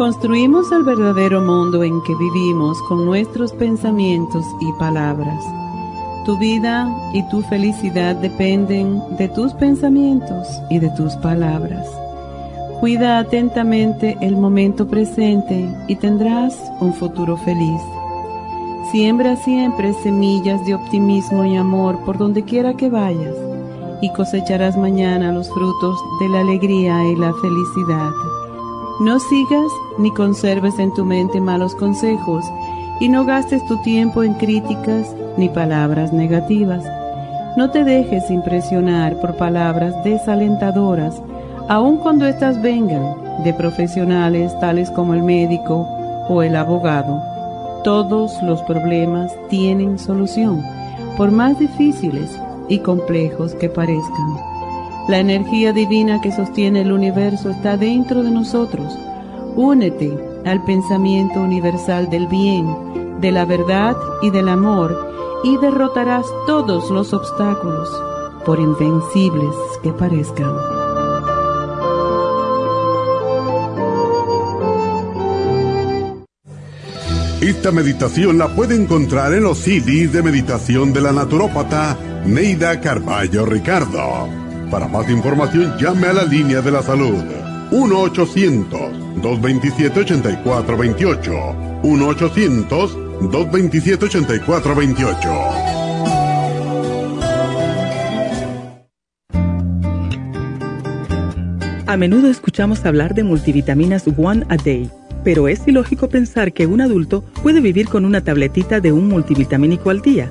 Construimos el verdadero mundo en que vivimos con nuestros pensamientos y palabras. Tu vida y tu felicidad dependen de tus pensamientos y de tus palabras. Cuida atentamente el momento presente y tendrás un futuro feliz. Siembra siempre semillas de optimismo y amor por donde quiera que vayas y cosecharás mañana los frutos de la alegría y la felicidad. No sigas ni conserves en tu mente malos consejos y no gastes tu tiempo en críticas ni palabras negativas. No te dejes impresionar por palabras desalentadoras, aun cuando éstas vengan de profesionales tales como el médico o el abogado. Todos los problemas tienen solución, por más difíciles y complejos que parezcan. La energía divina que sostiene el universo está dentro de nosotros. Únete al pensamiento universal del bien, de la verdad y del amor y derrotarás todos los obstáculos, por invencibles que parezcan. Esta meditación la puede encontrar en los CDs de meditación de la naturópata Neida Carballo Ricardo. Para más información llame a la línea de la salud 1-800-227-8428. 1-800-227-8428. A menudo escuchamos hablar de multivitaminas One a Day, pero es ilógico pensar que un adulto puede vivir con una tabletita de un multivitamínico al día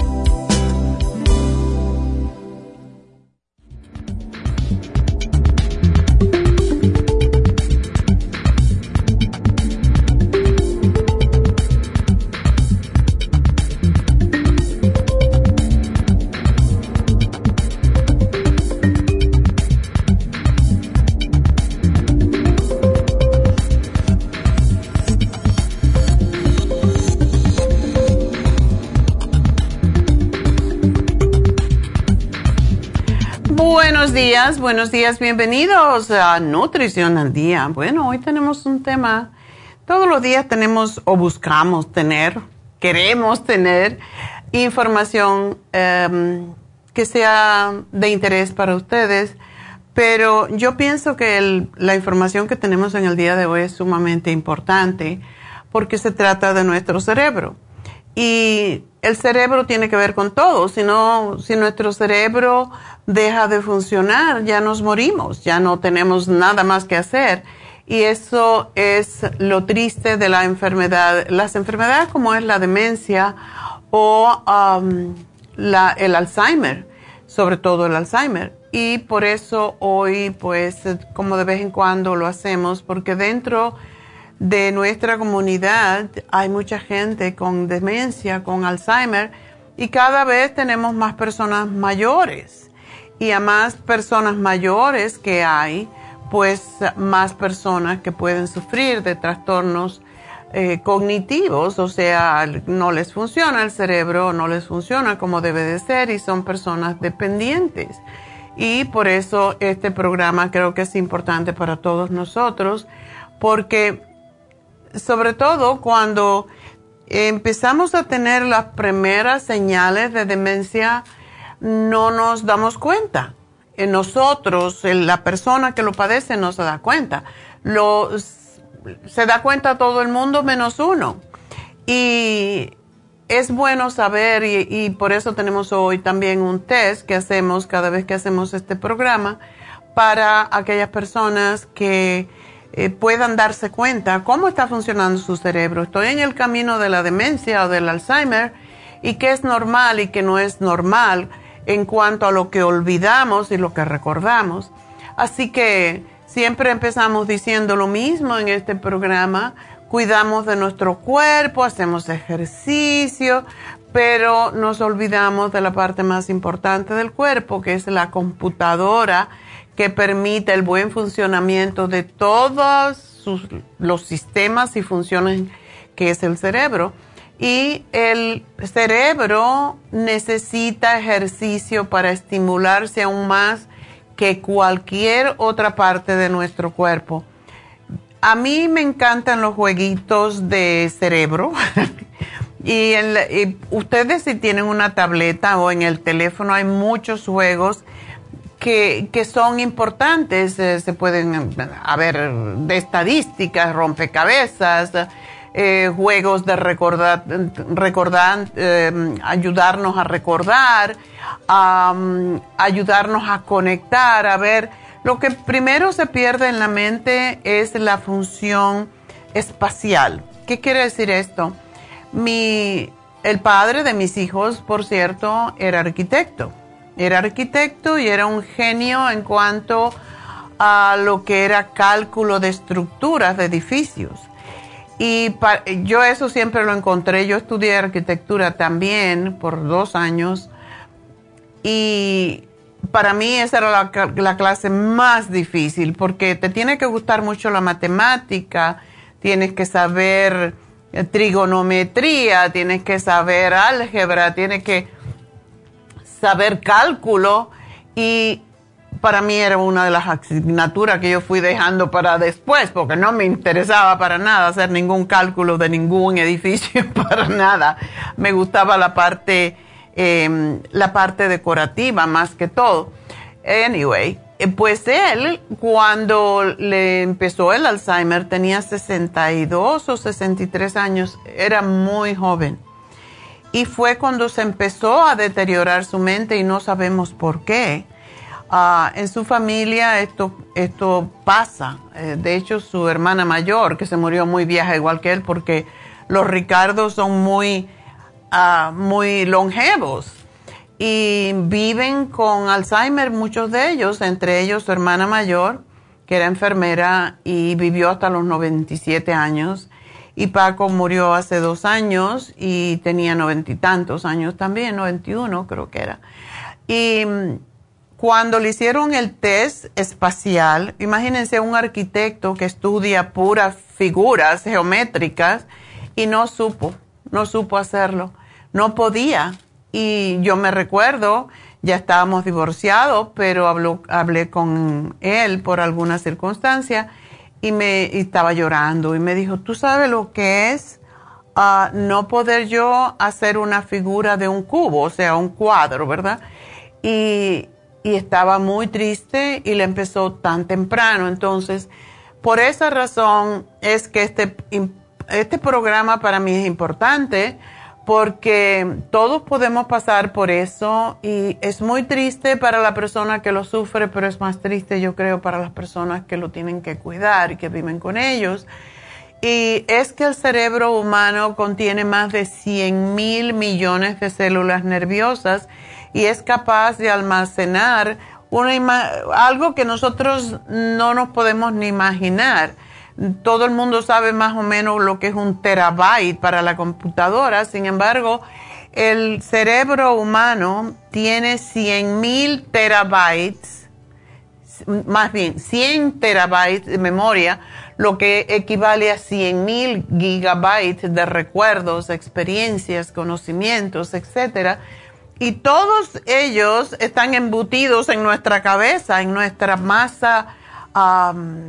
Buenos días, bienvenidos a Nutrición al Día. Bueno, hoy tenemos un tema, todos los días tenemos o buscamos tener, queremos tener información em, que sea de interés para ustedes, pero yo pienso que la información que tenemos en el día de hoy es sumamente importante porque se trata de nuestro cerebro. Y el cerebro tiene que ver con todo, si no, si nuestro cerebro deja de funcionar, ya nos morimos, ya no tenemos nada más que hacer. Y eso es lo triste de la enfermedad. Las enfermedades como es la demencia o um, el Alzheimer, sobre todo el Alzheimer. Y por eso hoy, pues, como de vez en cuando lo hacemos, porque dentro de nuestra comunidad hay mucha gente con demencia, con Alzheimer, y cada vez tenemos más personas mayores y a más personas mayores que hay, pues más personas que pueden sufrir de trastornos eh, cognitivos, o sea, no les funciona el cerebro, no les funciona como debe de ser y son personas dependientes. Y por eso este programa creo que es importante para todos nosotros, porque sobre todo cuando empezamos a tener las primeras señales de demencia, no nos damos cuenta. En nosotros, la persona que lo padece no se da cuenta. se da cuenta todo el mundo menos uno. Y es bueno saber, y, por eso tenemos hoy también un test que hacemos cada vez que hacemos este programa, para aquellas personas que eh, puedan darse cuenta cómo está funcionando su cerebro. Estoy en el camino de la demencia o del Alzheimer y qué es normal y qué no es normal en cuanto a lo que olvidamos y lo que recordamos. Así que siempre empezamos diciendo lo mismo en este programa. Cuidamos de nuestro cuerpo, hacemos ejercicio, pero nos olvidamos de la parte más importante del cuerpo, que es la computadora que permite el buen funcionamiento de todos los sistemas y funciones que es el cerebro. Y el cerebro necesita ejercicio para estimularse aún más que cualquier otra parte de nuestro cuerpo. A mí me encantan los jueguitos de cerebro. y, y, ustedes si tienen una tableta o en el teléfono hay muchos juegos que, son importantes, eh, se pueden, a ver, de estadísticas, rompecabezas, eh, juegos de recordar, recordar eh, ayudarnos a recordar, ayudarnos a conectar, a ver, lo que primero se pierde en la mente es la función espacial. ¿Qué quiere decir esto? Mi, el padre de mis hijos, por cierto, era arquitecto era arquitecto y era un genio en cuanto a lo que era cálculo de estructuras de edificios. Y yo eso siempre lo encontré. Yo estudié arquitectura también por dos años y para mí esa era la, la, clase más difícil porque te tiene que gustar mucho la matemática, tienes que saber trigonometría, tienes que saber álgebra, tienes que saber cálculo y para mí era una de las asignaturas que yo fui dejando para después, porque no me interesaba para nada hacer ningún cálculo de ningún edificio, para nada. Me gustaba la parte, em, la parte decorativa más que todo. Anyway, eh, pues él, cuando le empezó el Alzheimer, tenía 62 o 63 años, era muy joven y fue cuando se empezó a deteriorar su mente y no sabemos por qué. Ah, en su familia esto, esto pasa. Eh, de hecho, su hermana mayor, que se murió muy vieja igual que él, porque los Ricardos son muy, uh, muy longevos y viven con Alzheimer muchos de ellos, entre ellos su hermana mayor, que era enfermera y vivió hasta los 97 años y Paco murió hace dos años y tenía noventa y tantos años también, 91 creo que era. Y mm, cuando le hicieron el test espacial, imagínense un arquitecto que estudia puras figuras geométricas y no supo, no supo hacerlo, no podía. Y yo me recuerdo, ya estábamos divorciados, pero hablé con él por alguna circunstancia y me estaba llorando y me dijo, ¿tú sabes lo que es ah, no poder yo hacer una figura de un cubo, o sea, un cuadro, ¿verdad? Y, y estaba muy triste y le empezó tan temprano. Entonces, por esa razón es que este, este programa para mí es importante porque todos podemos pasar por eso y es muy triste para la persona que lo sufre, pero es más triste yo creo para las personas que lo tienen que cuidar y que viven con ellos. Y es que el cerebro humano contiene más de 100 mil millones de células nerviosas y es capaz de almacenar una algo que nosotros no nos podemos ni imaginar todo el mundo sabe más o menos lo que es un terabyte para la computadora, sin embargo, el cerebro humano tiene 100 mil terabytes, más bien 100 terabytes de memoria, lo que equivale a 100 mil gigabytes de recuerdos, experiencias, conocimientos, etc. Y todos ellos están embutidos en nuestra cabeza, en nuestra masa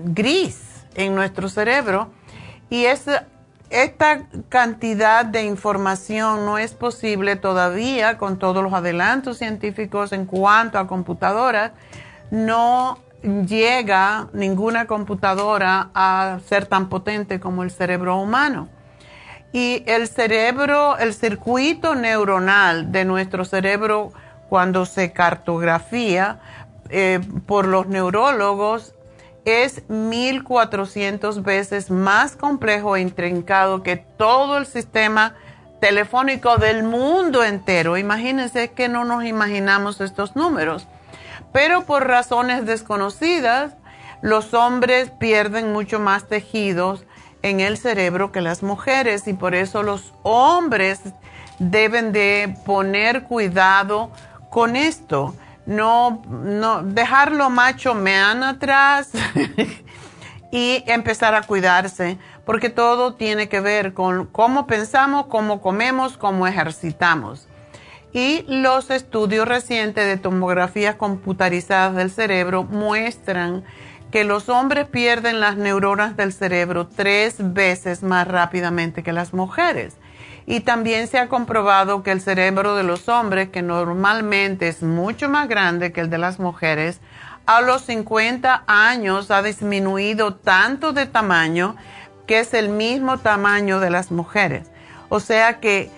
gris, en nuestro cerebro. Y es, esta cantidad de información no es posible todavía con todos los adelantos científicos en cuanto a computadoras no llega ninguna computadora a ser tan potente como el cerebro humano. Y el cerebro, el circuito neuronal de nuestro cerebro cuando se cartografía eh, por los neurólogos es 1400 veces más complejo e intrincado que todo el sistema telefónico del mundo entero. Imagínense que no nos imaginamos estos números pero por razones desconocidas, los hombres pierden mucho más tejidos en el cerebro que las mujeres y por eso los hombres deben de poner cuidado con esto. No, no dejarlo macho man atrás y empezar a cuidarse, porque todo tiene que ver con cómo pensamos, cómo comemos, cómo ejercitamos. Y los estudios recientes de tomografías computarizadas del cerebro muestran que los hombres pierden las neuronas del cerebro tres veces más rápidamente que las mujeres. Y también se ha comprobado que el cerebro de los hombres, que normalmente es mucho más grande que el de las mujeres, a los 50 años ha disminuido tanto de tamaño que es el mismo tamaño de las mujeres. O sea que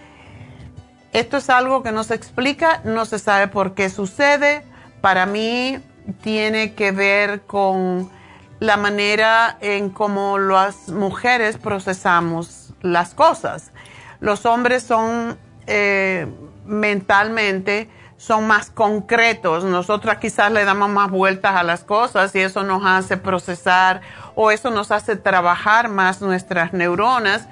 esto es algo que no se explica, no se sabe por qué sucede. Para mí tiene que ver con la manera en cómo las mujeres procesamos las cosas. Los hombres son eh, mentalmente, son más concretos. Nosotras quizás le damos más vueltas a las cosas y eso nos hace procesar o eso nos hace trabajar más nuestras neuronas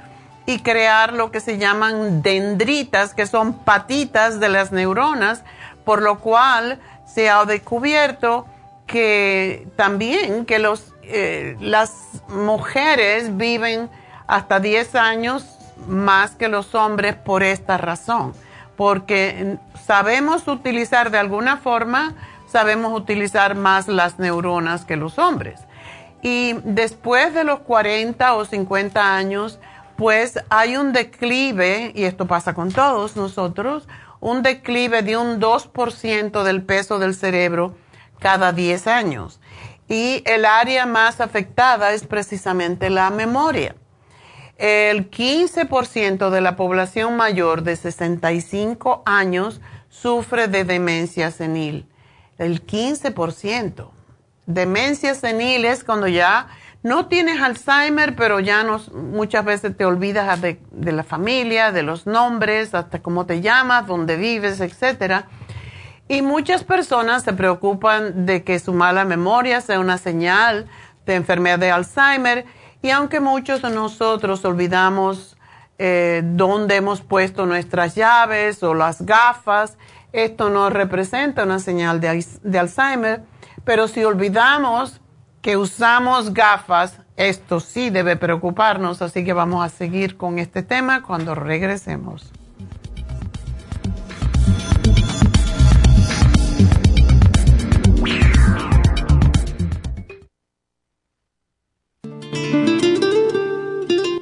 y crear lo que se llaman dendritas, que son patitas de las neuronas, por lo cual se ha descubierto que también que los, eh, las mujeres viven hasta 10 años más que los hombres por esta razón, porque sabemos utilizar de alguna forma, sabemos utilizar más las neuronas que los hombres. Y después de los 40 o 50 años, pues hay un declive, y esto pasa con todos nosotros, un declive de un 2% del peso del cerebro cada 10 años. Y el área más afectada es precisamente la memoria. El 15% de la población mayor de 65 años sufre de demencia senil. El 15%. Demencia senil es cuando ya no tienes Alzheimer, pero ya no, muchas veces te olvidas de, la familia, de los nombres, hasta cómo te llamas, dónde vives, etc. Y muchas personas se preocupan de que su mala memoria sea una señal de enfermedad de Alzheimer. Y aunque muchos de nosotros olvidamos eh, dónde hemos puesto nuestras llaves o las gafas, esto no representa una señal de Alzheimer. Pero si olvidamos que usamos gafas, esto sí debe preocuparnos, así que vamos a seguir con este tema cuando regresemos.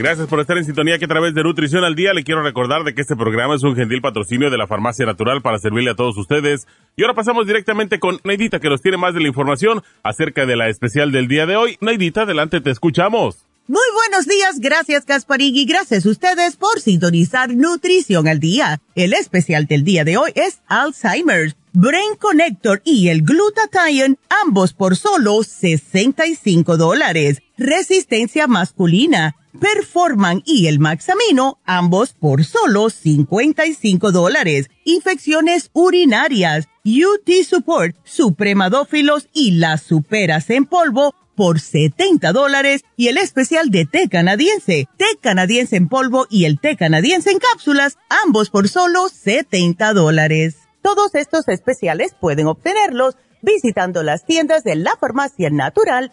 Gracias por estar en sintonía que a través de Nutrición al Día le quiero recordar de que este programa es un gentil patrocinio de la Farmacia Natural para servirle a todos ustedes. Y ahora pasamos directamente con Neidita que nos tiene más de la información acerca de la especial del día de hoy. Neidita, adelante, te escuchamos. Muy buenos días, gracias y gracias a ustedes por sintonizar Nutrición al Día. El especial del día de hoy es Alzheimer's, Brain Connector y el Glutathione, ambos por solo 65 dólares. Resistencia masculina Performan y el Maxamino, ambos por solo 55 dólares. Infecciones urinarias, UT Support, Supremadófilos y las superas en polvo por 70 dólares y el especial de té canadiense, té canadiense en polvo y el té canadiense en cápsulas, ambos por solo 70 dólares. Todos estos especiales pueden obtenerlos visitando las tiendas de la farmacia natural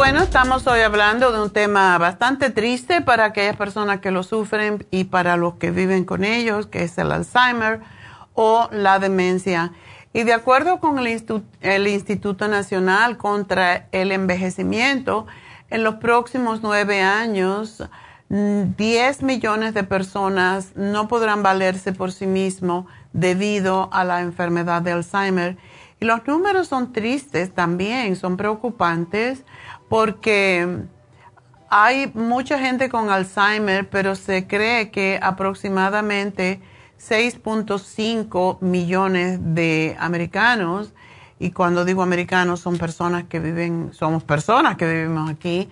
Bueno, estamos hoy hablando de un tema bastante triste para aquellas personas que lo sufren y para los que viven con ellos, que es el Alzheimer o la demencia. Y de acuerdo con el, Instituto Nacional contra el Envejecimiento, en los próximos nueve años, 10 millones de personas no podrán valerse por sí mismos debido a la enfermedad de Alzheimer. Y los números son tristes también, son preocupantes porque hay mucha gente con Alzheimer, pero se cree que aproximadamente 6.5 millones de americanos, y cuando digo americanos son personas que viven, somos personas que vivimos aquí,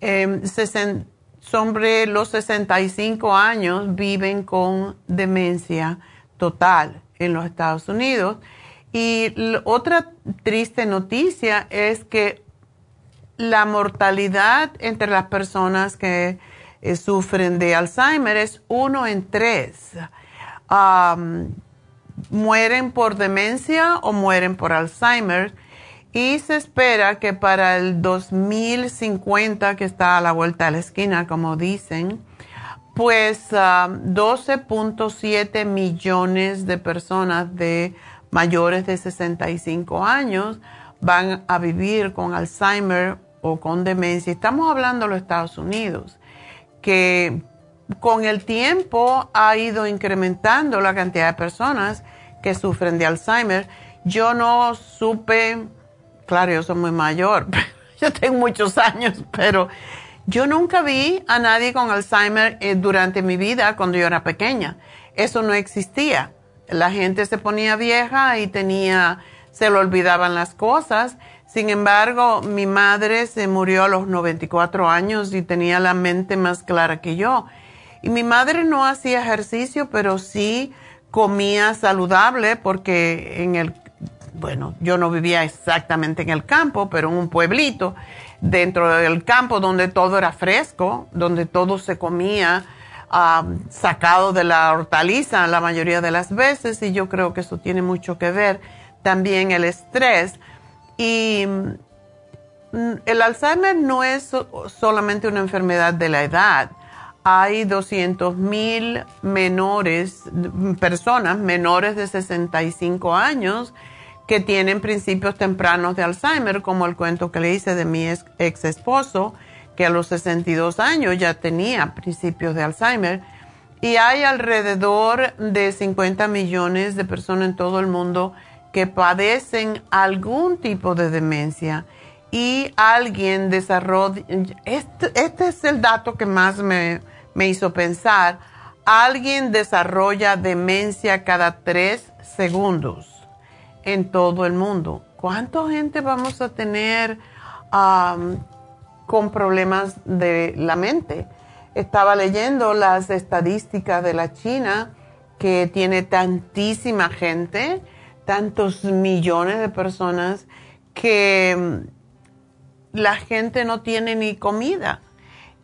eh, sobre los 65 años viven con demencia total en los Estados Unidos. Y otra triste noticia es que la mortalidad entre las personas que eh, sufren de Alzheimer es uno en tres. mueren por demencia o mueren por Alzheimer y se espera que para el 2050, que está a la vuelta de la esquina, como dicen, pues 12.7 millones de personas de mayores de 65 años van a vivir con Alzheimer o con demencia, estamos hablando de los Estados Unidos, que con el tiempo ha ido incrementando la cantidad de personas que sufren de Alzheimer. Yo no supe, claro, yo soy muy mayor, yo tengo muchos años, pero yo nunca vi a nadie con Alzheimer eh, durante mi vida cuando yo era pequeña. Eso no existía. La gente se ponía vieja y tenía, se le olvidaban las cosas sin embargo, mi madre se murió a los 94 años y tenía la mente más clara que yo. Y mi madre no hacía ejercicio, pero sí comía saludable porque en el, bueno, yo no vivía exactamente en el campo, pero en un pueblito, dentro del campo donde todo era fresco, donde todo se comía sacado de la hortaliza la mayoría de las veces y yo creo que eso tiene mucho que ver. También el estrés y mm, el Alzheimer no es solamente una enfermedad de la edad. Hay 200 mil menores, personas menores de 65 años que tienen principios tempranos de Alzheimer, como el cuento que le hice de mi ex, esposo, que a los 62 años ya tenía principios de Alzheimer. Y hay alrededor de 50 millones de personas en todo el mundo que padecen algún tipo de demencia y alguien desarrolla, este, este, es el dato que más me, me hizo pensar, alguien desarrolla demencia cada tres segundos en todo el mundo. ¿Cuánta gente vamos a tener con problemas de la mente? Estaba leyendo las estadísticas de la China que tiene tantísima gente tantos millones de personas que mm, la gente no tiene ni comida.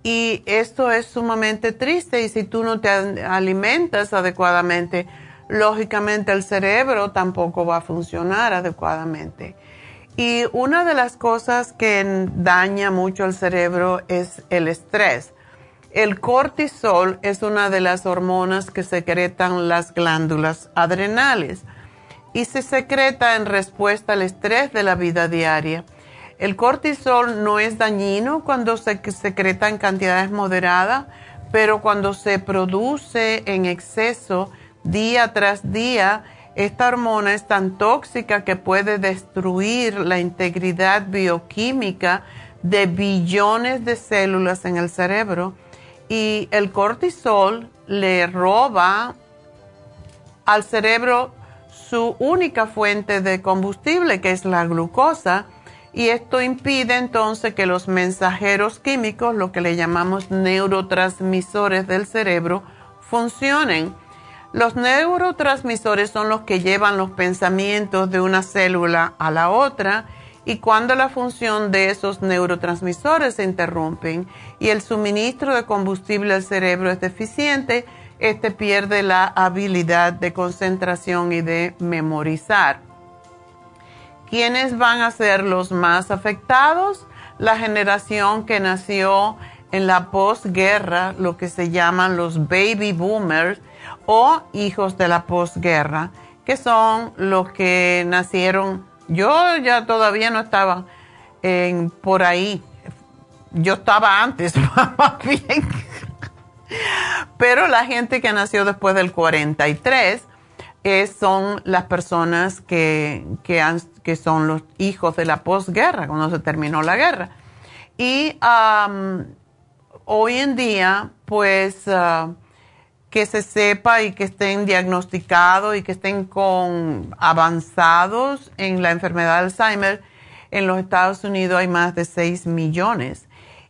Y esto es sumamente triste y si tú no te alimentas adecuadamente, lógicamente el cerebro tampoco va a funcionar adecuadamente. Y una de las cosas que daña mucho el cerebro es el estrés. El cortisol es una de las hormonas que secretan las glándulas adrenales y se secreta en respuesta al estrés de la vida diaria. El cortisol no es dañino cuando se secreta en cantidades moderadas, pero cuando se produce en exceso día tras día, esta hormona es tan tóxica que puede destruir la integridad bioquímica de billones de células en el cerebro y el cortisol le roba al cerebro su única fuente de combustible, que es la glucosa, y esto impide entonces que los mensajeros químicos, lo que le llamamos neurotransmisores del cerebro, funcionen. Los neurotransmisores son los que llevan los pensamientos de una célula a la otra y cuando la función de esos neurotransmisores se interrumpen y el suministro de combustible al cerebro es deficiente, este pierde la habilidad de concentración y de memorizar. ¿Quiénes van a ser los más afectados? La generación que nació en la posguerra, lo que se llaman los baby boomers o hijos de la posguerra, que son los que nacieron, yo ya todavía no estaba en, por ahí, yo estaba antes, más bien pero la gente que nació después del 43 eh, son las personas que, que, son los hijos de la posguerra, cuando se terminó la guerra. Y hoy en día, pues, ah, que se sepa y que estén diagnosticados y que estén con avanzados en la enfermedad de Alzheimer, en los Estados Unidos hay más de 6 millones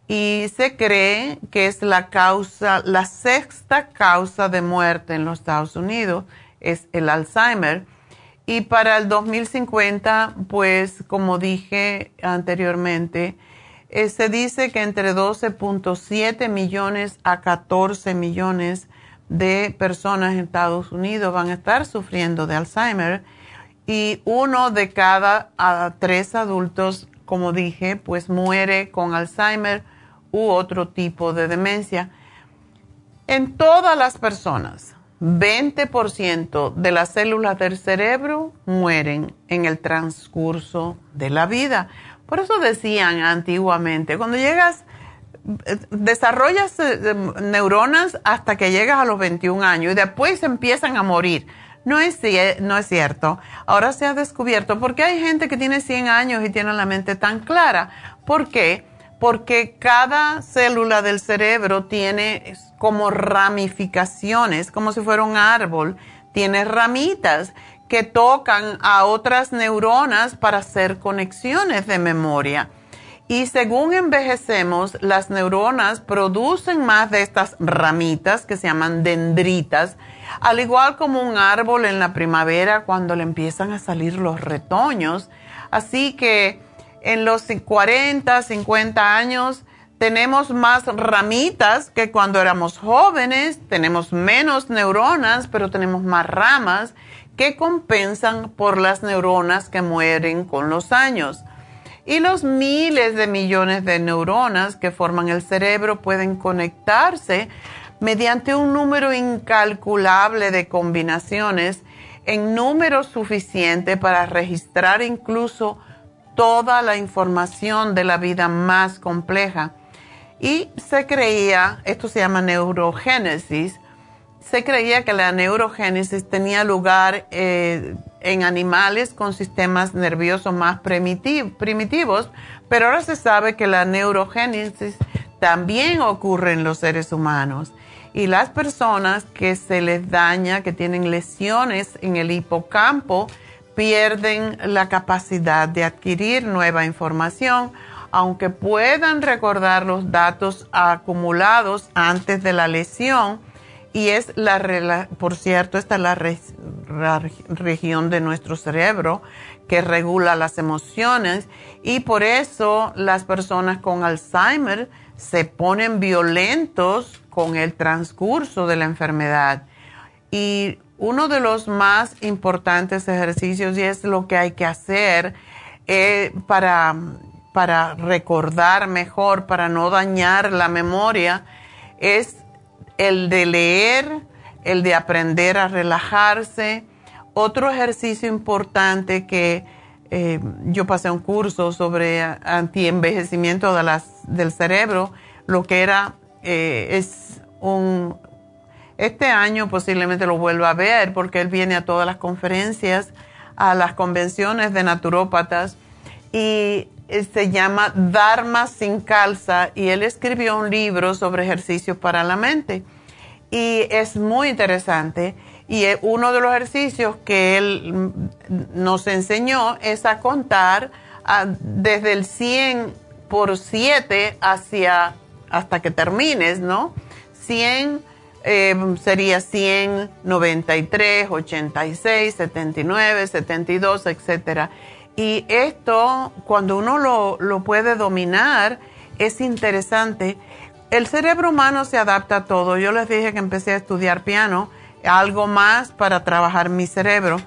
y se cree que es la causa, la sexta causa de muerte en los Estados Unidos es el Alzheimer. Y para el 2050, pues como dije anteriormente, eh, se dice que entre 12.7 millones a 14 millones de personas en Estados Unidos van a estar sufriendo de Alzheimer y uno de cada tres adultos, como dije, pues muere con Alzheimer u otro tipo de demencia. En todas las personas, 20% de las células del cerebro mueren en el transcurso de la vida. Por eso decían antiguamente, cuando llegas, desarrollas eh, neuronas hasta que llegas a los 21 años y después empiezan a morir. No es, no es cierto. Ahora se ha descubierto porque hay gente que tiene 100 años y tiene la mente tan clara. ¿Por qué? Porque cada célula del cerebro tiene como ramificaciones, como si fuera un árbol, tiene ramitas que tocan a otras neuronas para hacer conexiones de memoria. Y según envejecemos, las neuronas producen más de estas ramitas que se llaman dendritas, al igual como un árbol en la primavera cuando le empiezan a salir los retoños. Así que en los 40, 50 años tenemos más ramitas que cuando éramos jóvenes, tenemos menos neuronas, pero tenemos más ramas que compensan por las neuronas que mueren con los años. Y los miles de millones de neuronas que forman el cerebro pueden conectarse mediante un número incalculable de combinaciones en número suficiente para registrar incluso toda la información de la vida más compleja. Y se creía, esto se llama neurogénesis, se creía que la neurogénesis tenía lugar eh, en animales con sistemas nerviosos más primitivos, pero ahora se sabe que la neurogénesis también ocurre en los seres humanos. Y las personas que se les daña, que tienen lesiones en el hipocampo, pierden la capacidad de adquirir nueva información, aunque puedan recordar los datos acumulados antes de la lesión y es la, por cierto, esta es la, región de nuestro cerebro que regula las emociones y por eso las personas con Alzheimer se ponen violentos con el transcurso de la enfermedad. Y uno de los más importantes ejercicios y es lo que hay que hacer eh, para, para recordar mejor, para no dañar la memoria, es el de leer, el de aprender a relajarse. Otro ejercicio importante que eh, yo pasé un curso sobre antienvejecimiento de las, del cerebro, lo que era, eh, es un, este año posiblemente lo vuelva a ver porque él viene a todas las conferencias, a las convenciones de naturópatas y eh, se llama Dharma sin calza y él escribió un libro sobre ejercicios para la mente. Y es muy interesante. Y eh, uno de los ejercicios que él mm, nos enseñó es a contar desde el 100 por 7 hacia, hasta que termines, ¿no? 100 eh, sería 100, 93, 86, 79, 72, etcétera. Y esto, cuando uno lo, lo puede dominar, es interesante. El cerebro humano se adapta a todo. Yo les dije que empecé a estudiar piano, algo más para trabajar mi cerebro.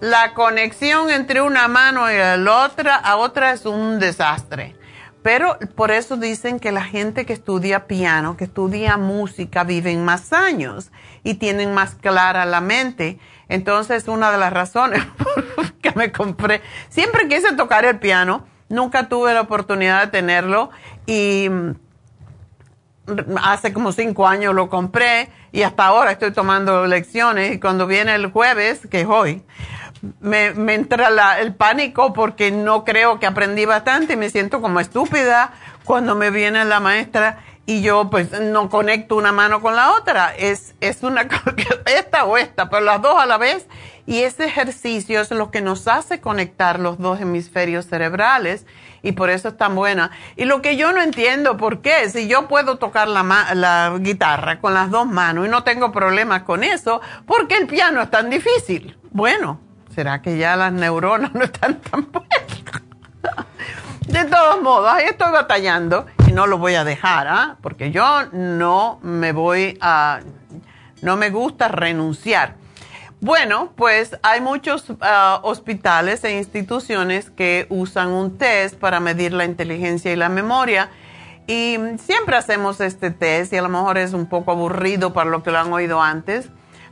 La conexión entre una mano y la otra a otra es un desastre. Pero por eso dicen que la gente que estudia piano, que estudia música, viven más años y tienen más clara la mente. Entonces, una de las razones que me compré, siempre quise tocar el piano, nunca tuve la oportunidad de tenerlo y mm, hace como cinco años lo compré y hasta ahora estoy tomando lecciones y cuando viene el jueves, que es hoy, me, entra el pánico porque no creo que aprendí bastante y me siento como estúpida cuando me viene la maestra y yo pues no conecto una mano con la otra. Es, es una esta o esta, pero las dos a la vez. Y ese ejercicio es lo que nos hace conectar los dos hemisferios cerebrales y por eso es tan buena. Y lo que yo no entiendo, ¿por qué? Si yo puedo tocar la, la guitarra con las dos manos y no tengo problemas con eso, ¿por qué el piano es tan difícil? Bueno, ¿será que ya las neuronas no están tan buenas? De todos modos, ahí estoy batallando y no lo voy a dejar, ¿ah? Porque yo no me voy a, no me gusta renunciar. Bueno, pues hay muchos ah, hospitales e instituciones que usan un test para medir la inteligencia y la memoria. Y siempre hacemos este test y a lo mejor es un poco aburrido para lo que lo han oído antes,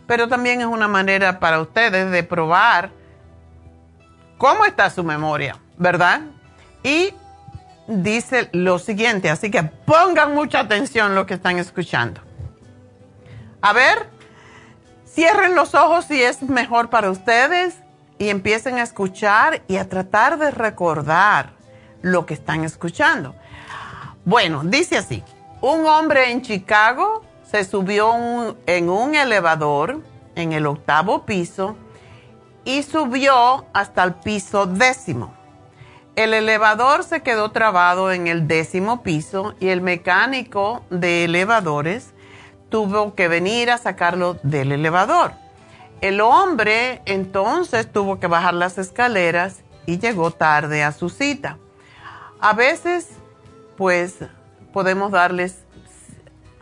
pero también es una manera para ustedes de probar cómo está su memoria, ¿verdad? Y dice lo siguiente, así que pongan mucha atención lo que están escuchando. A ver, cierren los ojos si es mejor para ustedes y empiecen a escuchar y a tratar de recordar lo que están escuchando. Bueno, dice así, un hombre en Chicago se subió en un elevador en el octavo piso y subió hasta el piso décimo. El elevador se quedó trabado en el décimo piso y el mecánico de elevadores tuvo que venir a sacarlo del elevador. El hombre entonces tuvo que bajar las escaleras y llegó tarde a su cita. A veces, pues, podemos darles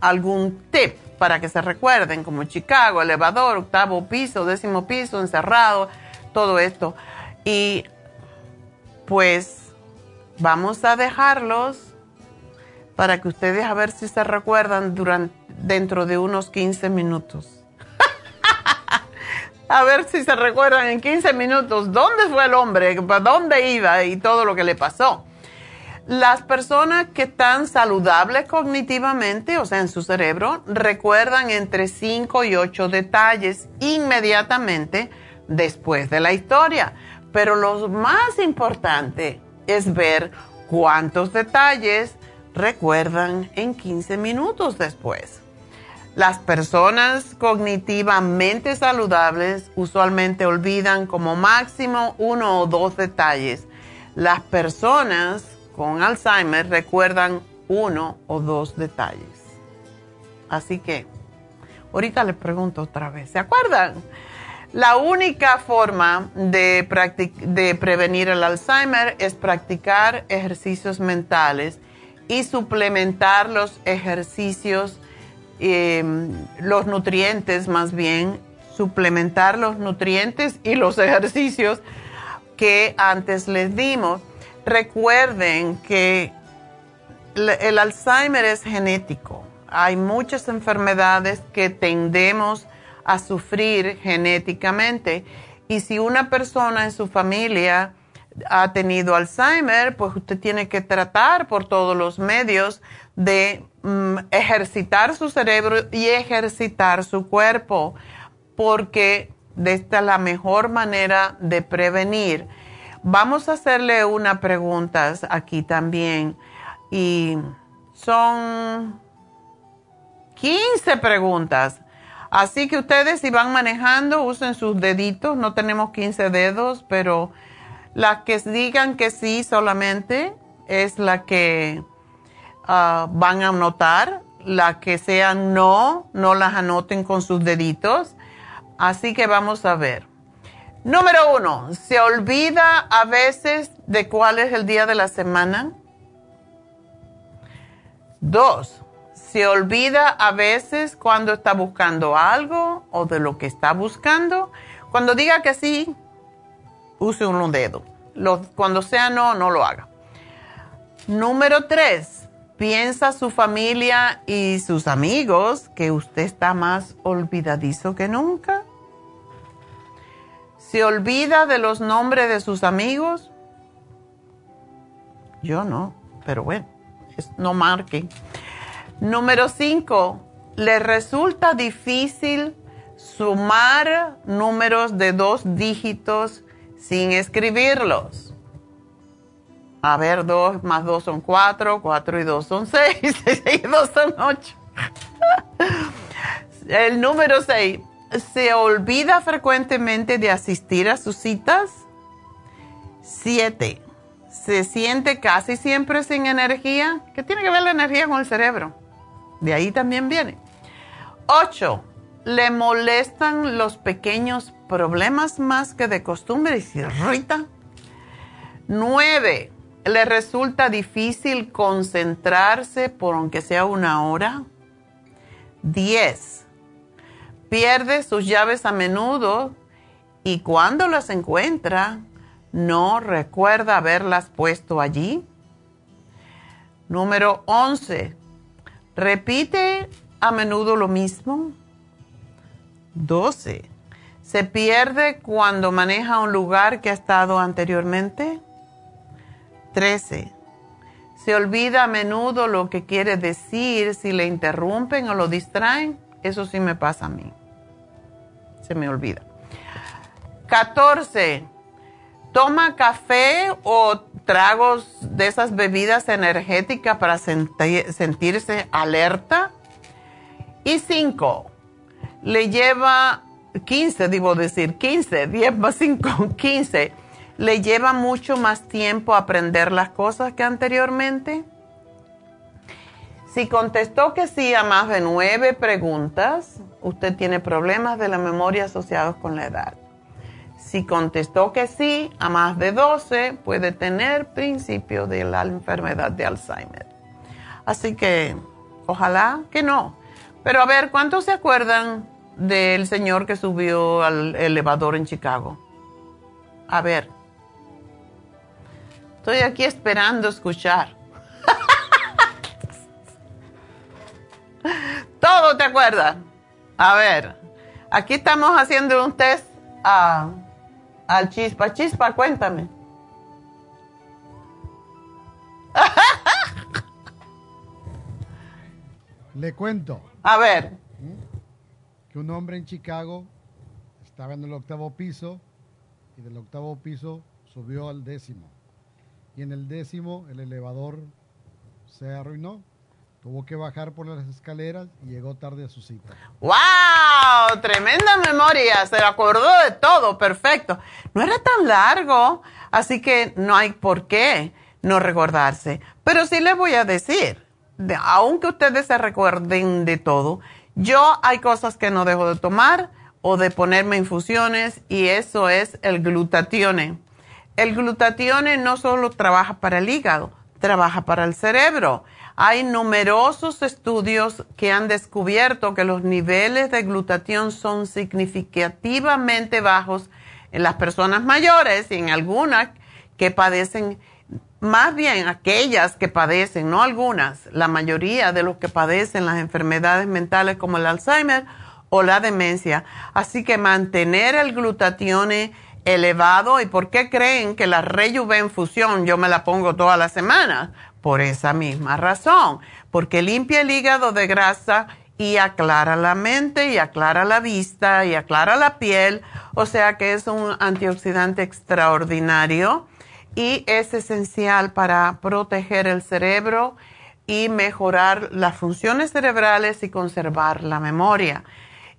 algún tip para que se recuerden, como Chicago, elevador, octavo piso, décimo piso, encerrado, todo esto. Y pues vamos a dejarlos para que ustedes a ver si se recuerdan durante, dentro de unos 15 minutos. A ver si se recuerdan en 15 minutos dónde fue el hombre, para dónde iba y todo lo que le pasó. Las personas que están saludables cognitivamente, o sea, en su cerebro, recuerdan entre 5 y 8 detalles inmediatamente después de la historia. Pero lo más importante es ver cuántos detalles recuerdan en 15 minutos después. Las personas cognitivamente saludables usualmente olvidan como máximo uno o dos detalles. Las personas con Alzheimer recuerdan uno o dos detalles. Así que, ahorita les pregunto otra vez, ¿se acuerdan? La única forma de, prevenir el Alzheimer es practicar ejercicios mentales y suplementar los ejercicios, em, los nutrientes más bien, suplementar los nutrientes y los ejercicios que antes les dimos recuerden que el Alzheimer es genético. Hay muchas enfermedades que tendemos a sufrir genéticamente y si una persona en su familia ha tenido Alzheimer, pues usted tiene que tratar por todos los medios de mm, ejercitar su cerebro y ejercitar su cuerpo, porque esta es la mejor manera de prevenir. Vamos a hacerle unas preguntas aquí también. Y son 15 preguntas. Así que ustedes si van manejando, usen sus deditos. No tenemos 15 dedos, pero las que digan que sí solamente es la que ah, van a anotar. Las que sean no, no las anoten con sus deditos. Así que vamos a ver. Número uno, ¿se olvida a veces de cuál es el día de la semana? Dos, ¿se olvida a veces cuando está buscando algo o de lo que está buscando? Cuando diga que sí, use un dedo. cuando sea no, no lo haga. Número tres, piensa su familia y sus amigos que usted está más olvidadizo que nunca. ¿Se olvida de los nombres de sus amigos? Yo no, pero bueno, no marque. Número cinco, ¿le resulta difícil sumar números de dos dígitos sin escribirlos? A ver, dos más dos son cuatro, cuatro y dos son seis, seis y dos son ocho. El número seis, se olvida frecuentemente de asistir a sus citas. Siete, se siente casi siempre sin energía. ¿Qué tiene que ver la energía con el cerebro? De ahí también viene. Ocho, le molestan los pequeños problemas más que de costumbre y se irrita. Nueve, le resulta difícil concentrarse por aunque sea una hora. Diez, pierde sus llaves a menudo y cuando las encuentra, no recuerda haberlas puesto allí. Número 11. Repite a menudo lo mismo. 12. ¿Se pierde cuando maneja un lugar que ha estado anteriormente? 13. ¿Se olvida a menudo lo que quiere decir si le interrumpen o lo distraen? Eso sí me pasa a mí. Se me olvida. 14. Toma café o tragos de esas bebidas energéticas para sentirse alerta. Y 5. Le lleva 15, debo decir, 15, 10 más 5, 15. Le lleva mucho más tiempo aprender las cosas que anteriormente. Si contestó que sí a más de nueve preguntas, usted tiene problemas de la memoria asociados con la edad. Si contestó que sí a más de 12, puede tener principio de la enfermedad de Alzheimer. Así que ojalá que no. Pero a ver, ¿cuántos se acuerdan del señor que subió al elevador en Chicago? A ver. Estoy aquí esperando escuchar. Todo te acuerdas. A ver, aquí estamos haciendo un test a, al chispa. Chispa, cuéntame. Le cuento. A ver. Que un hombre en Chicago estaba en el octavo piso y del octavo piso subió al décimo. Y en el décimo el elevador se arruinó. Tuvo que bajar por las escaleras y llegó tarde a su cita. ¡Wow! Tremenda memoria. Se acordó de todo. Perfecto. No era tan largo, así que no hay por qué no recordarse. Pero sí les voy a decir, aunque ustedes se recuerden de todo, yo hay cosas que no dejo de tomar o de ponerme infusiones y eso es el glutatione. El glutatione no solo trabaja para el hígado, trabaja para el cerebro. Hay numerosos estudios que han descubierto que los niveles de glutatión son significativamente bajos en las personas mayores y en algunas que padecen, más bien aquellas que padecen, no algunas, la mayoría de los que padecen las enfermedades mentales como el Alzheimer o la demencia. Así que mantener el glutatione elevado. ¿Y por qué creen que la Rejuven yo me la pongo toda la semana? Por esa misma razón, porque limpia el hígado de grasa y aclara la mente y aclara la vista y aclara la piel, o sea que es un antioxidante extraordinario y es esencial para proteger el cerebro y mejorar las funciones cerebrales y conservar la memoria.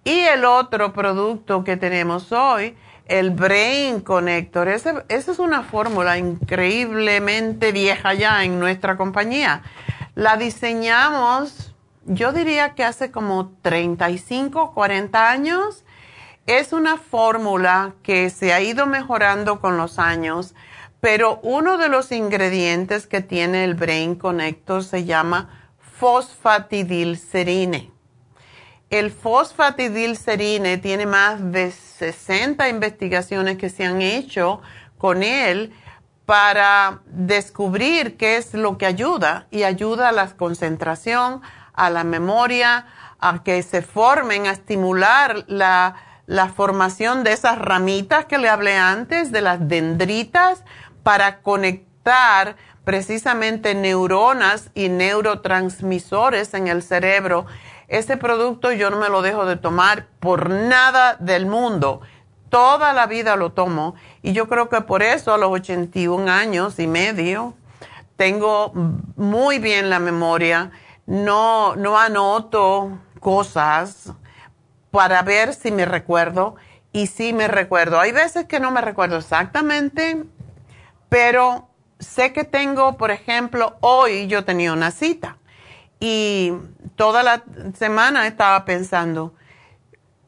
Y el otro producto que tenemos hoy el Brain Connector. Esa es una fórmula increíblemente vieja ya en nuestra compañía. La diseñamos, yo diría que hace como 35, 40 años. Es una fórmula que se ha ido mejorando con los años, pero uno de los ingredientes que tiene el Brain Connector se llama fosfatidilcerine. El fosfatidilcerine tiene más de 60 investigaciones que se han hecho con él para descubrir qué es lo que ayuda y ayuda a la concentración, a la memoria, a que se formen, a estimular la, la formación de esas ramitas que le hablé antes, de las dendritas, para conectar precisamente neuronas y neurotransmisores en el cerebro ese producto yo no me lo dejo de tomar por nada del mundo. Toda la vida lo tomo y yo creo que por eso a los 81 años y medio tengo muy bien la memoria. No, no anoto cosas para ver si me recuerdo y si me recuerdo. Hay veces que no me recuerdo exactamente, pero sé que tengo, por ejemplo, hoy yo tenía una cita y toda la semana estaba pensando.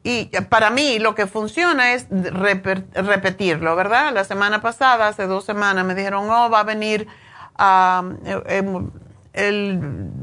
Y para mí lo que funciona es repetirlo, ¿verdad? La semana pasada, hace dos semanas, me dijeron, oh, va a venir em, el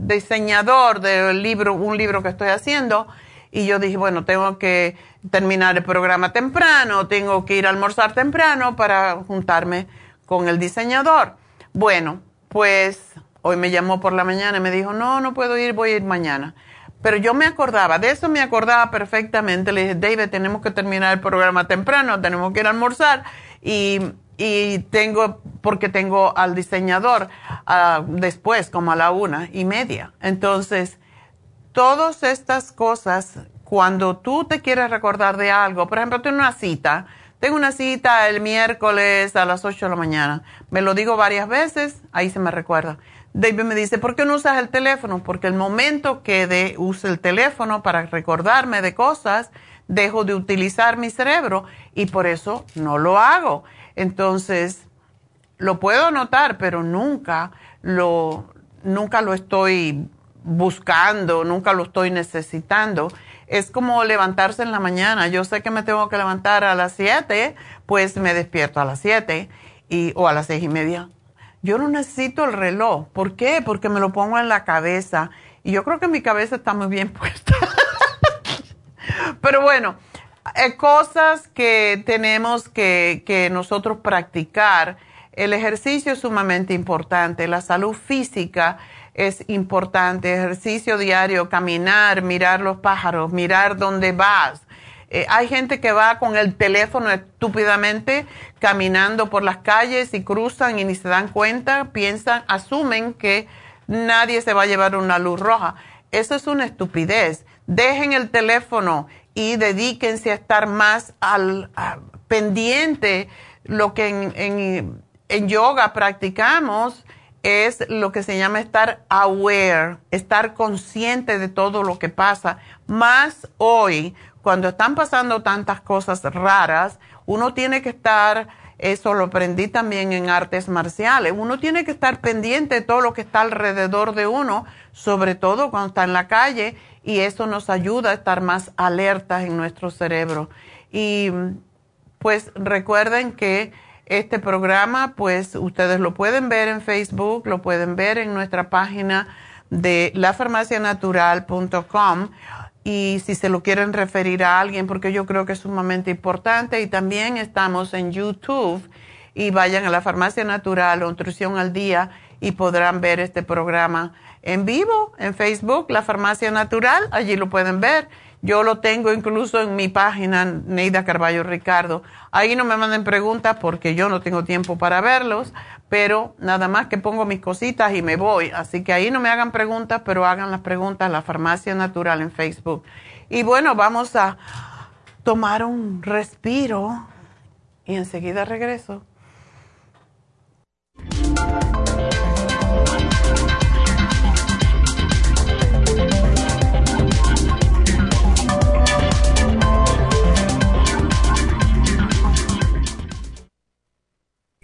diseñador del libro, un libro que estoy haciendo. Y yo dije, bueno, tengo que terminar el programa temprano, tengo que ir a almorzar temprano para juntarme con el diseñador. Bueno, pues Hoy me llamó por la mañana y me dijo, no, no puedo ir, voy a ir mañana. Pero yo me acordaba, de eso me acordaba perfectamente. Le dije, David, tenemos que terminar el programa temprano, tenemos que ir a almorzar. Y, y tengo, porque tengo al diseñador uh, después, como a la una y media. Entonces, todas estas cosas, cuando tú te quieres recordar de algo, por ejemplo, tengo una cita, tengo una cita el miércoles a las 8 de la mañana. Me lo digo varias veces, ahí se me recuerda. David me dice, ¿por qué no usas el teléfono? Porque el momento que de, use el teléfono para recordarme de cosas, dejo de utilizar mi cerebro y por eso no lo hago. Entonces, lo puedo anotar, pero nunca lo, nunca lo estoy buscando, nunca lo estoy necesitando. Es como levantarse en la mañana. Yo sé que me tengo que levantar a las 7, pues me despierto a las 7 y, o a las seis y media yo no necesito el reloj. ¿Por qué? Porque me lo pongo en la cabeza. Y yo creo que mi cabeza está muy bien puesta. Pero bueno, eh, cosas que tenemos que, que nosotros practicar. El ejercicio es sumamente importante. La salud física es importante. Ejercicio diario, caminar, mirar los pájaros, mirar dónde vas. Eh, hay gente que va con el teléfono estúpidamente caminando por las calles y cruzan y ni se dan cuenta, piensan, asumen que nadie se va a llevar una luz roja. Eso es una estupidez. Dejen el teléfono y dedíquense a estar más al pendiente. Lo que en, en yoga practicamos es lo que se llama estar aware, estar consciente de todo lo que pasa. Más hoy, cuando están pasando tantas cosas raras, uno tiene que estar, eso lo aprendí también en artes marciales, uno tiene que estar pendiente de todo lo que está alrededor de uno, sobre todo cuando está en la calle, y eso nos ayuda a estar más alertas en nuestro cerebro. Y pues recuerden que este programa, pues ustedes lo pueden ver en Facebook, lo pueden ver en nuestra página de lafarmacianatural.com y si se lo quieren referir a alguien, porque yo creo que es sumamente importante. Y también estamos en YouTube y vayan a la Farmacia Natural Nutrición al Día y podrán ver este programa en vivo en Facebook, La Farmacia Natural, allí lo pueden ver. Yo lo tengo incluso en mi página, Neida Carballo Ricardo. Ahí no me manden preguntas porque yo no tengo tiempo para verlos, pero nada más que pongo mis cositas y me voy. Así que ahí no me hagan preguntas, pero hagan las preguntas a la Farmacia Natural en Facebook. Y bueno, vamos a tomar un respiro y enseguida regreso.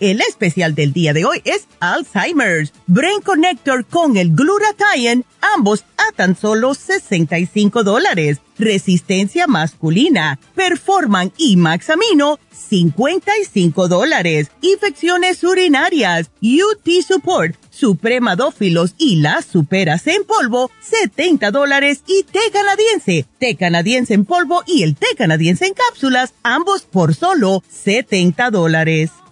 El especial del día de hoy es Alzheimer's, Brain Connector con el Glutathione, ambos a tan solo 65 dólares. Resistencia masculina, Performan y Maxamino, 55 dólares. Infecciones urinarias, UT Support, Supremadófilos y las superas en polvo, 70 dólares. Y té canadiense, té canadiense en polvo y el té canadiense en cápsulas, ambos por solo 70 dólares.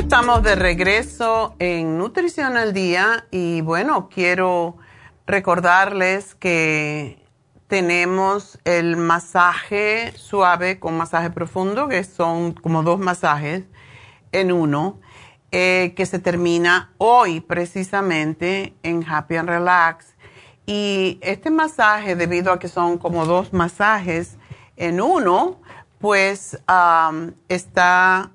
Estamos de regreso en Nutrición al Día y bueno, quiero recordarles que tenemos el masaje suave con masaje profundo, que son como dos masajes en uno, eh, que se termina hoy precisamente en Happy and Relax. Y este masaje, debido a que son como dos masajes en uno, pues está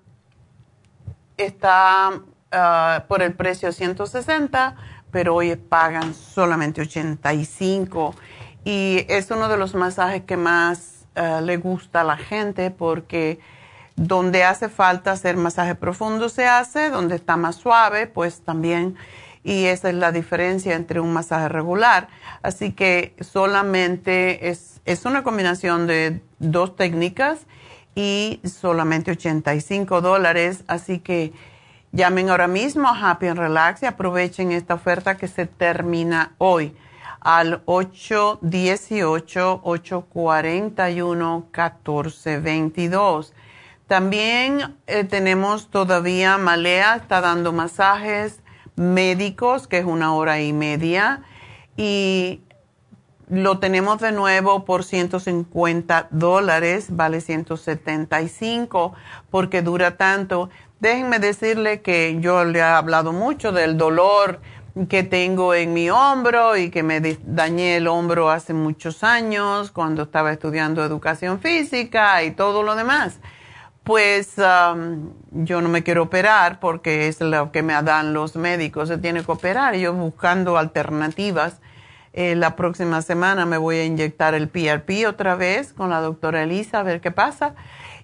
está ah, por el precio 160, pero hoy pagan solamente 85. Y es uno de los masajes que más ah, le gusta a la gente porque donde hace falta hacer masaje profundo se hace, donde está más suave, pues también. y esa es la diferencia entre un masaje regular. Así que solamente es, es una combinación de dos técnicas y solamente 85 dólares. Así que llamen ahora mismo a Happy and Relax y aprovechen esta oferta que se termina hoy al 818-841-1422. También eh, tenemos todavía Malea, está dando masajes médicos, que es una hora y media, y lo tenemos de nuevo por 150 dólares, vale 175 porque dura tanto. Déjenme decirle que yo le he hablado mucho del dolor que tengo en mi hombro y que me dañé el hombro hace muchos años cuando estaba estudiando educación física y todo lo demás pues yo no me quiero operar porque es lo que me dan los médicos, se tiene que operar. Yo buscando alternativas. Eh, la próxima semana me voy a inyectar el PRP otra vez con la doctora Elisa a ver qué pasa.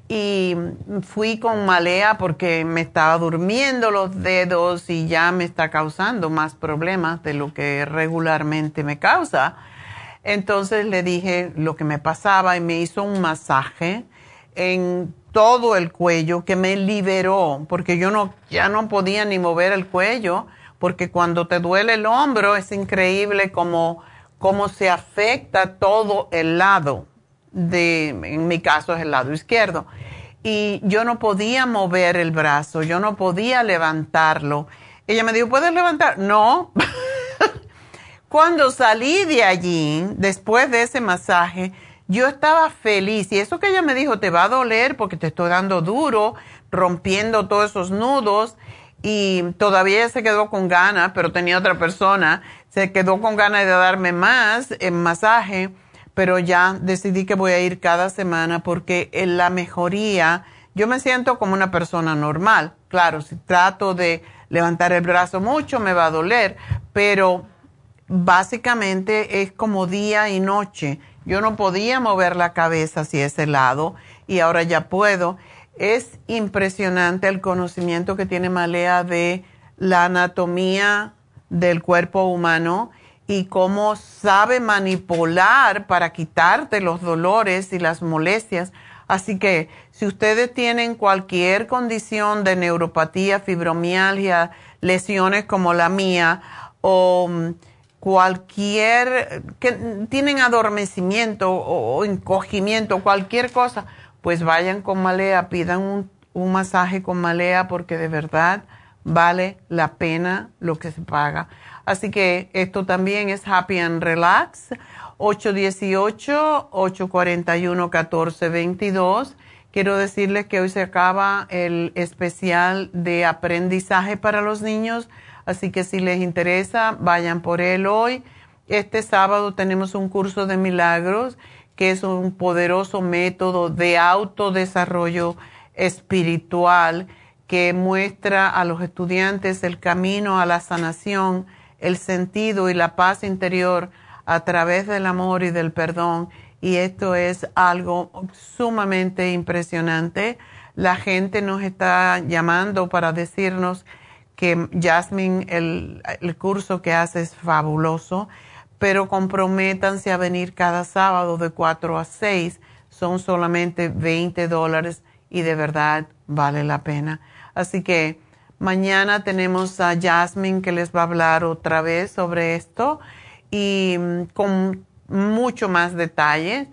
Y fui con malea porque me estaba durmiendo los dedos y ya me está causando más problemas de lo que regularmente me causa. Entonces le dije lo que me pasaba y me hizo un masaje en todo el cuello que me liberó, porque yo no, ya no podía ni mover el cuello, porque cuando te duele el hombro es increíble cómo, cómo se afecta todo el lado de, en mi caso es el lado izquierdo. Y yo no podía mover el brazo, yo no podía levantarlo. Ella me dijo, ¿puedes levantar? No. Cuando salí de allí, después de ese masaje, yo estaba feliz y eso que ella me dijo, te va a doler porque te estoy dando duro, rompiendo todos esos nudos y todavía se quedó con ganas, pero tenía otra persona, se quedó con ganas de darme más en masaje, pero ya decidí que voy a ir cada semana porque en la mejoría, yo me siento como una persona normal. Claro, si trato de levantar el brazo mucho me va a doler, pero básicamente es como día y noche yo no podía mover la cabeza hacia ese lado y ahora ya puedo. Es impresionante el conocimiento que tiene Malea de la anatomía del cuerpo humano y cómo sabe manipular para quitarte los dolores y las molestias. Así que si ustedes tienen cualquier condición de neuropatía, fibromialgia, lesiones como la mía o cualquier, que tienen adormecimiento o, encogimiento, cualquier cosa, pues vayan con malea, pidan un, un masaje con malea porque de verdad vale la pena lo que se paga. Así que esto también es Happy and Relax, 818-841-1422. Quiero decirles que hoy se acaba el especial de aprendizaje para los niños Así que si les interesa, vayan por él hoy. Este sábado tenemos un curso de milagros que es un poderoso método de autodesarrollo espiritual que muestra a los estudiantes el camino a la sanación, el sentido y la paz interior a través del amor y del perdón. Y esto es algo sumamente impresionante. La gente nos está llamando para decirnos que Jasmine, el, curso que hace es fabuloso, pero comprométanse a venir cada sábado de 4 a 6. Son solamente 20 dólares y de verdad vale la pena. Así que mañana tenemos a Jasmine que les va a hablar otra vez sobre esto y mm, con mucho más detalles.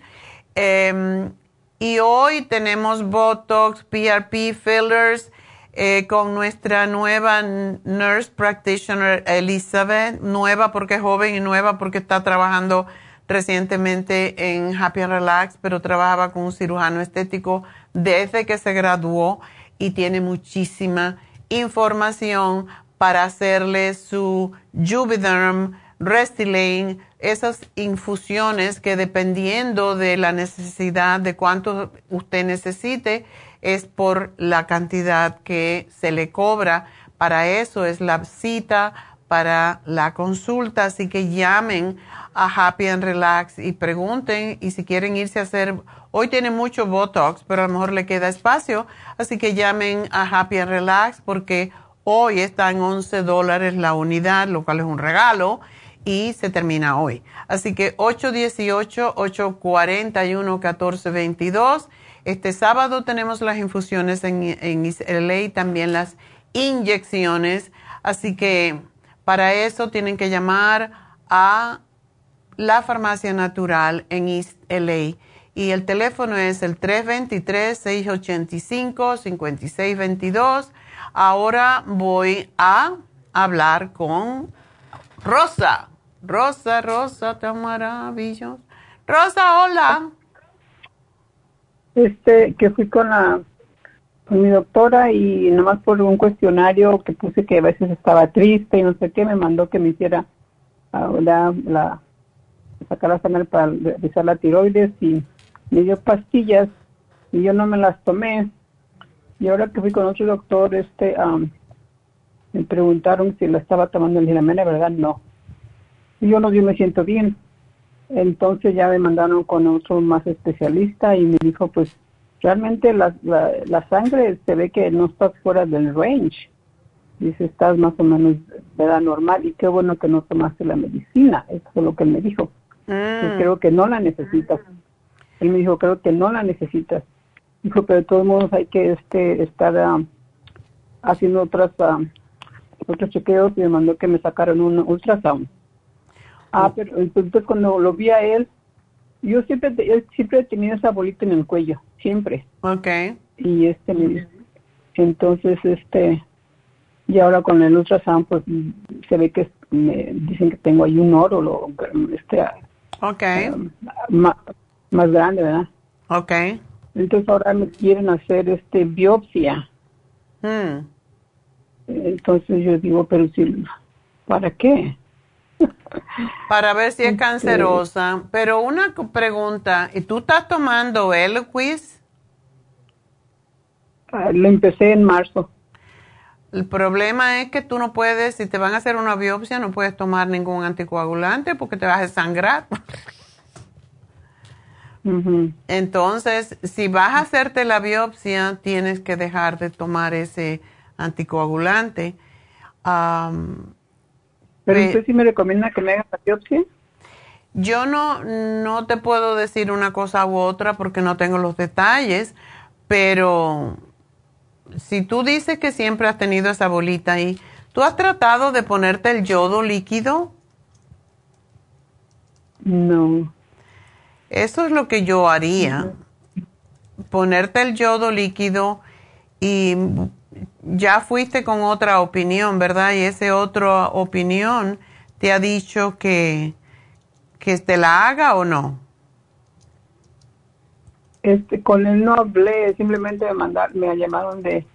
Em, y hoy tenemos Botox, PRP, fillers eh, con nuestra nueva nurse practitioner Elizabeth, nueva porque es joven y nueva porque está trabajando recientemente en Happy and Relax, pero trabajaba con un cirujano estético desde que se graduó y tiene muchísima información para hacerle su Juvederm, Restylane, esas infusiones que dependiendo de la necesidad, de cuánto usted necesite, es por la cantidad que se le cobra. Para eso es la cita para la consulta, así que llamen a Happy and Relax y pregunten y si quieren irse a hacer, hoy tiene mucho Botox, pero a lo mejor le queda espacio, así que llamen a Happy and Relax porque Hoy está en 11 dólares la unidad, lo cual es un regalo, y se termina hoy. Así que 818-841-1422. Este sábado tenemos las infusiones en, en LA, también las inyecciones. Así que para eso tienen que llamar a la farmacia natural en East LA. Y el teléfono es el 323-685-5622. Ahora voy a hablar con Rosa. Rosa, Rosa, tan maravilloso. Rosa, hola. Este, que fui con la con mi doctora y nomás por un cuestionario que puse que a veces estaba triste y no sé qué, me mandó que me hiciera uh, la, sacar la sangre para revisar la tiroides y me dio pastillas y yo no me las tomé. Y ahora que fui con otro doctor, este, me preguntaron si la estaba tomando el la verdad no. Y yo no, yo me siento bien. Entonces ya me mandaron con otro más especialista y me dijo, pues realmente la, la, sangre se ve que no está fuera del range. Dice, estás más o menos de edad normal y qué bueno que no tomaste la medicina. Eso es lo que él me dijo. Mm. creo que no la necesitas. Él me dijo, creo que no la necesitas. Dijo, pero de todos modos hay que este estar ah, haciendo otras uh, otros chequeos y me mandó que me sacaron un ultrasound. Ah, pero entonces cuando lo vi a él, yo siempre, siempre he tenido esa bolita en el cuello, siempre. Okay. Y este, entonces, este, y ahora con el ultrasound, pues se ve que me dicen que tengo ahí un oro, este, okay. Um, más, más grande, ¿verdad? Okay. Entonces ahora me quieren hacer este biopsia. Hmm. Entonces yo digo, pero si, ¿para qué? Para ver si es cancerosa. Pero una pregunta, ¿y tú estás tomando el quiz? Ah, lo empecé en marzo. El problema es que tú no puedes, si te van a hacer una biopsia, no puedes tomar ningún anticoagulante porque te vas a sangrar. Entonces, si vas a hacerte la biopsia, tienes que dejar de tomar ese anticoagulante. ¿Pero usted sí me recomienda que me haga la biopsia? Yo no, no te puedo decir una cosa u otra porque no tengo los detalles, pero si tú dices que siempre has tenido esa bolita ahí, ¿tú has tratado de ponerte el yodo líquido? No. Eso es lo que yo haría. Ponerte el yodo líquido y ya fuiste con otra opinión, ¿verdad? Y esa otra opinión te ha dicho que, que te la haga o no. Este, con él no hablé, simplemente me mandar, me llamaron de,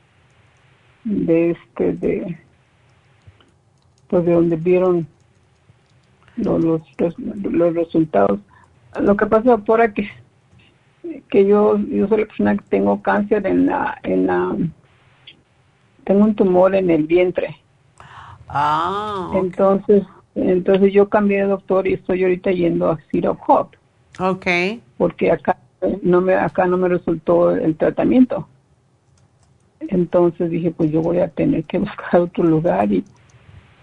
de este, de, pues de donde vieron los, los, resultados. Lo que pasa, doctora, que, que yo, yo soy la persona que tengo cáncer en la, en la, tengo un tumor en el vientre. Ah. Entonces, entonces yo cambié de doctor y estoy ahorita yendo a Syrup Hope. Okay. Porque acá no me acá no me resultó el tratamiento. Entonces dije, pues yo voy a tener que buscar otro lugar y,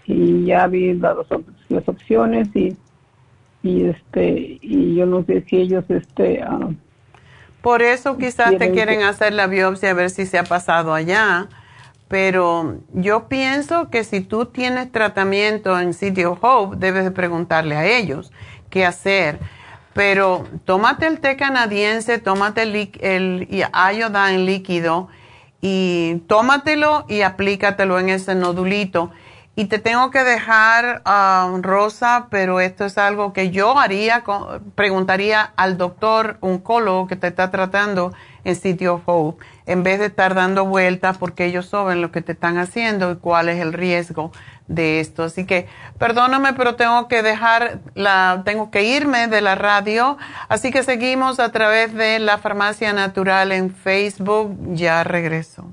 y ya vi las, las opciones y y este y yo no sé si ellos este ah, por eso quizás te quieren hacer la biopsia a ver si se ha pasado allá pero yo pienso que si tú tienes tratamiento en Sitio Hope, debes de preguntarle a ellos qué hacer. Pero tómate el té canadiense, tómate el, el en líquido y tómatelo y aplícatelo en ese nodulito. Y te tengo que dejar, uh, Rosa, pero esto es algo que yo haría, preguntaría al doctor oncólogo que te está tratando en Sitio Hope en vez de estar dando vueltas porque ellos saben lo que te están haciendo y cuál es el riesgo de esto. Así que perdóname, pero tengo que dejar la, tengo que irme de la radio. Así que seguimos a través de la farmacia natural en Facebook. Ya regreso.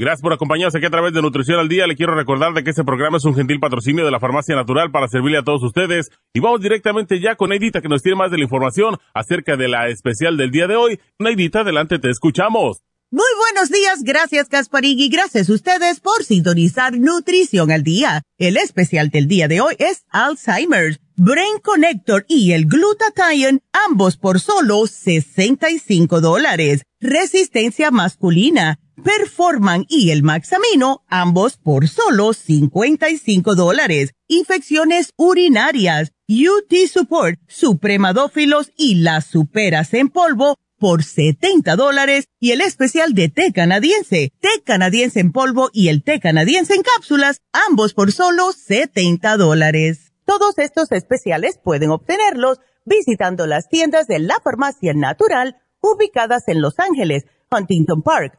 Gracias por acompañarnos aquí a través de Nutrición al Día. Le quiero recordar de que este programa es un gentil patrocinio de la Farmacia Natural para servirle a todos ustedes. Y vamos directamente ya con Neidita que nos tiene más de la información acerca de la especial del día de hoy. Neidita, adelante, te escuchamos. Muy buenos días, gracias y gracias a ustedes por sintonizar Nutrición al Día. El especial del día de hoy es Alzheimer's, Brain Connector y el Glutathione, ambos por solo 65 dólares. Resistencia masculina Performan y el Maxamino, ambos por solo 55 dólares. Infecciones urinarias, UT Support, Supremadófilos y las superas en polvo por 70 dólares y el especial de té canadiense, té canadiense en polvo y el té canadiense en cápsulas, ambos por solo 70 dólares. Todos estos especiales pueden obtenerlos visitando las tiendas de la farmacia natural ubicadas en Los Ángeles, Huntington Park,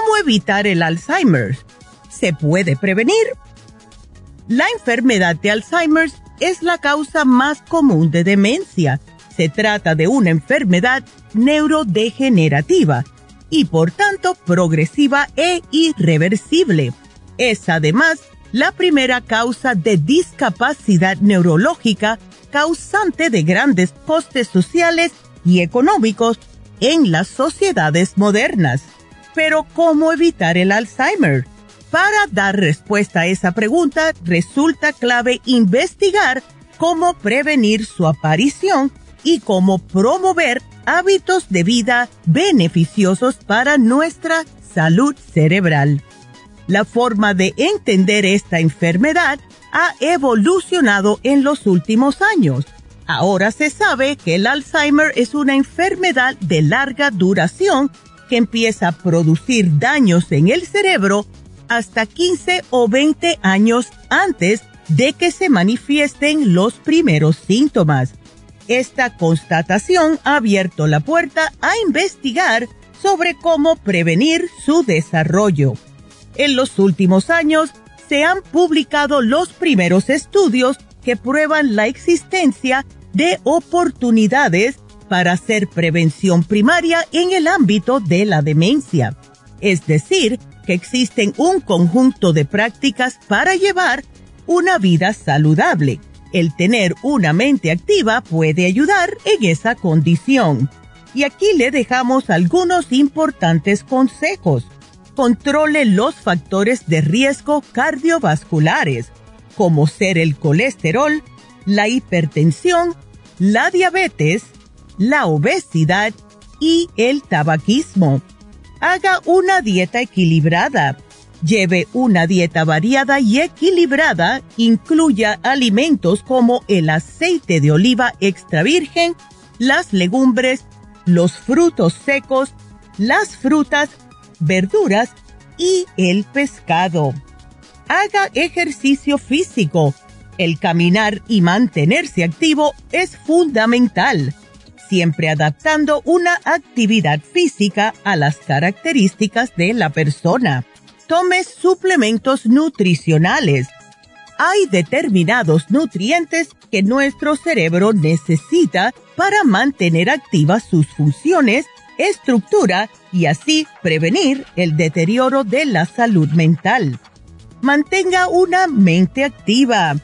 ¿Cómo evitar el Alzheimer? ¿Se puede prevenir? La enfermedad de Alzheimer es la causa más común de demencia. Se trata de una enfermedad neurodegenerativa y por tanto progresiva e irreversible. Es además la primera causa de discapacidad neurológica causante de grandes costes sociales y económicos en las sociedades modernas. Pero ¿cómo evitar el Alzheimer? Para dar respuesta a esa pregunta, resulta clave investigar cómo prevenir su aparición y cómo promover hábitos de vida beneficiosos para nuestra salud cerebral. La forma de entender esta enfermedad ha evolucionado en los últimos años. Ahora se sabe que el Alzheimer es una enfermedad de larga duración que empieza a producir daños en el cerebro hasta 15 o 20 años antes de que se manifiesten los primeros síntomas. Esta constatación ha abierto la puerta a investigar sobre cómo prevenir su desarrollo. En los últimos años se han publicado los primeros estudios que prueban la existencia de oportunidades para hacer prevención primaria en el ámbito de la demencia. Es decir, que existen un conjunto de prácticas para llevar una vida saludable. El tener una mente activa puede ayudar en esa condición. Y aquí le dejamos algunos importantes consejos. Controle los factores de riesgo cardiovasculares, como ser el colesterol, la hipertensión, la diabetes, la obesidad y el tabaquismo. Haga una dieta equilibrada. Lleve una dieta variada y equilibrada. Incluya alimentos como el aceite de oliva extra virgen, las legumbres, los frutos secos, las frutas, verduras y el pescado. Haga ejercicio físico. El caminar y mantenerse activo es fundamental, siempre adaptando una actividad física a las características de la persona. Tome suplementos nutricionales. Hay determinados nutrientes que nuestro cerebro necesita para mantener activas sus funciones, estructura y así prevenir el deterioro de la salud mental. Mantenga una mente activa.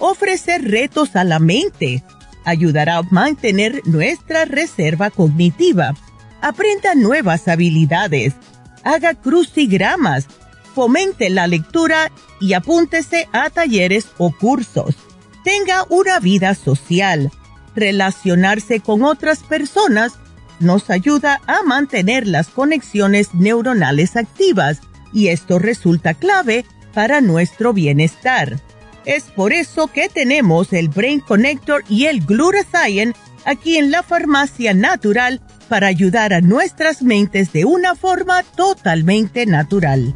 Ofrecer retos a la mente ayudará a mantener nuestra reserva cognitiva. Aprenda nuevas habilidades. Haga crucigramas. Fomente la lectura y apúntese a talleres o cursos. Tenga una vida social. Relacionarse con otras personas nos ayuda a mantener las conexiones neuronales activas y esto resulta clave para nuestro bienestar. Es por eso que tenemos el Brain Connector y el Glutathione aquí en la farmacia natural para ayudar a nuestras mentes de una forma totalmente natural.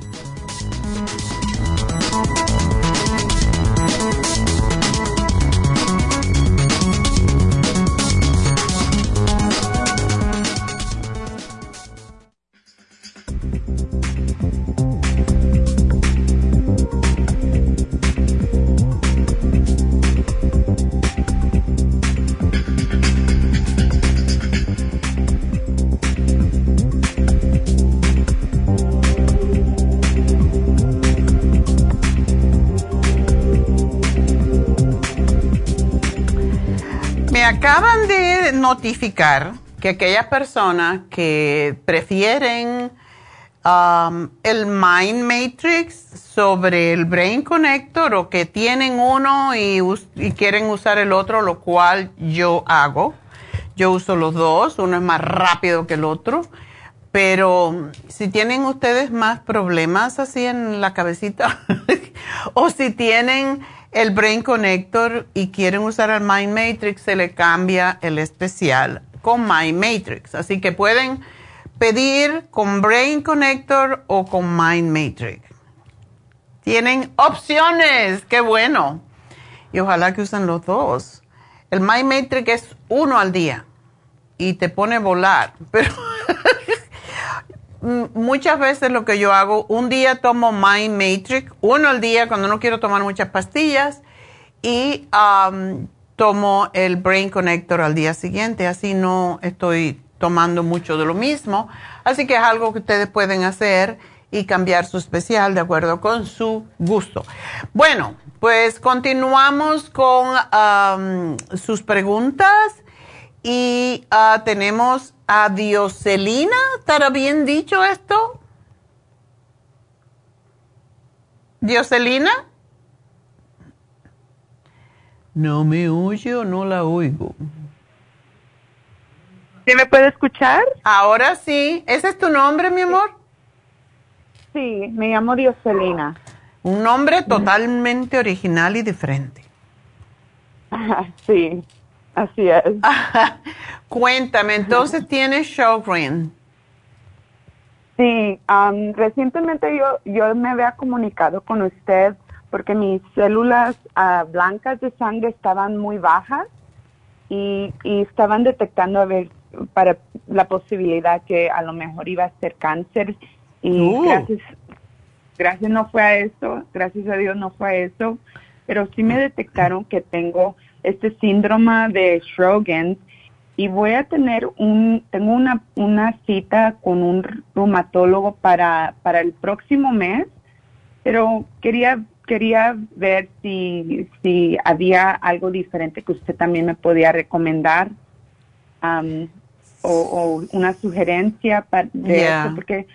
Acaban de notificar que aquellas personas que prefieren um, el Mind Matrix sobre el Brain Connector o que tienen uno y, y quieren usar el otro, lo cual yo hago. Yo uso los dos, uno es más rápido que el otro. Pero si tienen ustedes más problemas así en la cabecita o si tienen el Brain Connector y quieren usar el Mind Matrix, se le cambia el especial con Mind Matrix. Así que pueden pedir con Brain Connector o con Mind Matrix. Tienen opciones, qué bueno. Y ojalá que usen los dos. El Mind Matrix es uno al día y te pone a volar, pero muchas veces lo que yo hago, un día tomo Mind Matrix, uno al día cuando no quiero tomar muchas pastillas y um, tomo el Brain Connector al día siguiente, así no estoy tomando mucho de lo mismo. Así que es algo que ustedes pueden hacer y cambiar su especial de acuerdo con su gusto. Bueno, pues continuamos con sus preguntas y uh, tenemos a Dioselina, ¿estará bien dicho esto? ¿Dioselina? ¿No me oye o no la oigo? ¿Sí me puede escuchar? Ahora sí. ¿Ese es tu nombre, mi amor? Sí, me llamo Dioselina. Un nombre totalmente original y diferente. sí. Así es. Cuéntame, entonces tienes Sjogren. Sí, recientemente yo, yo me había comunicado con usted porque mis células ah, blancas de sangre estaban muy bajas y, y estaban detectando a ver para la posibilidad que a lo mejor iba a ser cáncer y uh. gracias gracias no fue a eso, gracias a Dios no fue a eso, pero sí me detectaron que tengo este síndrome de Sjogren's y voy a tener un, tengo una, una cita con un reumatólogo para, para el próximo mes, pero quería, quería ver si, si había algo diferente que usted también me podía recomendar o, una sugerencia para, de eso, porque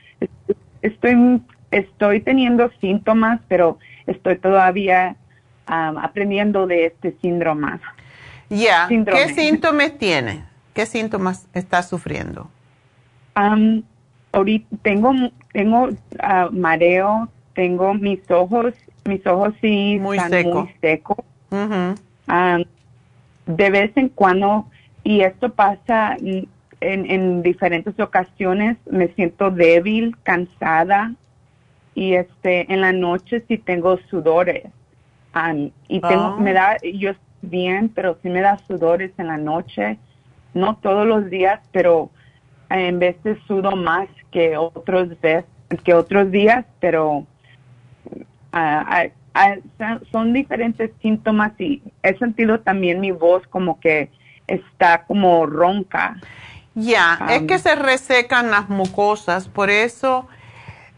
estoy, estoy teniendo síntomas, pero estoy todavía aprendiendo de este síndrome. Ya, ¿qué síntomas tiene? ¿Qué síntomas está sufriendo? ahorita tengo tengo ah, mareo, tengo mis ojos, mis ojos sí muy están muy secos. de vez en cuando, y esto pasa en, en diferentes ocasiones, me siento débil, cansada, y este en la noche sí tengo sudores. Um, y tengo, Oh. me da, yo bien, pero sí me da sudores en la noche, no todos los días, pero en veces sudo más que otros veces, que otros días, pero ah, ah, ah, son- diferentes síntomas y he sentido también mi voz como que está como ronca. Ya, es que se resecan las mucosas, por eso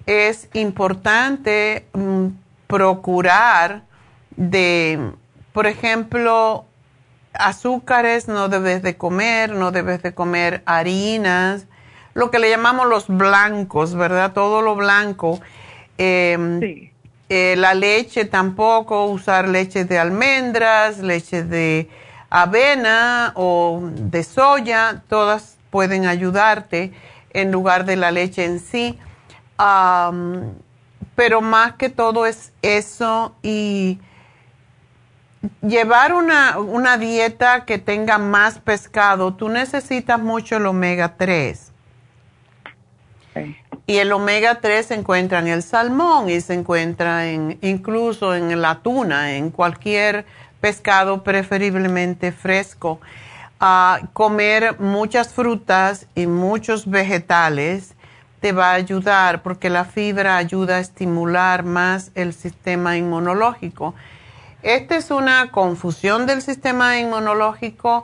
es importante mm, procurar de, por ejemplo, azúcares no debes de comer, no debes de comer harinas, lo que le llamamos los blancos, ¿verdad? Todo lo blanco. Em, Sí. eh, la leche tampoco, usar leche de almendras, leche de avena o de soya, todas pueden ayudarte en lugar de la leche en sí. Pero más que todo es eso y llevar una, una dieta que tenga más pescado. Tú necesitas mucho el omega 3. Sí. Y el omega 3 se encuentra en el salmón y se encuentra en, incluso en la tuna, en cualquier pescado preferiblemente fresco. Ah, comer muchas frutas y muchos vegetales te va a ayudar porque la fibra ayuda a estimular más el sistema inmunológico. Esta es una confusión del sistema inmunológico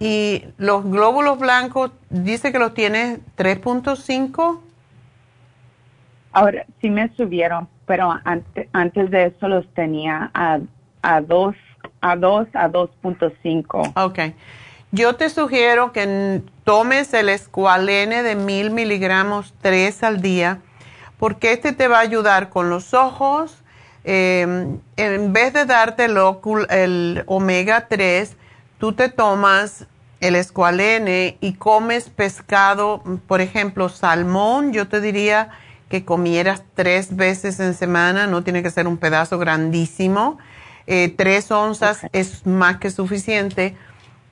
y los glóbulos blancos dice que los tiene 3.5. Ahora sí me subieron, pero antes, antes de eso los tenía a, a 2 a 2 a 2.5. Ok. Yo te sugiero que tomes el escualene de mil miligramos tres al día, porque este te va a ayudar con los ojos. Eh, en vez de darte el, el omega 3, tú te tomas el escualene y comes pescado, por ejemplo, salmón. Yo te diría que comieras tres veces en semana, no tiene que ser un pedazo grandísimo. Eh, tres onzas es más que suficiente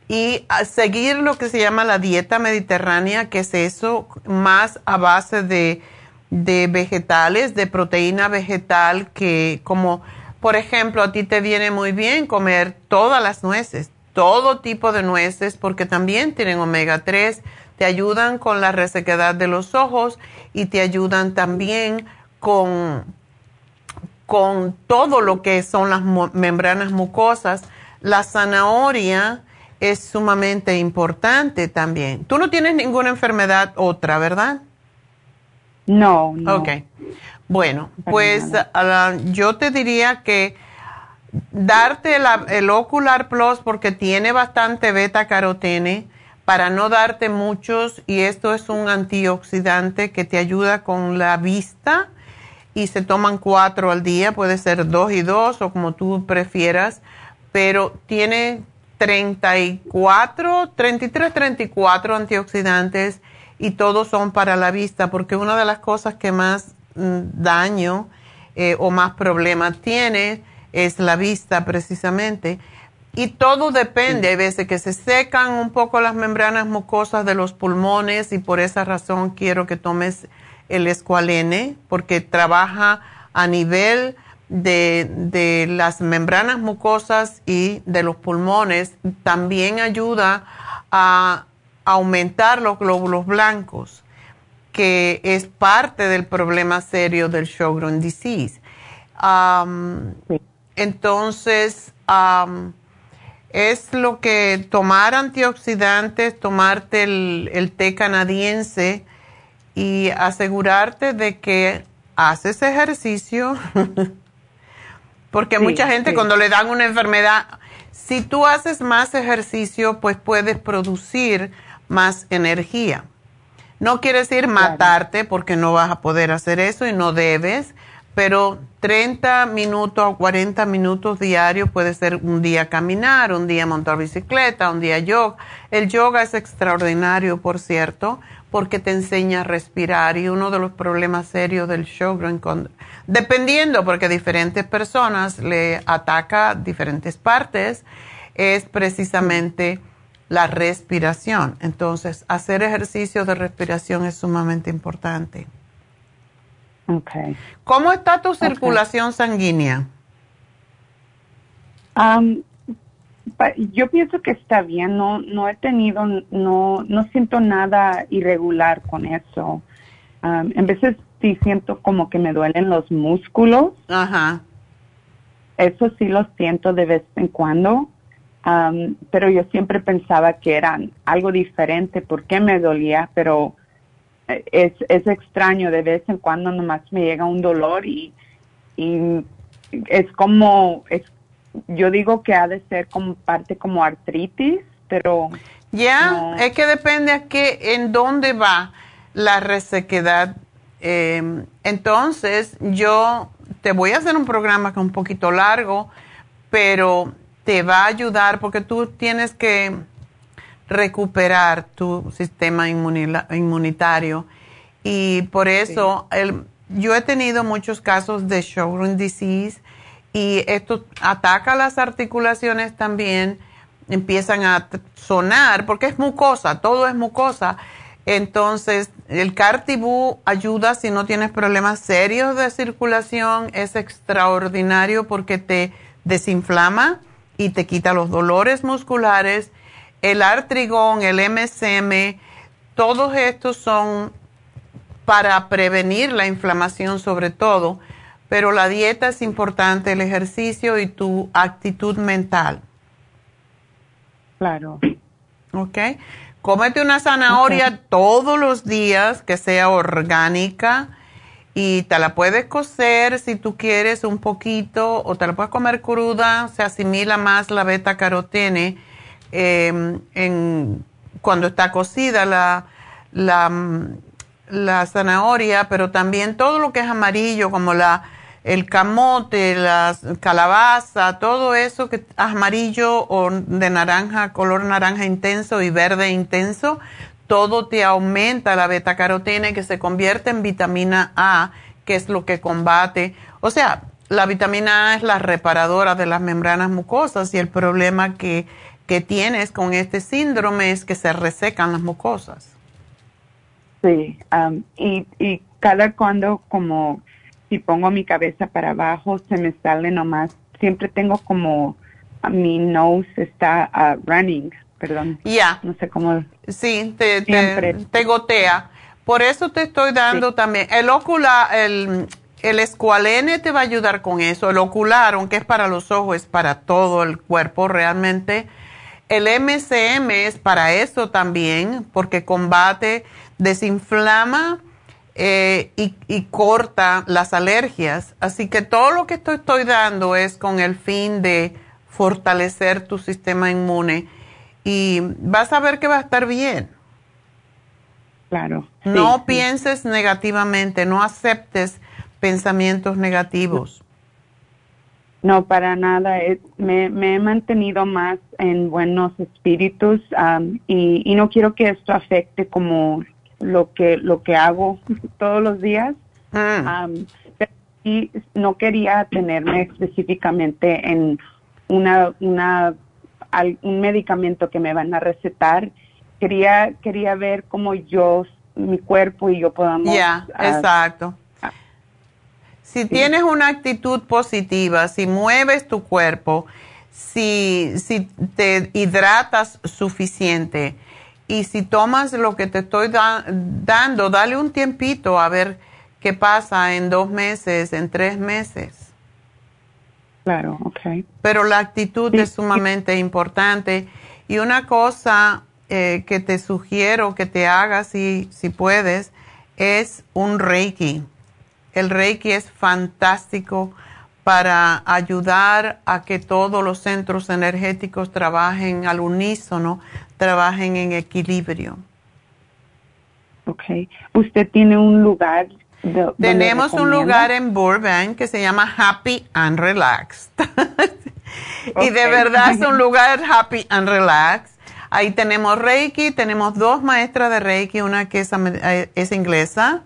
y a seguir lo que se llama la dieta mediterránea, que es eso, más a base de, de vegetales, de proteína vegetal, que como, por ejemplo, a ti te viene muy bien comer todas las nueces, todo tipo de nueces, porque también tienen omega 3, te ayudan con la resequedad de los ojos y te ayudan también con con todo lo que son las membranas mucosas, la zanahoria es sumamente importante también. Tú no tienes ninguna enfermedad otra, ¿verdad? No, no. Ok. Bueno, pues ah, yo te diría que darte la- el Ocular Plus porque tiene bastante beta carotene para no darte muchos y esto es un antioxidante que te ayuda con la vista y se toman cuatro al día, puede ser dos y dos o como tú prefieras, pero tiene 34, 33, 34 antioxidantes y todos son para la vista, porque una de las cosas que más mm, daño eh, o más problemas tiene es la vista precisamente. Y todo depende, hay veces que se secan un poco las membranas mucosas de los pulmones y por esa razón quiero que tomes el escualene porque trabaja a nivel de, de las membranas mucosas y de los pulmones. También ayuda a aumentar los glóbulos blancos, que es parte del problema serio del Sjogren disease. Sí. entonces, es lo que tomar antioxidantes, tomarte el, el té canadiense y asegurarte de que haces ejercicio, porque Sí, mucha gente sí. cuando le dan una enfermedad, si tú haces más ejercicio, pues puedes producir más energía. No quiere decir Claro. matarte porque no vas a poder hacer eso y no debes, pero 30 minutos o 40 minutos diarios puede ser un día caminar, un día montar bicicleta, un día yoga. El yoga es extraordinario, por cierto, porque te enseña a respirar y uno de los problemas serios del Sjogren, dependiendo porque diferentes personas le ataca diferentes partes, es precisamente la respiración. Entonces, hacer ejercicio de respiración es sumamente importante. Okay. ¿Cómo está tu circulación sanguínea? Um, yo pienso que está bien, no, no he tenido, no, no siento nada irregular con eso. Um, en veces sí siento como que me duelen los músculos. Ajá. Eso sí lo siento de vez en cuando, um, pero yo siempre pensaba que eran algo diferente, porque me dolía, pero eh, es, es extraño, de vez en cuando nomás me llega un dolor y, y es como, es yo digo que ha de ser como parte como artritis, pero... Ya, es que depende a qué, en dónde va la resequedad. Eh, entonces, yo te voy a hacer un programa que es un poquito largo, pero te va a ayudar porque tú tienes que recuperar tu sistema inmunitario. Y por eso, el, yo he tenido muchos casos de Sjögren disease y esto ataca las articulaciones también, empiezan a sonar, porque es mucosa, todo es mucosa. Entonces, el Cartibú ayuda si no tienes problemas serios de circulación, es extraordinario porque te desinflama y te quita los dolores musculares. El artrigón, el MSM, todos estos son para prevenir la inflamación sobre todo pero la dieta es importante, el ejercicio y tu actitud mental. Claro. ¿Ok? Cómete una zanahoria todos los días que sea orgánica y te la puedes cocer si tú quieres un poquito o te la puedes comer cruda, se asimila más la beta carotene em, en, cuando está cocida la, la, zanahoria, pero también todo lo que es amarillo como la el camote, la calabaza, todo eso que es amarillo o de naranja, color naranja intenso y verde intenso, todo te aumenta la beta carotene que se convierte en vitamina A, que es lo que combate. O sea, la vitamina A es la reparadora de las membranas mucosas y el problema que, que tienes con este síndrome es que se resecan las mucosas. Sí, y, y cada cuando como si pongo mi cabeza para abajo, se me sale nomás. Siempre tengo como mi nose está uh, running, perdón. Ya. No sé cómo. Sí, te, te, gotea. Por eso te estoy dando también. El ocular, el, el escualene te va a ayudar con eso. El ocular, aunque es para los ojos, es para todo el cuerpo realmente. El MCM es para eso también, porque combate, desinflama eh, y, corta las alergias. Así que todo lo que estoy, estoy dando es con el fin de fortalecer tu sistema inmune y vas a ver que va a estar bien. Claro. no pienses negativamente, no aceptes pensamientos negativos. No, para nada. me, he mantenido más en buenos espíritus y, y, no quiero que esto afecte como lo que lo que hago todos los días. Ah. pero sí, no quería tenerme específicamente en una una un medicamento que me van a recetar. Quería quería ver cómo yo mi cuerpo y yo podamos. Ya, exacto. Ah. si tienes una actitud positiva, si mueves tu cuerpo, si, si te hidratas suficiente, y si tomas lo que te estoy dando, dale un tiempito a ver qué pasa en dos meses, en tres meses. Claro, ok. Pero la actitud es sumamente importante. Y una cosa eh, que te sugiero que te hagas, si, si puedes, es un Reiki. El Reiki es fantástico para ayudar a que todos los centros energéticos trabajen al unísono, trabajen en equilibrio. Ok. ¿Usted tiene un lugar? Tenemos un lugar en Burbank que se llama Happy and Relaxed. y de verdad es un lugar happy and relaxed. Ahí tenemos Reiki, tenemos dos maestras de Reiki, una que es, eh, inglesa,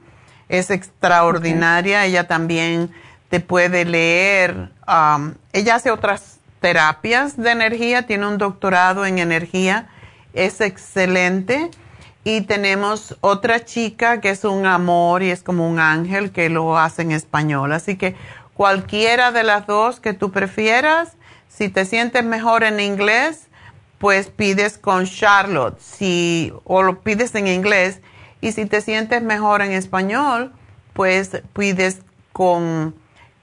es extraordinaria, ella también te puede leer, um, ella hace otras terapias de energía, tiene un doctorado en energía es excelente Y tenemos otra chica que es un amor y es como un ángel que lo hace en español. Así que cualquiera de las dos que tú prefieras, si te sientes mejor en inglés, pues pides con Charlotte, si, o lo pides en inglés. Y si te sientes mejor en español, pues pides con,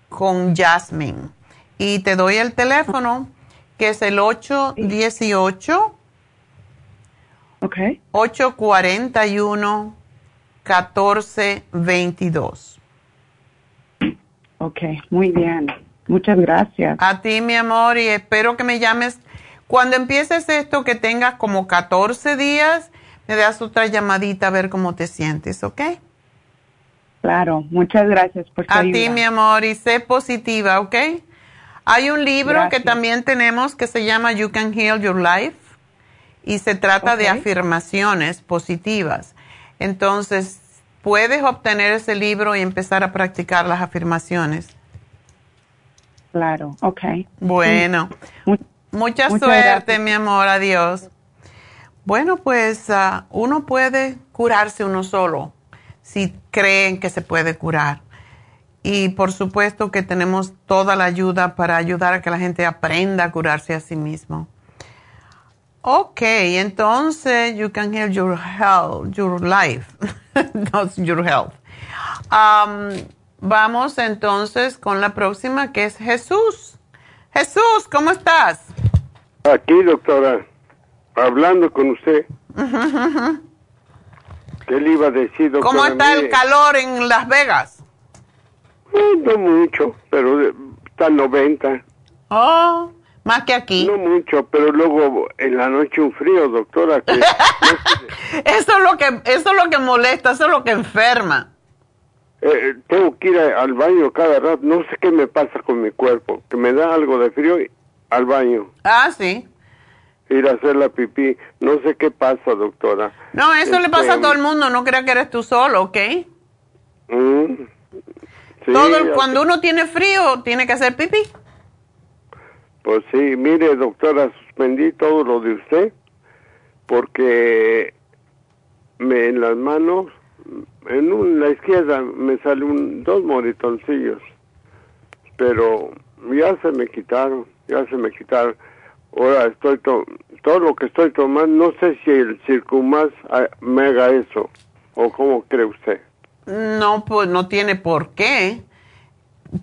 con Jasmine. Y te doy el teléfono, que es el 818. Ok. 841 1422. Ok, muy bien. Muchas gracias. A ti, mi amor, y espero que me llames. Cuando empieces esto, que tengas como 14 días, me das otra llamadita a ver cómo te sientes, ¿ok? Claro, muchas gracias por tu A ayuda. ti, mi amor, y sé positiva, ¿ok? Hay un libro que también tenemos que se llama You Can Heal Your Life y se trata de afirmaciones positivas. Entonces, puedes obtener ese libro y empezar a practicar las afirmaciones. Claro, ok. Bueno, Mu- mucha suerte, gracias. mi amor, adiós. Bueno, pues ah, uno puede curarse uno solo si creen que se puede curar. Y por supuesto que tenemos toda la ayuda para ayudar a que la gente aprenda a curarse a sí mismo. Ok, entonces you can heal your health, your life, not your health. Um, vamos entonces con la próxima que es Jesús. Jesús, ¿cómo estás? Aquí, doctora, hablando con usted. ¿Qué le iba a decir, doctora? ¿Cómo está el calor en Las Vegas? eh, No mucho, pero está 90. Oh, más que aquí. No mucho, pero luego en la noche un frío, doctora. Que, Eso es lo que eso es lo que molesta, eso es lo que enferma. eh, tengo que ir a- al baño cada rato. No sé qué me pasa con mi cuerpo. Que me da algo de frío y al baño. Ah, sí. Ir a hacer la pipí. No sé qué pasa, doctora. No, eso le pasa a Este, todo el mundo, no crea que eres tú solo, ¿ok? mm, sí, todo el- ya cuando uno tiene frío, tiene que hacer pipí. Pues sí, mire, doctora, suspendí todo lo de usted porque me en las manos, en un- la izquierda me sale un, dos moritoncillos, pero ya se me quitaron, ya se me quitaron. Ahora estoy to- todo lo que estoy tomando, no sé si el Circumax ah, me haga eso o cómo cree usted. No, pues no tiene por qué.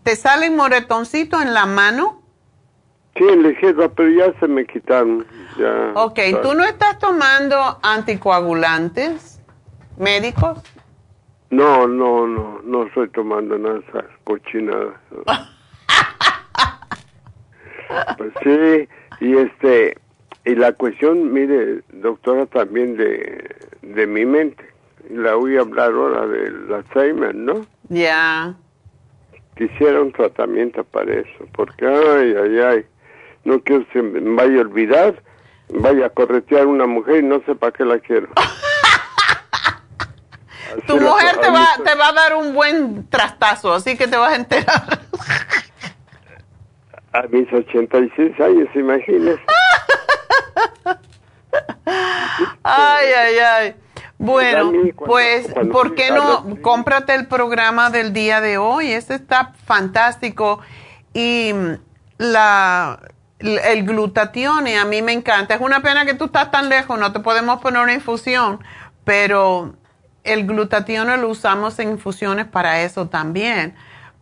¿Te salen moretoncitos en la mano? Sí, izquierda, pero ya se me quitaron. Ya, Ok, ¿tú no estás tomando anticoagulantes médicos? No, no, no, no estoy tomando nada esas cochinadas. pues sí, y este, y la cuestión, mire, doctora, también de, de mi mente. La voy a hablar ahora del Alzheimer, ¿no? Ya. Quisiera un tratamiento para eso, porque, ay, ay, ay, no quiero que se me vaya a olvidar, vaya a corretear una mujer y no sé para qué la quiero. Así Tu mujer te a va, te va a dar un buen trastazo, así que te vas a enterar. A mis 86 años, imagínese. Ay, ay, ay. Bueno, A pues, ¿por qué a no cómprate el programa del día de hoy? Ese está fantástico. Y mm, la, el glutatione a mí me encanta. Es una pena que tú estás tan lejos, no te podemos poner una infusión, pero el glutatione lo usamos en infusiones para eso también.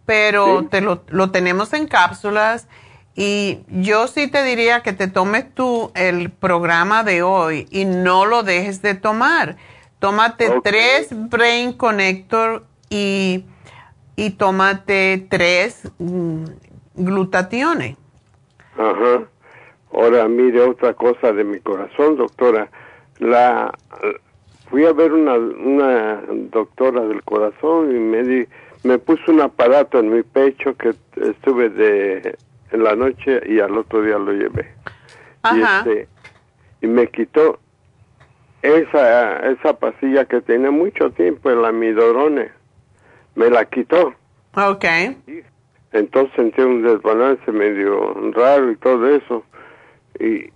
Pero Sí. te lo, lo tenemos en cápsulas y yo sí te diría que te tomes tú el programa de hoy y no lo dejes de tomar. Tómate tres Brain Connector y, y tómate tres mm, glutationes. Ajá. Ahora mire otra cosa de mi corazón, doctora. La fui a ver una una doctora del corazón y me di, me puso un aparato en mi pecho que estuve de en la noche y al otro día lo llevé. Y Ajá. este y me quitó esa esa pastilla que tenía mucho tiempo el amidorone. Me la quitó. Ok. Entonces sentí un desbalance medio raro y todo eso. Y,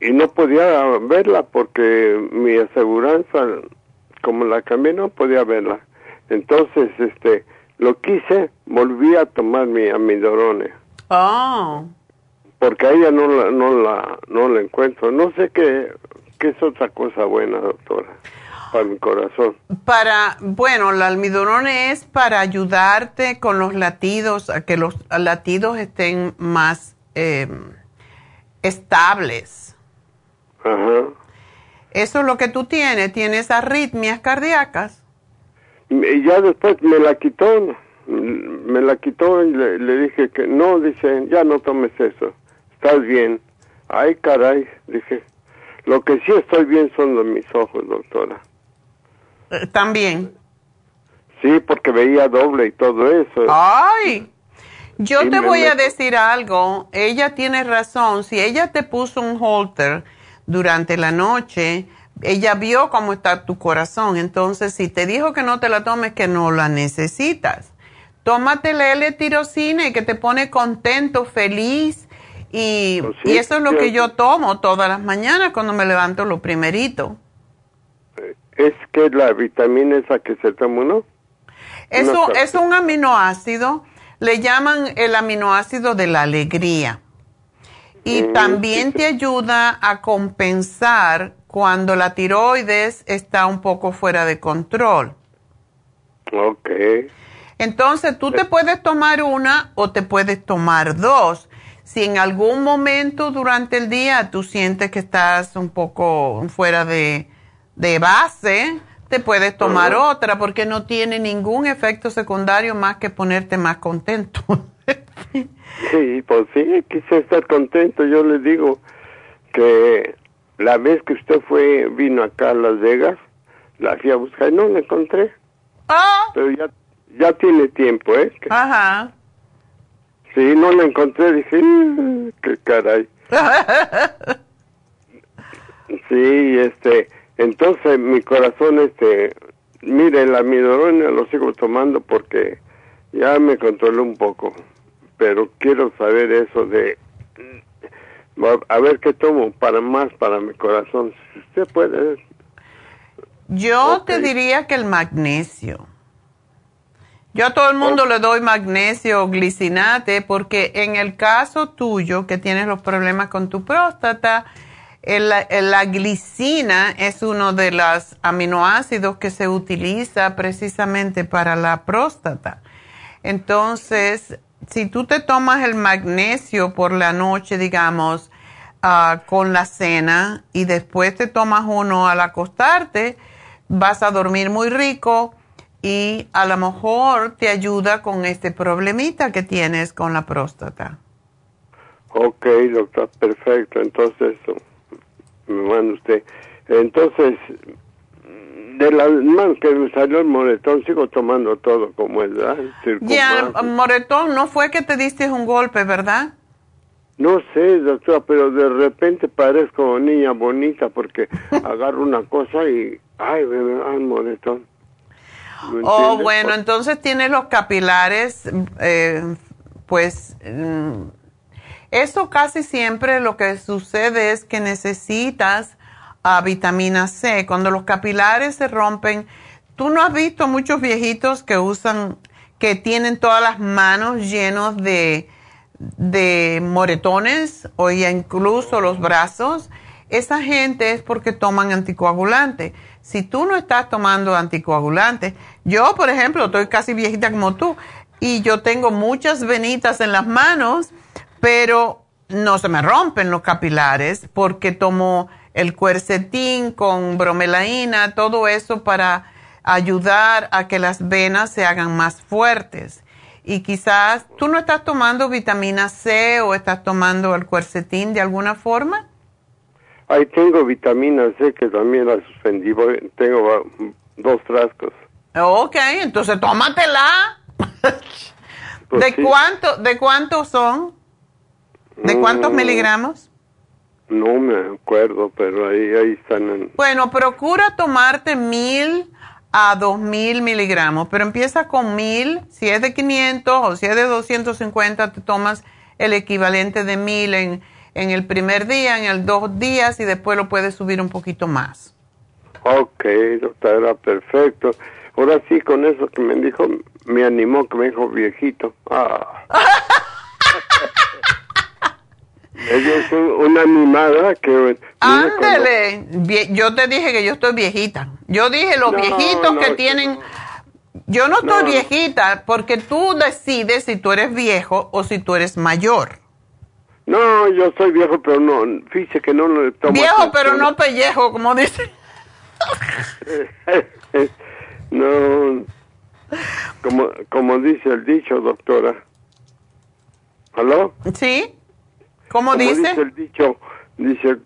y no podía verla porque mi aseguranza, como la cambié, no podía verla. Entonces, este, lo quise, volví a tomar mi amidorone. Oh. Porque a ella no la, no la, no la encuentro. No sé qué, qué es otra cosa buena, doctora, para mi corazón. Para, bueno, la almidorone es para ayudarte con los latidos, a que los latidos estén más eh, estables. Ajá. Eso es lo que tú tienes, tienes arritmias cardíacas. Y ya después me la quitó, me la quitó y le, le dije que no, dice, ya no tomes eso, estás bien. Ay, caray, dije, lo que sí estoy bien son los mis ojos, doctora. También. Sí, porque veía doble y todo eso. Ay, yo te me voy a decir algo. Ella tiene razón. Si ella te puso un holter durante la noche, ella vio cómo está tu corazón. Entonces, si te dijo que no te la tomes, que no la necesitas. Tómate la L-tirocina y que te pone contento, feliz. Y, Pues sí, y eso es lo sí, que yo tomo todas las mañanas cuando me levanto lo primerito. Es que la vitamina esa que se toma uno. Es un, es un aminoácido, le llaman el aminoácido de la alegría. Y Mm, también te ayuda a compensar cuando la tiroides está un poco fuera de control. Ok. Entonces tú te puedes tomar una o te puedes tomar dos. Si en algún momento durante el día tú sientes que estás un poco fuera de, de base, te puedes tomar otra porque no tiene ningún efecto secundario más que ponerte más contento. Sí, pues sí, quise estar contento. Yo le digo que la vez que usted fue, vino acá a Las Vegas, la fui a buscar y no la encontré. ah, Pero ya, ya tiene tiempo, ¿eh? Que- ajá. sí, no la encontré, dije, "Mm, qué caray. Sí, este, entonces mi corazón, este, mire, la midorona lo sigo tomando porque ya me controló un poco, pero quiero saber eso de, a a ver qué tomo para más para mi corazón. Si usted puede, Yo te diría que el magnesio. Yo a todo el mundo le doy magnesio o glicinate porque en el caso tuyo que tienes los problemas con tu próstata, la glicina es uno de los aminoácidos que se utiliza precisamente para la próstata. Entonces, si tú te tomas el magnesio por la noche, digamos, ah, con la cena y después te tomas uno al acostarte, vas a dormir muy rico y a lo mejor te ayuda con este problemita que tienes con la próstata. ok, doctor, perfecto, entonces manda usted. Entonces, de la mano que me salió el moretón, sigo tomando todo como es, ¿verdad? Ya. Moretón, no fue que te diste un golpe, ¿verdad? No sé, doctora, pero de repente parezco niña bonita porque agarro una cosa y, ay, me me da un moretón. ¿Me Oh, bueno, entonces tienes los capilares, eh, pues eso casi siempre lo que sucede es que necesitas ah, vitamina C. Cuando los capilares se rompen, tú no has visto muchos viejitos que usan, que tienen todas las manos llenos de, de moretones o ya incluso los brazos. Esa gente es porque toman anticoagulante. Si tú no estás tomando anticoagulante, yo, por ejemplo, estoy casi viejita como tú y yo tengo muchas venitas en las manos, pero no se me rompen los capilares porque tomo el cuercetín con bromelaína, todo eso para ayudar a que las venas se hagan más fuertes. Y quizás tú no estás tomando vitamina C o estás tomando el cuercetín de alguna forma. Ahí tengo vitamina C que también la suspendí, tengo dos frascos. Ok, entonces tómatela. Pues ¿De sí. cuánto, de cuántos son? ¿De cuántos Mm, miligramos? No me acuerdo, pero ahí, ahí están. En, Bueno, procura tomarte mil a dos mil miligramos, pero empieza con mil, si es de 500 o si es de 250, te tomas el equivalente de mil en, en el primer día, en el dos días y después lo puedes subir un poquito más. Ok, doctora, perfecto. Ahora sí, con eso que me dijo, me animó, que me dijo viejito. Ah. Ella es una animada que... Ándele, yo te dije que yo estoy viejita. Yo dije los viejitos que tienen... Yo no estoy viejita porque tú decides si tú eres viejo o si tú eres mayor. No, yo soy viejo, pero no, fíjese que no lo tomo. Viejo, pero no pellejo, como dice. no, como, como dice el dicho, doctora. ¿Aló? Sí. ¿Cómo dice? dice el dicho, dice,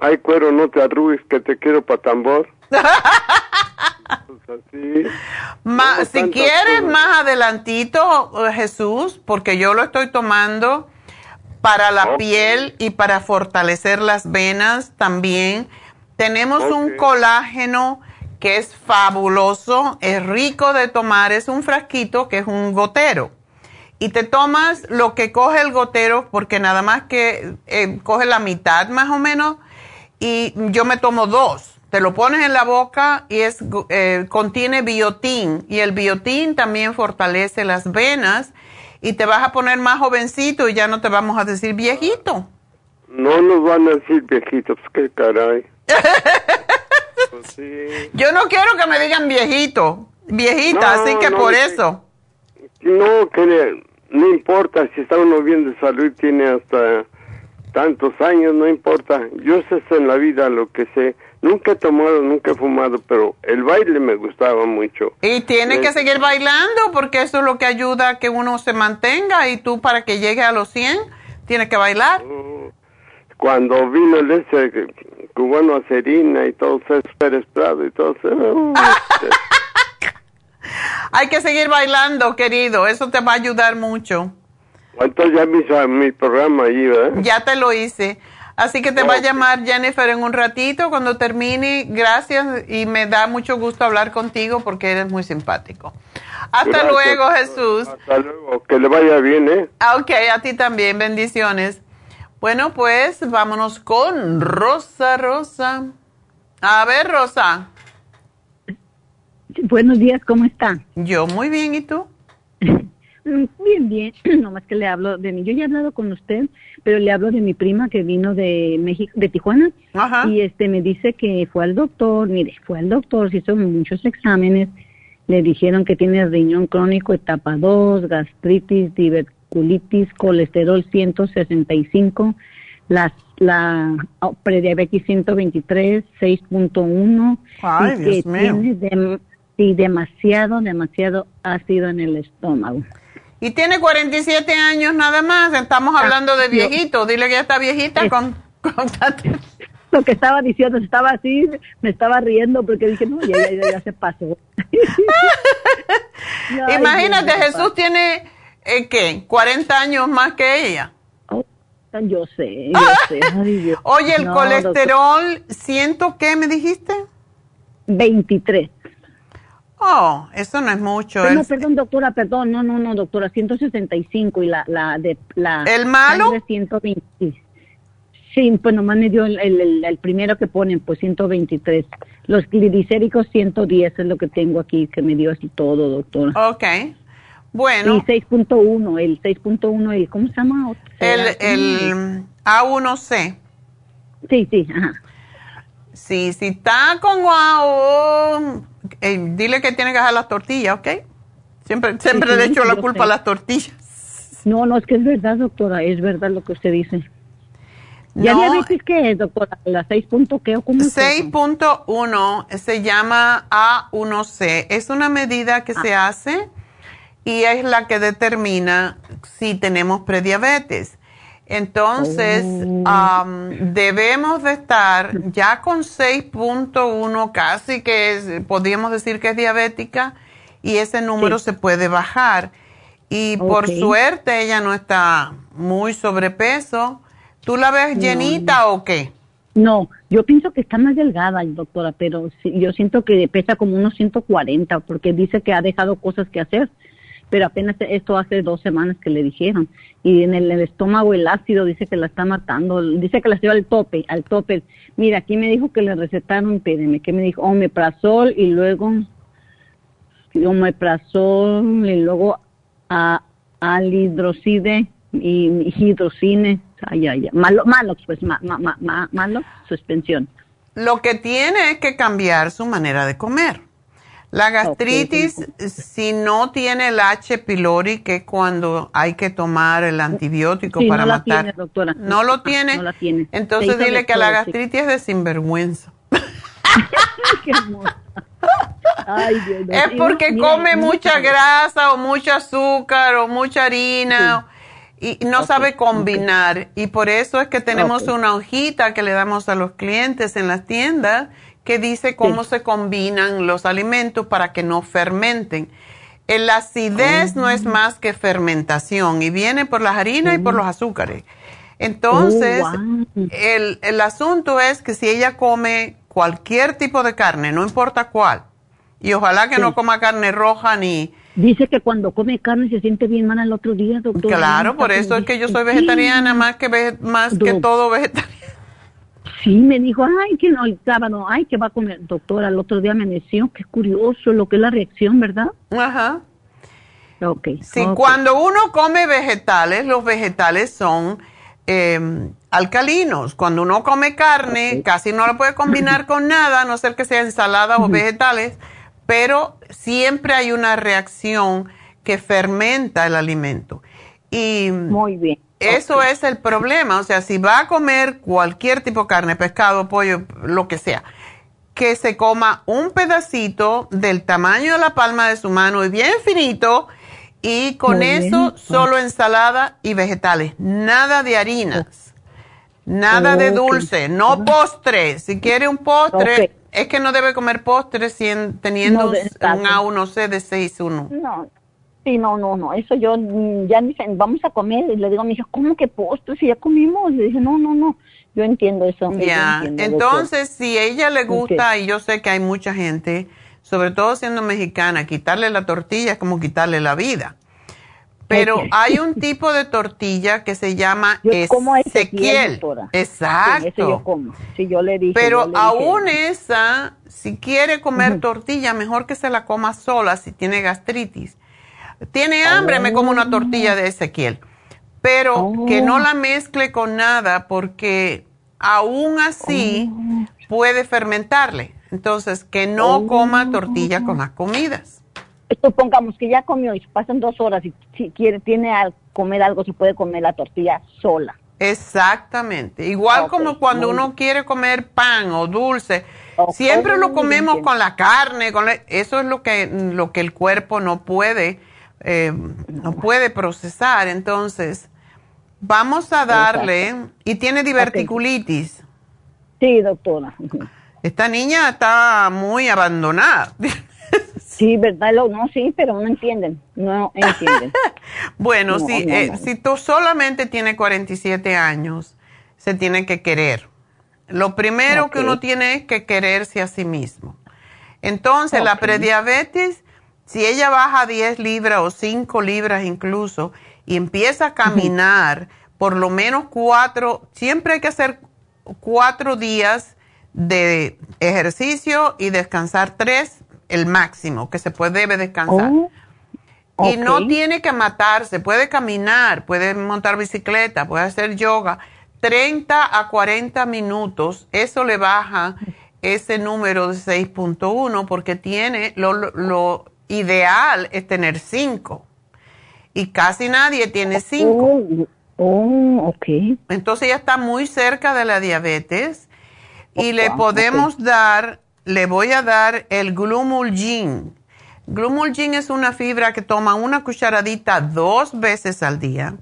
ay cuero, no te arrugues, que te quiero para tambor. Pues si quieres más adelantito, eh, Jesús, porque yo lo estoy tomando para la piel y para fortalecer las venas también. Tenemos un colágeno que es fabuloso, es rico de tomar, es un frasquito que es un gotero. Y te tomas lo que coge el gotero, porque nada más que eh, coge la mitad más o menos, y yo me tomo dos. Te lo pones en la boca y es, eh, contiene biotín, y el biotín también fortalece las venas y te vas a poner más jovencito y ya no te vamos a decir viejito. No nos van a decir viejitos, qué caray. Pues Yo no quiero que me digan viejito, viejita, así que por eso. No, que no importa si está uno bien de salud, tiene hasta tantos años, no importa. Yo sé en la vida lo que sé. Nunca he tomado, nunca he fumado, pero el baile me gustaba mucho. Y tiene que seguir bailando porque eso es lo que ayuda a que uno se mantenga y tú para que llegue a los 100 tienes que bailar. Oh, cuando vino el ese cubano a Serina y todo eso, Pérez Prado y todo eso. Hay que seguir bailando, querido, eso te va a ayudar mucho. Entonces ya mi, mi programa ahí, ¿verdad? Ya te lo hice. Así que te va a llamar Jennifer en un ratito cuando termine. Gracias y me da mucho gusto hablar contigo porque eres muy simpático. Hasta luego, Jesús. Hasta luego. Que le vaya bien, ¿eh? Ah, ok, a ti también. Bendiciones. Bueno, pues vámonos con Rosa, Rosa. A ver, Rosa. Buenos días, ¿cómo está? Yo muy bien, ¿y tú? Bien, bien. Nomás que le hablo de mí. Yo ya he hablado con usted, pero le hablo de mi prima que vino de México, de Tijuana. Ajá. Y este me dice que fue al doctor. Mire, fue al doctor, se hizo muchos exámenes. Le dijeron que tiene riñón crónico etapa 2, gastritis, diverticulitis, colesterol 165, la, la oh, prediabetes 123, 6.1. Ay, Dios mío. Sí, demasiado, demasiado ácido en el estómago. Y tiene 47 años nada más. Estamos hablando de viejito. Dile que ya está viejita con, Lo que estaba diciendo, estaba así, me estaba riendo porque dije, no, ya, ya, ya se pasó. Imagínate, Jesús tiene, eh, ¿qué? 40 años más que ella. Oh, yo sé, yo sé. Oye, el colesterol, ¿siento qué me dijiste? 23. Oh, eso no es mucho. No, perdón, doctora, perdón. No, no, no, doctora, 165 y la, la de la. ¿El malo? 120. Sí, pues nomás me dio el, el, primero que ponen, pues 123. Los glicéricos 110 es lo que tengo aquí, que me dio así todo, doctora. Ok. Bueno. Y 6.1, el 6.1, el, ¿cómo se llama? El, el A1C. Sí, sí, ajá. Sí, si está con guau, eh, dile que tiene que dejar las tortillas, ¿ok? Siempre, siempre le echo la culpa a las tortillas. No, no, es que es verdad, doctora, es verdad lo que usted dice. ¿Ya no, diabetes qué es, doctora? ¿La 6. qué o cómo 6.1 se llama A1C. Es una medida que se ah. hace y es la que determina si tenemos prediabetes. Entonces, oh. debemos de estar ya con 6.1, casi que podríamos decir que es diabética, y ese número se puede bajar. Y por suerte ella no está muy sobrepeso. ¿Tú la ves llenita o qué? No, yo pienso que está más delgada, doctora, pero yo siento que pesa como unos 140, porque dice que ha dejado cosas que hacer pero apenas esto hace dos semanas que le dijeron. Y en el, estómago el ácido dice que la está matando, dice que la lleva al tope, al tope. Mira, aquí me dijo que le recetaron, espérenme, que me dijo omeprazol y luego omeprazol y luego a, alhidrocide y hidrocine, ay, ay, ay. malo, malo, pues, malo, suspensión. Lo que tiene es que cambiar su manera de comer. La gastritis, si no tiene el H. pylori, que es cuando hay que tomar el antibiótico para no matar. Tiene, doctora. ¿No lo tiene? No la tiene. Entonces dile que la gastritis es de sinvergüenza. Qué Ay, Dios, es porque come mucha grasa o mucho azúcar o mucha harina y no sabe combinar. Y por eso es que tenemos una hojita que le damos a los clientes en las tiendas que dice cómo se combinan los alimentos para que no fermenten. La acidez no es oh. más que fermentación y viene por las harinas y por los azúcares. Entonces, oh, el, el asunto es que si ella come cualquier tipo de carne, no importa cuál, y ojalá que no coma carne roja ni... Dice que cuando come carne se siente bien mal el otro día, doctor. Claro, por eso es que yo soy vegetariana más que, más que todo vegetariano. Sí, me dijo, ay, que no, el sábado, ay, que va a comer, doctora, el otro día me amaneció, qué curioso lo que es la reacción, ¿verdad? Ajá. Ok. Sí, cuando uno come vegetales, los vegetales son em, alcalinos. Cuando uno come carne, casi no lo puede combinar con nada, a no ser que sea ensalada o vegetales, pero siempre hay una reacción que fermenta el alimento. Y Muy bien. Eso es el problema. O sea, si va a comer cualquier tipo de carne, pescado, pollo, lo que sea, que se coma un pedacito del tamaño de la palma de su mano y bien finito, y con eso solo ensalada y vegetales. Nada de harinas, nada de dulce, no postre. Si quiere un postre, es que no debe comer postre teniendo un, A1C de 6,1. No Sí, no, no, no, eso yo mm, ya dicen, vamos a comer, y le digo a mi hija, ¿cómo que postre? Si ya comimos, le dije, no, no, no, yo entiendo eso. Ya, entonces, si a ella le gusta, y yo sé que hay mucha gente, sobre todo siendo mexicana, quitarle la tortilla es como quitarle la vida. Pero hay un tipo de tortilla que se llama Ezequiel. Exacto. yo como. Sí, yo le dije, Pero aún esa, si quiere comer tortilla, mejor que se la coma sola si tiene gastritis tiene hambre, me como una tortilla de Ezequiel. Pero que no oh. la mezcle con nada porque aún así oh. puede fermentarle. Entonces, que no oh. coma tortilla con las comidas. Supongamos que ya comió y pasan dos horas y si quiere, tiene al comer algo, se puede comer la tortilla sola. Exactamente. Igual como cuando uno quiere comer pan o dulce, siempre lo comemos con la carne, con eso es lo que, lo que el cuerpo no puede eh, no puede procesar. Entonces, vamos a darle, y tiene diverticulitis. Sí, doctora. Esta niña está muy abandonada. Sí, verdad, no, sí, pero no entienden, no entienden. bueno, sí, eh, si tú solamente tienes 47 años, se tiene que querer. Lo primero que uno tiene es que quererse a sí mismo. Entonces, la prediabetes si ella baja 10 libras o 5 libras incluso y empieza a caminar por lo menos cuatro, siempre hay que hacer cuatro días de ejercicio y descansar tres, el máximo que se puede debe descansar. Oh, y no tiene que matarse, puede caminar, puede montar bicicleta, puede hacer yoga. 30 a 40 minutos, eso le baja ese número de 6.1 porque tiene lo, lo, ideal es tener cinco. Y casi nadie tiene cinco. Oh, oh, ok. Entonces ella está muy cerca de la diabetes y le podemos dar, le voy a dar el glumulgin. Glumulgin es una fibra que toma una cucharadita dos veces al día.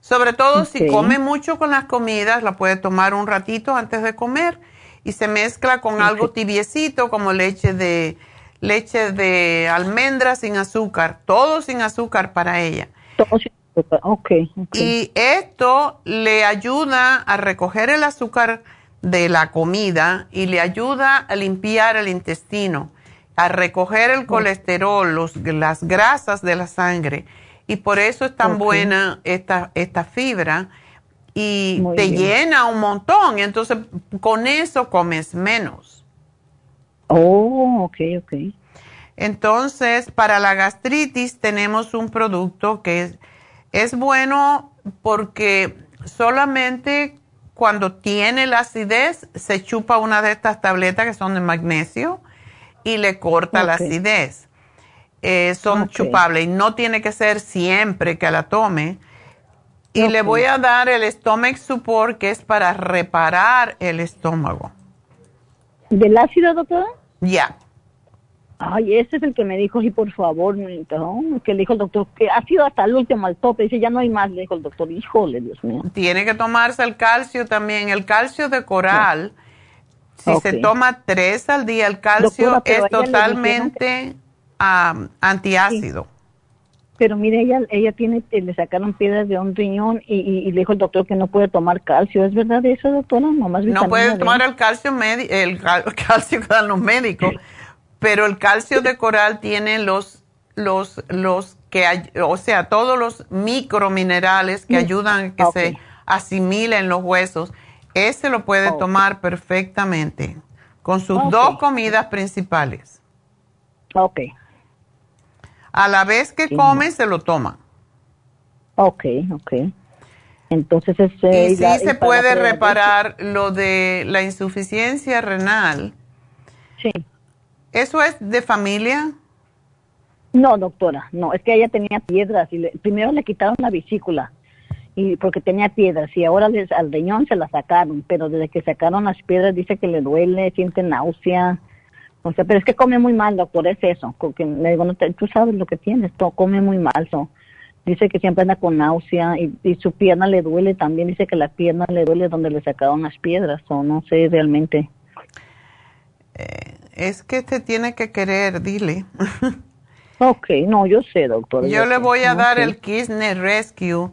Sobre todo si come mucho con las comidas, la puede tomar un ratito antes de comer y se mezcla con algo tibiecito como leche de leche de almendra sin azúcar, todo sin azúcar para ella. Todo sin azúcar, ok. Y esto le ayuda a recoger el azúcar de la comida y le ayuda a limpiar el intestino. a recoger el colesterol, los, las grasas de la sangre. Y por eso es tan buena esta, esta fibra y te llena un montón. Entonces, con eso comes menos. Oh, ok, ok. Entonces, para la gastritis tenemos un producto que es, es bueno porque solamente cuando tiene la acidez se chupa una de estas tabletas que son de magnesio y le corta la acidez. Eh, son chupables y no tiene que ser siempre que la tome. Y le voy a dar el stomach support que es para reparar el estómago. ¿Del ácido, doctora? Ya. Ay, ese es el que me dijo, sí, por favor, que le dijo el doctor, que ha sido hasta el último al tope, dice, ya no hay más, le dijo el doctor, híjole, Dios mío. Tiene que tomarse el calcio también, el calcio de coral, si se toma tres al día, el calcio es totalmente antiácido. Pero mire, ella, ella tiene, eh, le sacaron piedras de un riñón y, le dijo el doctor que no puede tomar calcio. ¿Es verdad eso, doctora? no puede tomar el calcio, el calcio que dan los médicos, pero el calcio de coral tiene los, los, los que, o sea, todos los microminerales que ayudan a que se asimilen los huesos. Ese lo puede tomar perfectamente con sus dos comidas principales. Ok. A la vez que come, se lo toma. Ok, ok. Entonces, este, y sí se puede reparar lo de la insuficiencia renal. Sí. ¿Eso es de familia? No, doctora, no, es que ella tenía piedras y primero le quitaron la vesícula y porque tenía piedras y ahora les, al riñón se la sacaron, pero desde que sacaron las piedras dice que le duele, siente náusea, o sea, pero es que come muy mal, doctor, es eso. Porque le digo, no tú sabes lo que tienes, todo come muy mal. Dice que siempre anda con náusea y, su pierna le duele también. Dice que la pierna le duele donde le sacaron las piedras, o no sé realmente. Eh, es que te tiene que querer, dile. ok, no, yo sé, doctor. Yo, le voy a dar el Kidney Rescue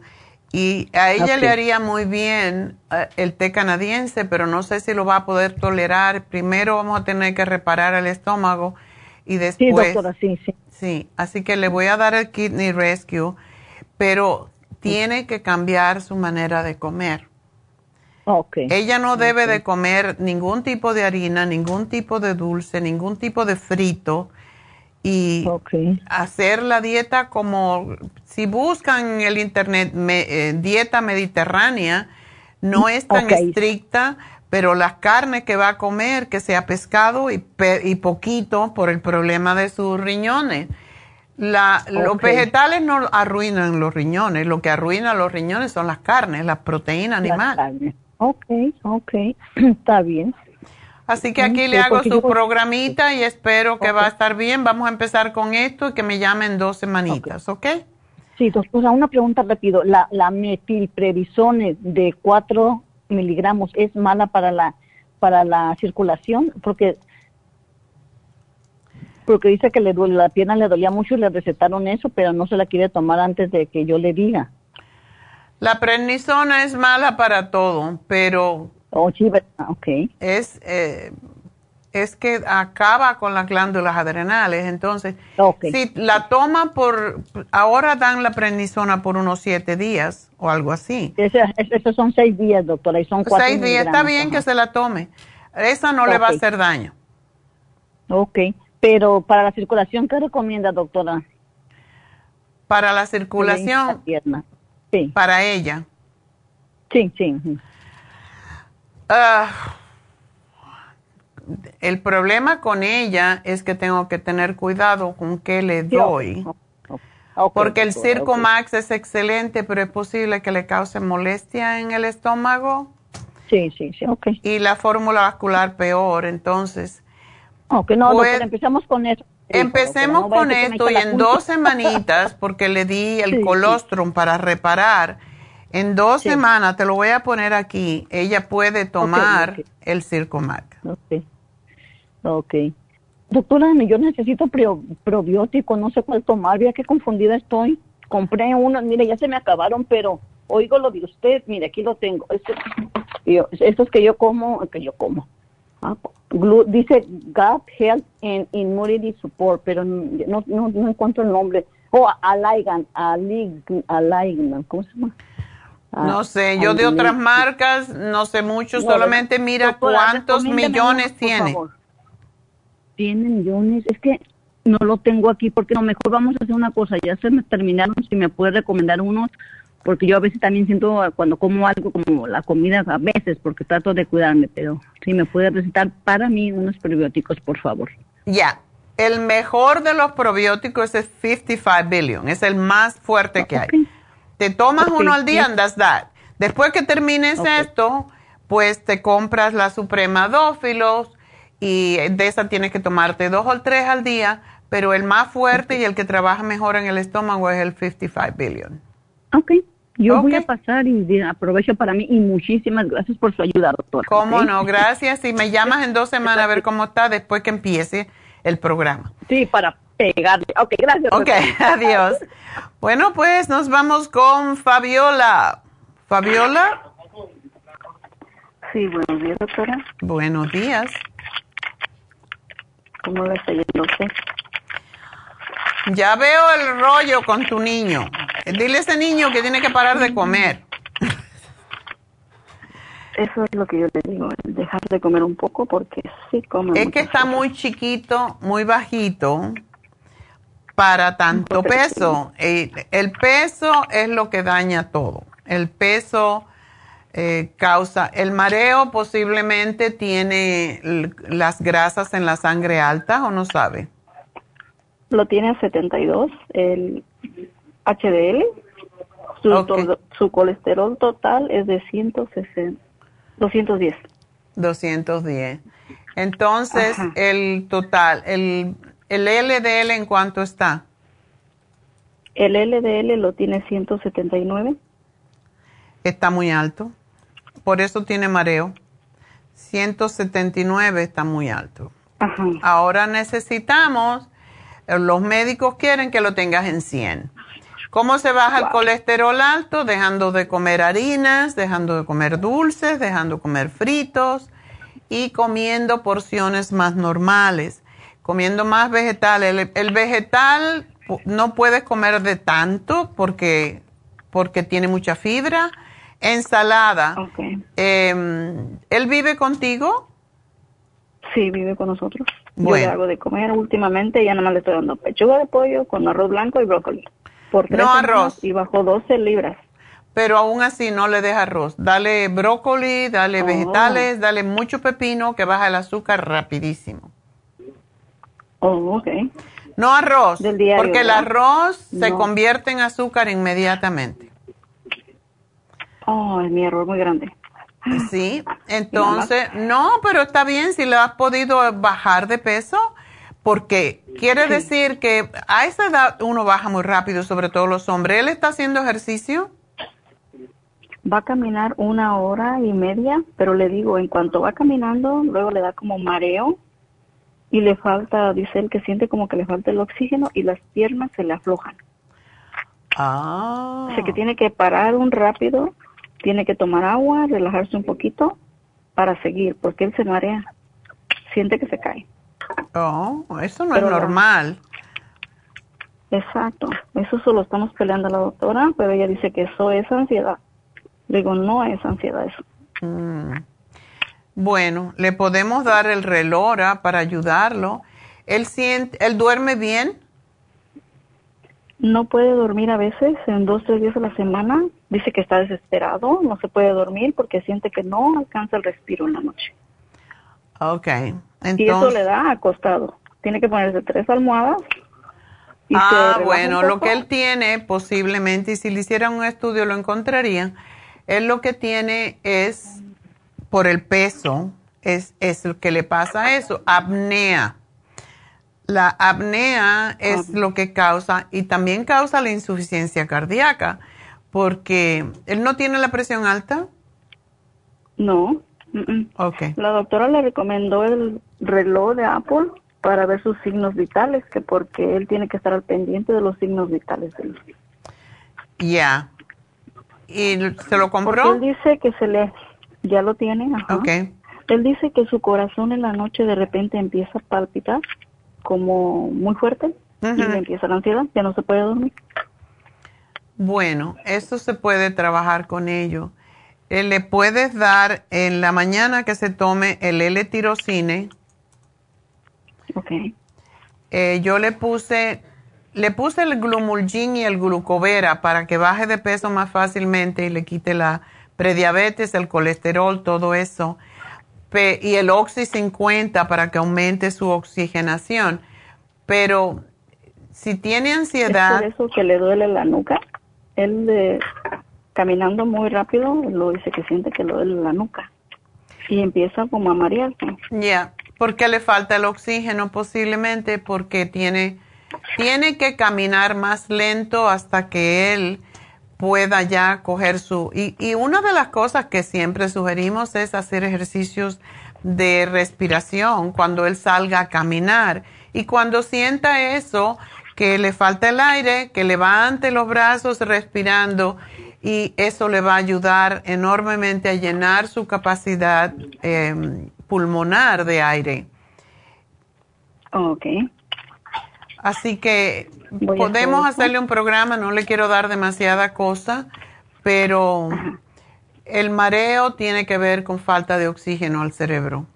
y a ella le haría muy bien eh, el té canadiense, pero no sé si lo va a poder tolerar. Primero vamos a tener que reparar el estómago y después... Sí, doctora, sí, sí. Sí, así que le voy a dar el Kidney Rescue, pero tiene que cambiar su manera de comer. Okay. Ella no debe de comer ningún tipo de harina, ningún tipo de dulce, ningún tipo de frito y hacer la dieta como si buscan en el internet eh, dieta mediterránea, no es tan estricta, pero las carnes que va a comer, que sea pescado y, y poquito por el problema de sus riñones. La, Los vegetales no arruinan los riñones, lo que arruina los riñones son las carnes, las proteínas animales. Ok, ok, está bien. Así que aquí le hago su programita y espero que va a estar bien. Vamos a empezar con esto y que me llamen dos semanitas, ¿ok? Sí, doctora, una pregunta rápido. ¿La, la metilprevisone de 4 miligramos es mala para la, para la circulación? Porque porque dice que le duele, la pierna le dolía mucho y le recetaron eso, pero no se la quiere tomar antes de que yo le diga. La prednisona es mala para todo, pero Oh, sí. Es, eh, es que acaba con las glándulas adrenales. Entonces, si la toma por, ahora dan la prednisona por unos siete días o algo así. Esos son seis días, doctora, y son cuatro Seis días, está bien que se la tome. Esa no le va a hacer daño. Ok, pero para la circulación, ¿qué recomienda, doctora? Para la circulación, sí. para ella. Sí, sí. Ah, el problema con ella es que tengo que tener cuidado con qué le doy. porque el Circo Max es excelente, pero es posible que le cause molestia en el estómago. Sí, sí, sí, ok. Y la fórmula vascular peor, entonces. Ok, no, pues, empezamos con eso. Empecemos con esto y en dos semanitas, porque le di el colostrum para reparar en dos semanas, te lo voy a poner aquí, ella puede tomar el Circomac. Ok. Ok. Doctora, yo necesito probiótico, no sé cuál tomar, vea qué confundida estoy. Compré uno, mire, ya se me acabaron, pero oigo lo de usted, mire, aquí lo tengo. Estos, estos que yo como, que yo como. Ah, dice Gut Health and Immunity Support, pero no, no, no encuentro el nombre. O oh, Aligan, Aligan, ¿cómo se llama? No sé, yo de otras marcas no sé mucho, solamente mira cuántos millones tiene. Tiene millones, es que no lo tengo aquí porque lo mejor vamos a hacer una cosa, ya se me terminaron, si me puede recomendar unos, porque yo a veces también siento cuando como algo como la comida a veces, porque trato de cuidarme, pero si me puede recetar para mí unos probióticos, por favor. Ya, el mejor de los probióticos es 55 billion, es el más fuerte que hay. Te tomas uno al día and that's that. Después que termines esto, pues te compras la Suprema Dófilos y de esa tienes que tomarte dos o tres al día, pero el más fuerte y el que trabaja mejor en el estómago es el 55 billion. Ok. Yo voy a pasar y aprovecho para mí y muchísimas gracias por su ayuda, doctor. ¿Cómo no? Gracias. Y me llamas en dos semanas a ver cómo está después que empiece el programa. Sí, para pegarle. Ok, gracias. Ok, adiós. Bueno, pues nos vamos con Fabiola. Fabiola. Sí, buenos días, doctora. Buenos días. ¿Cómo le está yendo usted? Ya veo el rollo con tu niño. Dile a ese niño que tiene que parar de comer. Eso es lo que yo le digo, dejar de comer un poco porque sí come. Es que está muy chiquito, muy bajito para tanto peso. El peso es lo que daña todo. El peso eh, causa el mareo, posiblemente tiene las grasas en la sangre alta o no sabe. Lo tiene a 72, el HDL. Su, su colesterol total es de 160, 210. 210. Entonces, el total, el, el LDL en cuánto está? El LDL lo tiene 179. Está muy alto por eso tiene mareo. 179 está muy alto. Ahora necesitamos, eh, los médicos quieren que lo tengas en 100. ¿Cómo se baja el colesterol alto? Dejando de comer harinas, dejando de comer dulces, dejando de comer fritos y comiendo porciones más normales, comiendo más vegetales. El, vegetal no puedes comer de tanto porque, porque tiene mucha fibra ensalada. Em, ¿Él vive contigo? Sí, vive con nosotros. Yo le hago de comer últimamente, ya nada más le estoy dando pechuga de pollo con arroz blanco y brócoli. Por tres no arroz. Y bajó 12 libras. Pero aún así no le deja arroz. Dale brócoli, dale oh. vegetales, dale mucho pepino que baja el azúcar rapidísimo. Oh, ok. No arroz, porque el arroz se convierte en azúcar inmediatamente. Oh, es mi error muy grande. Sí, entonces, no, pero está bien si le has podido bajar de peso, porque quiere decir que a esa edad uno baja muy rápido, sobre todo los hombres. ¿Él está haciendo ejercicio? Va a caminar una hora y media, pero le digo, en cuanto va caminando, luego le da como mareo y le falta, dice él que siente como que le falta el oxígeno y las piernas se le aflojan. Ah. O sea que tiene que parar un rápido tiene que tomar agua, relajarse un poquito para seguir, porque él se marea, siente que se cae. Oh, eso no es normal. exacto, eso solo estamos peleando a la doctora, pero ella dice que eso es ansiedad. digo, no es ansiedad eso. Mm. Bueno, le podemos dar el relora para ayudarlo. ¿Él, siente, ¿Él duerme bien? No puede dormir a veces, en dos, tres días a la semana. Dice que está desesperado, no se puede dormir porque siente que no alcanza el respiro en la noche. Ok. Entonces... Y eso le da acostado. Tiene que ponerse tres almohadas. ah, bueno, lo que él tiene posiblemente, y si le hicieran un estudio lo encontraría, él lo que tiene es, por el peso, es, es lo que le pasa eso, apnea. La apnea es lo que causa y también causa la insuficiencia cardíaca, porque él no tiene la presión alta. No. Okay. La doctora le recomendó el reloj de Apple para ver sus signos vitales, que porque él tiene que estar al pendiente de los signos vitales de él. Ya. ¿Y se lo compró? él dice que se le, ya lo tiene, ajá. Okay. Él dice que su corazón en la noche de repente empieza a palpitar como muy fuerte y le empieza la ansiedad, ya no se puede dormir. Bueno, esto se puede trabajar con ello. Eh, le puedes dar en la mañana que se tome el L-tirocine. Ok. Eh, yo le puse, le puse el glumulgin y el glucovera para que baje de peso más fácilmente y le quite la prediabetes, el colesterol, todo eso. y el Oxy 50 para que aumente su oxigenación. Pero si tiene ansiedad... ¿Es por eso que le duele la nuca? Él de, caminando muy rápido lo dice que siente que le duele la nuca. Y empieza como a marearse. Ya, porque le falta el oxígeno posiblemente porque tiene, tiene que caminar más lento hasta que él pueda ya coger su... Y, y una de las cosas que siempre sugerimos es hacer ejercicios de respiración cuando él salga a caminar. Y cuando sienta eso, que le falta el aire, que levante los brazos respirando y eso le va a ayudar enormemente a llenar su capacidad em, pulmonar de aire. Ok. Así que podemos hacerle un programa, no le quiero dar demasiada cosa, pero el mareo tiene que ver con falta de oxígeno al cerebro.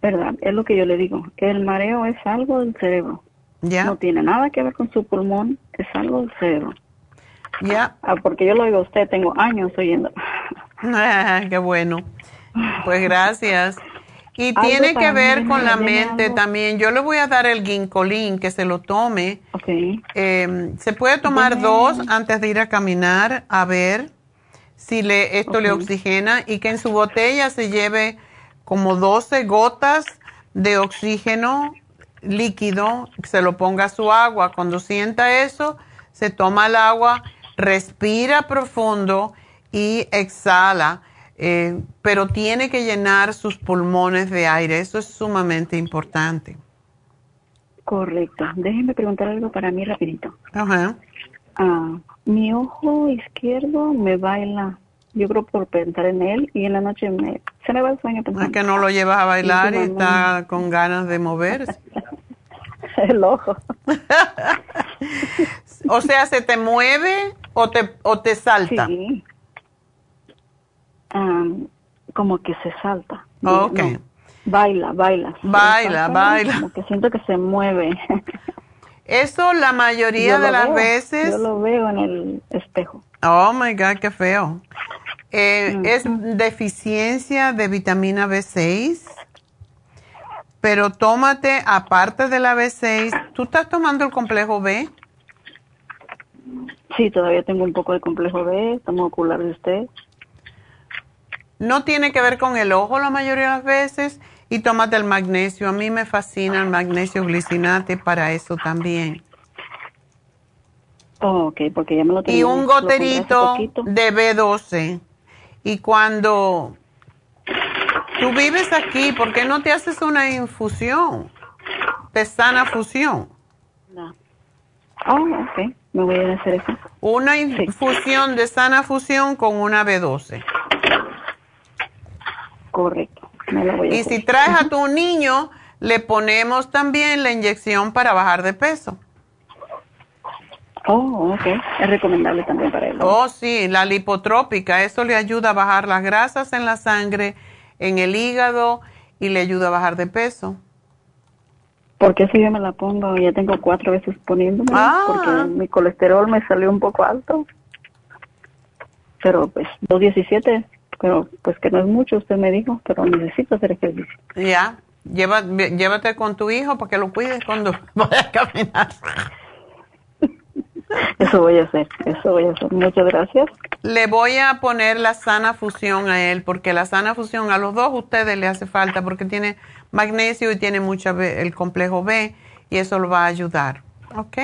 Verdad, es lo que yo le digo. El mareo es algo del cerebro. Ya. No tiene nada que ver con su pulmón, es algo del cerebro. Ya. Ah, porque yo lo oigo a usted, tengo años oyendo. Ah, qué bueno. Pues gracias. Y tiene que ver con la mente también. Yo le voy a dar el ginkolín, que se lo tome. Em, se puede tomar dos antes de ir a caminar, a ver si le, esto le oxigena y que en su botella se lleve como 12 gotas de oxígeno líquido, se lo ponga a su agua. Cuando sienta eso, se toma el agua, respira profundo y exhala eh, pero tiene que llenar sus pulmones de aire. Eso es sumamente importante. Correcto. Déjenme preguntar algo para mí rapidito. Ajá. Ah, mi ojo izquierdo me baila. Yo creo por pensar en él y en la noche me, se me va el sueño Es que no lo llevas a bailar y, está con ganas de moverse. el ojo. o sea, ¿se te mueve o te, o te salta? Sí como que se salta. Ok. baila, baila. Baila, baila. Como que siento que se mueve. Eso la mayoría de las veces. Yo lo veo en el espejo. Oh my God, qué feo. Eh, es deficiencia de vitamina B6. Pero tómate, aparte de la B6, ¿tú estás tomando el complejo B? Sí, todavía tengo un poco de complejo B, tomo ocular de usted. No tiene que ver con el ojo la mayoría de las veces y tómate el magnesio. A mí me fascina el magnesio glicinate para eso también. Oh, ok, porque ya me lo tengo. Y un goterito de B12. Y cuando tú vives aquí, ¿por qué no te haces una infusión de sana fusión? No. Oh, ok, me voy a hacer eso. Una infusión de sana fusión con una B12. Correcto. y si traes a tu niño, le ponemos también la inyección para bajar de peso. Oh, ok. Es recomendable también para él. Oh, sí, la lipotrópica. Eso le ayuda a bajar las grasas en la sangre, en el hígado y le ayuda a bajar de peso. Porque si yo me la pongo, ya tengo cuatro veces poniéndome, ah. porque mi colesterol me salió un poco alto. Pero pues 217 pero pues que no es mucho, usted me dijo, pero necesito hacer ejercicio. Ya, Lleva, llévate con tu hijo para que lo cuides cuando vaya a caminar. Eso voy a hacer, eso voy a hacer. Muchas gracias. Le voy a poner la sana fusión a él, porque la sana fusión a los dos ustedes le hace falta, porque tiene magnesio y tiene mucha el complejo B, y eso lo va a ayudar. ¿Ok?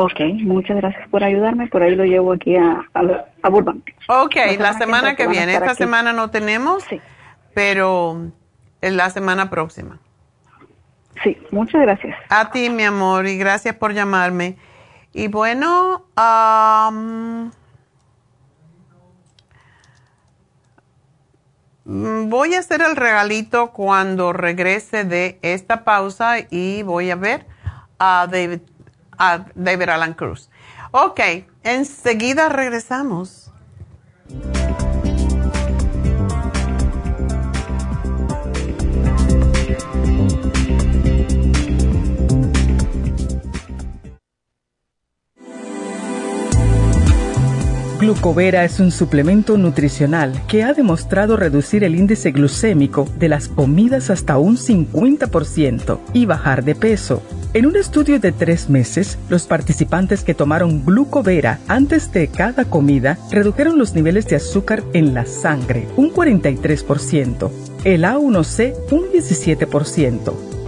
Ok, muchas gracias por ayudarme. Por ahí lo llevo aquí a, a, a Burbank. Ok, la, semana, que, viene. Esta semana no tenemos, sí. pero en la semana próxima. Sí, muchas gracias. A ti, mi amor, y gracias por llamarme. Y bueno, um, voy a hacer el regalito cuando regrese de esta pausa y voy a ver a David, a David Alan Cruz. Ok, enseguida regresamos. Glucovera es un suplemento nutricional que ha demostrado reducir el índice glucémico de las comidas hasta un 50% y bajar de peso. En un estudio de tres meses, los participantes que tomaron glucovera antes de cada comida redujeron los niveles de azúcar en la sangre un 43%, el A1C un 17%,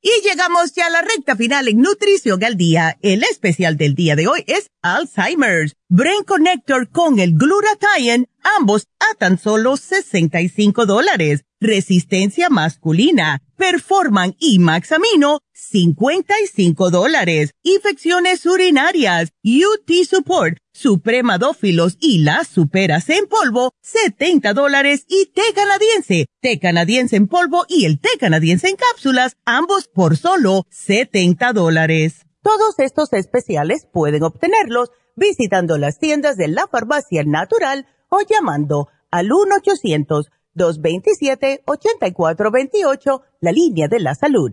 Y llegamos ya a la recta final en Nutrición al Día. El especial del día de hoy es Alzheimer's. Brain Connector con el Glutathione, ambos a tan solo 65 dólares. Resistencia masculina, Performan y Maxamino, 55 dólares. Infecciones urinarias, UT Support, Supremadófilos y las superas en polvo, 70 dólares. Y té canadiense, té canadiense en polvo y el té canadiense en cápsulas, ambos por solo 70 dólares. Todos estos especiales pueden obtenerlos visitando las tiendas de la farmacia natural o llamando al 1-800-227-8428, la línea de la salud.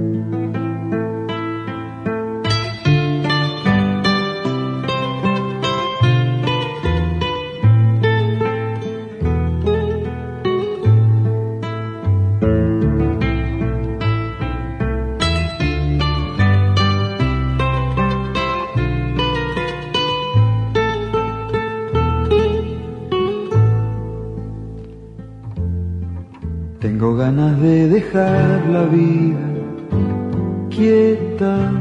Tengo ganas de dejar la vida quieta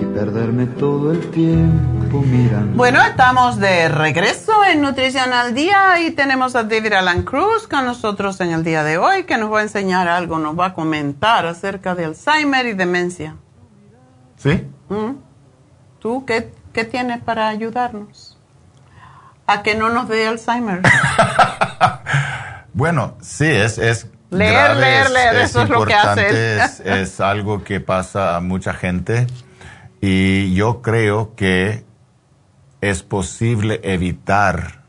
y perderme todo el tiempo mirando. Bueno, estamos de regreso en Nutrición al Día y tenemos a David Alan Cruz con nosotros en el día de hoy que nos va a enseñar algo, nos va a comentar acerca de Alzheimer y demencia. ¿Sí? ¿Mm? ¿Tú qué, qué tienes para ayudarnos? A que no nos dé Alzheimer. Bueno, sí, es, es Leer, grave, leer, leer, eso es lo que hacen. Es, es algo que pasa a mucha gente y yo creo que es posible evitar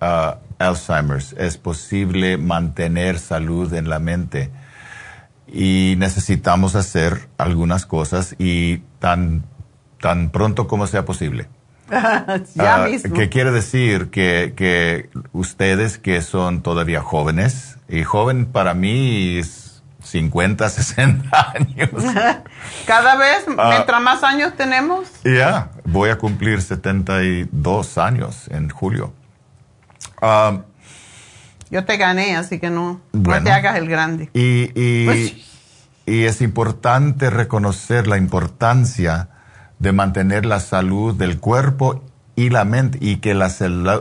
ah, Alzheimer's, es posible mantener salud en la mente y necesitamos hacer algunas cosas y tan, tan pronto como sea posible. ya Ah, mismo. ¿Qué quiere decir? Que, que ustedes que son todavía jóvenes, y joven para mí es 50, 60 años. Cada vez, Ah. mientras más años tenemos, Ya, voy a cumplir 72 años en julio. Ah, yo te gané, así que no, no Bueno. te hagas el grande. y, y- y es importante reconocer la importancia de mantener la salud del cuerpo y la mente, y que la,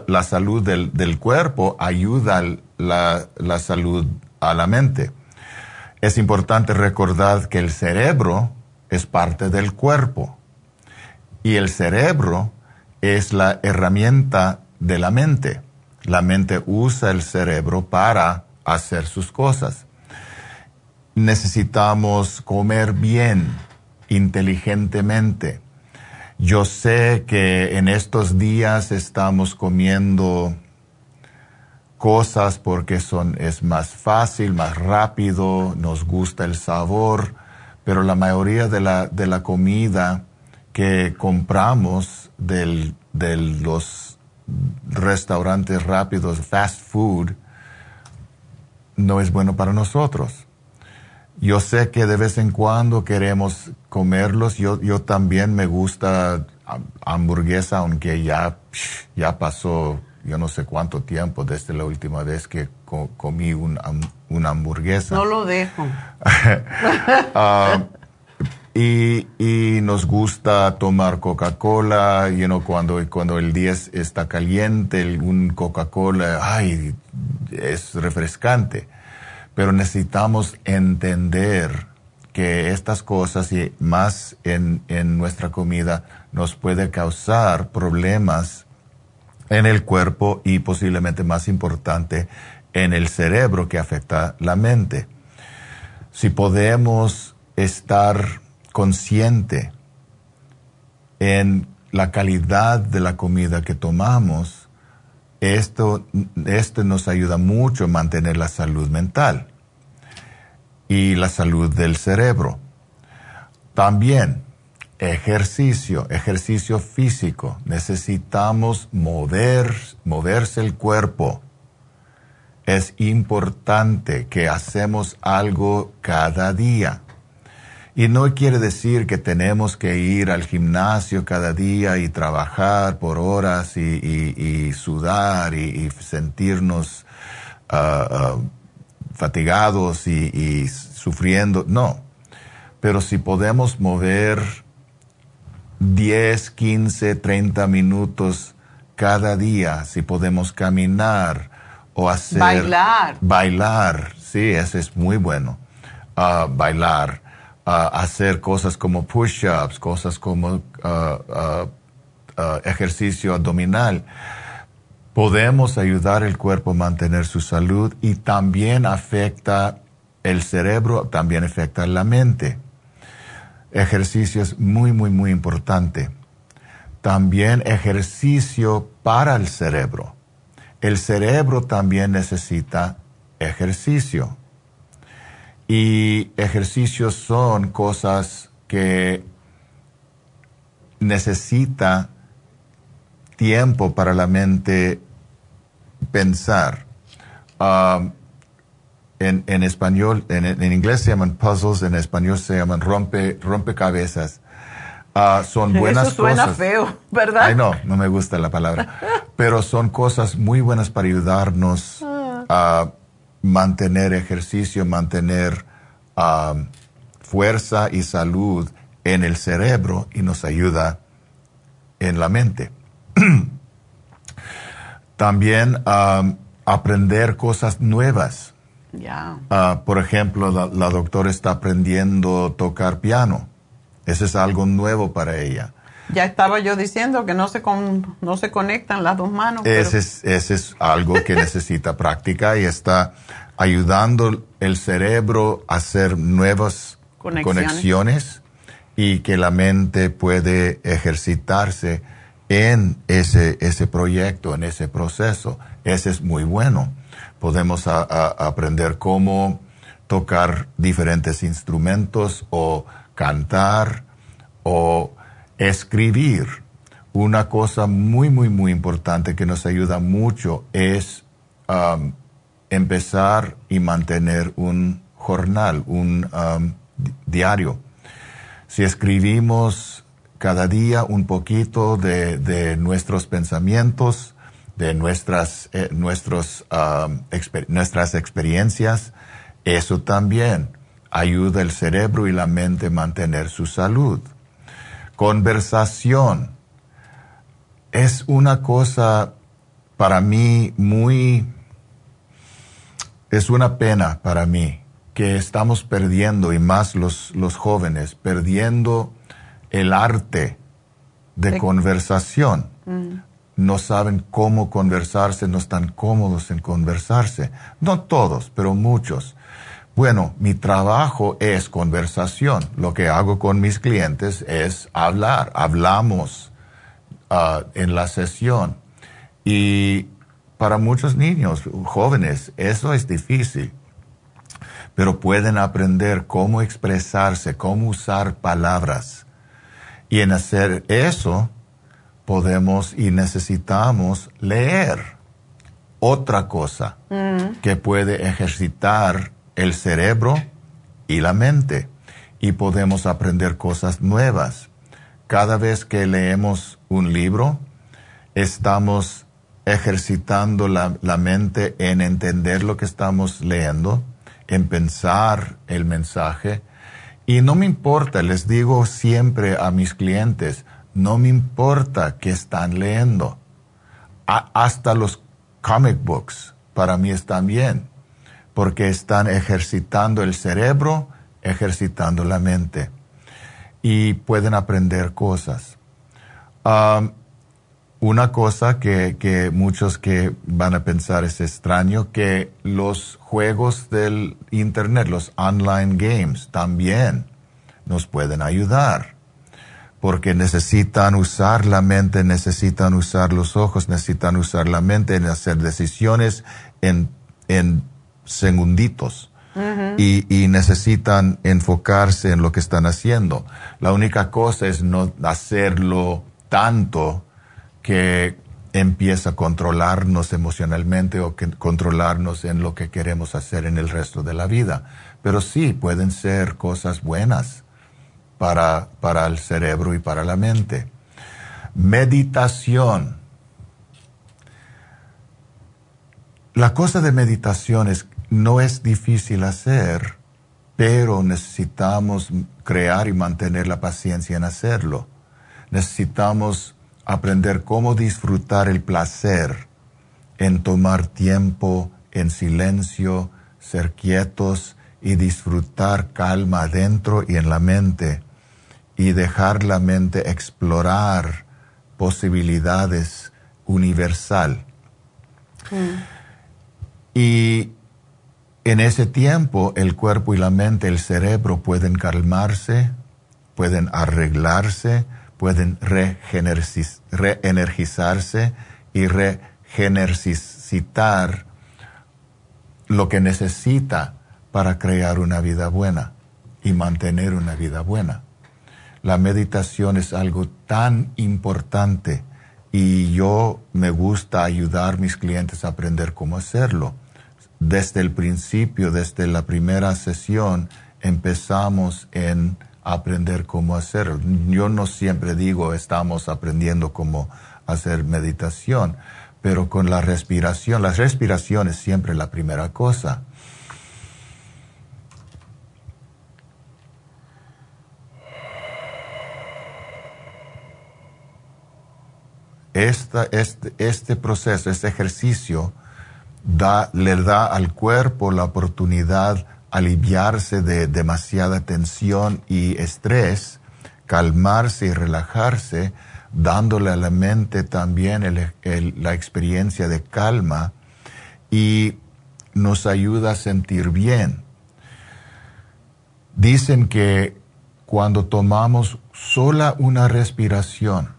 la salud del, del cuerpo ayuda la, la salud a la mente. Es importante recordar que el cerebro es parte del cuerpo y el cerebro es la herramienta de la mente. La mente usa el cerebro para hacer sus cosas. Necesitamos comer bien, inteligentemente. Yo sé que en estos días estamos comiendo cosas porque son, es más fácil, más rápido, nos gusta el sabor, pero la mayoría de la, de la comida que compramos del, de los restaurantes rápidos, fast food, no es bueno para nosotros. Yo sé que de vez en cuando queremos comerlos. Yo, yo también me gusta hamburguesa, aunque ya, ya pasó yo no sé cuánto tiempo desde la última vez que comí una hamburguesa. No lo dejo. Ah, y, y, nos gusta tomar Coca-Cola, you know, cuando, cuando el día está caliente, un Coca-Cola, ay, es refrescante. Pero necesitamos entender que estas cosas y más en, en nuestra comida nos puede causar problemas en el cuerpo y posiblemente más importante en el cerebro que afecta la mente. Si podemos estar consciente en la calidad de la comida que tomamos, esto, esto nos ayuda mucho a mantener la salud mental y la salud del cerebro. También Ejercicio, ejercicio físico. Necesitamos mover, moverse el cuerpo. Es importante que hacemos algo cada día. Y no quiere decir que tenemos que ir al gimnasio cada día y trabajar por horas y, sudar y, sentirnos ah, ah, fatigados y sufriendo. No. Pero si podemos mover 10, 15, 30 minutos cada día, si podemos caminar o hacer... Bailar. Bailar, sí, eso es muy bueno. Ah, bailar, hacer cosas como push-ups, cosas como ah, ejercicio abdominal. Podemos ayudar el cuerpo a mantener su salud y también afecta el cerebro, también afecta la mente ejercicio es muy, muy, muy importante. También ejercicio para el cerebro. El cerebro también necesita ejercicio. Y ejercicios son cosas que necesita tiempo para la mente pensar. Ah, en, español, en, inglés se llaman puzzles, en español se llaman rompe, rompecabezas. Uh, son buenas Eso suena feo, ¿verdad? Ay, no, no me gusta la palabra. Pero son cosas muy buenas para ayudarnos ah. a mantener ejercicio, mantener ah, fuerza y salud en el cerebro y nos ayuda en la mente. También aprender cosas nuevas Ah, por ejemplo, la, doctora está aprendiendo a tocar piano. Ese es algo nuevo para ella. Ya estaba yo diciendo que no se, no se conectan las dos manos. Ese, es, ese es algo que necesita práctica y está ayudando el cerebro a hacer nuevas conexiones. y que la mente puede ejercitarse en ese, ese proyecto, en ese proceso. Ese es muy bueno podemos aprender cómo tocar diferentes instrumentos o cantar o escribir. Una cosa muy, muy, muy importante que nos ayuda mucho es um, empezar y mantener un jornal, un um, diario. Si escribimos cada día un poquito de nuestros pensamientos, de nuestras, eh, nuestros, um, nuestras experiencias, eso también ayuda el cerebro y la mente a mantener su salud. Conversación es una cosa para mí muy, es una pena para mí que estamos perdiendo, y más los, los jóvenes, perdiendo el arte de, conversación. Mm no saben cómo conversarse, no están cómodos en conversarse. No todos, pero muchos. Bueno, mi trabajo es conversación. Lo que hago con mis clientes es hablar. Hablamos ah, en la sesión. Y para muchos niños, jóvenes, eso es difícil. Pero pueden aprender cómo expresarse, cómo usar palabras. Y en hacer eso, podemos y necesitamos leer. Otra cosa mm. que puede ejercitar el cerebro y la mente y podemos aprender cosas nuevas. Cada vez que leemos un libro, estamos ejercitando la, la, mente en entender lo que estamos leyendo, en pensar el mensaje. Y no me importa, les digo siempre a mis clientes, no me importa qué están leyendo. hasta los comic books para mí están bien porque están ejercitando el cerebro, ejercitando la mente y pueden aprender cosas. Una cosa que, que, muchos que van a pensar es extraño, que los juegos del Internet, los online games, también nos pueden ayudar, porque necesitan usar la mente, necesitan usar los ojos, necesitan usar la mente en hacer decisiones en, en segunditos. y, necesitan enfocarse en lo que están haciendo. La única cosa es no hacerlo tanto que empieza a controlarnos emocionalmente o que controlarnos en lo que queremos hacer en el resto de la vida. Pero sí, pueden ser cosas buenas para, para el cerebro y para la mente. Meditación. La cosa de meditación es no es difícil hacer, pero necesitamos crear y mantener la paciencia en hacerlo. Necesitamos aprender cómo disfrutar el placer en tomar tiempo en silencio, ser quietos y disfrutar calma adentro y en la mente y dejar la mente explorar posibilidades universal. Mm. Y en ese tiempo el cuerpo y la mente, el cerebro pueden calmarse, pueden arreglarse, pueden reenergizarse y regenercitar lo que necesita para crear una vida buena y mantener una vida buena. La meditación es algo tan importante y yo me gusta ayudar a mis clientes a aprender cómo hacerlo desde el principio, desde la primera sesión, empezamos en aprender cómo hacerlo. Yo no siempre digo estamos aprendiendo cómo hacer meditación, pero con la respiración, la respiración es siempre la primera cosa. este, este proceso, este ejercicio, le da al cuerpo la oportunidad aliviarse de demasiada tensión y estrés, calmarse y relajarse, dándole a la mente también la experiencia de calma y nos ayuda a sentir bien. Dicen que cuando tomamos sola una respiración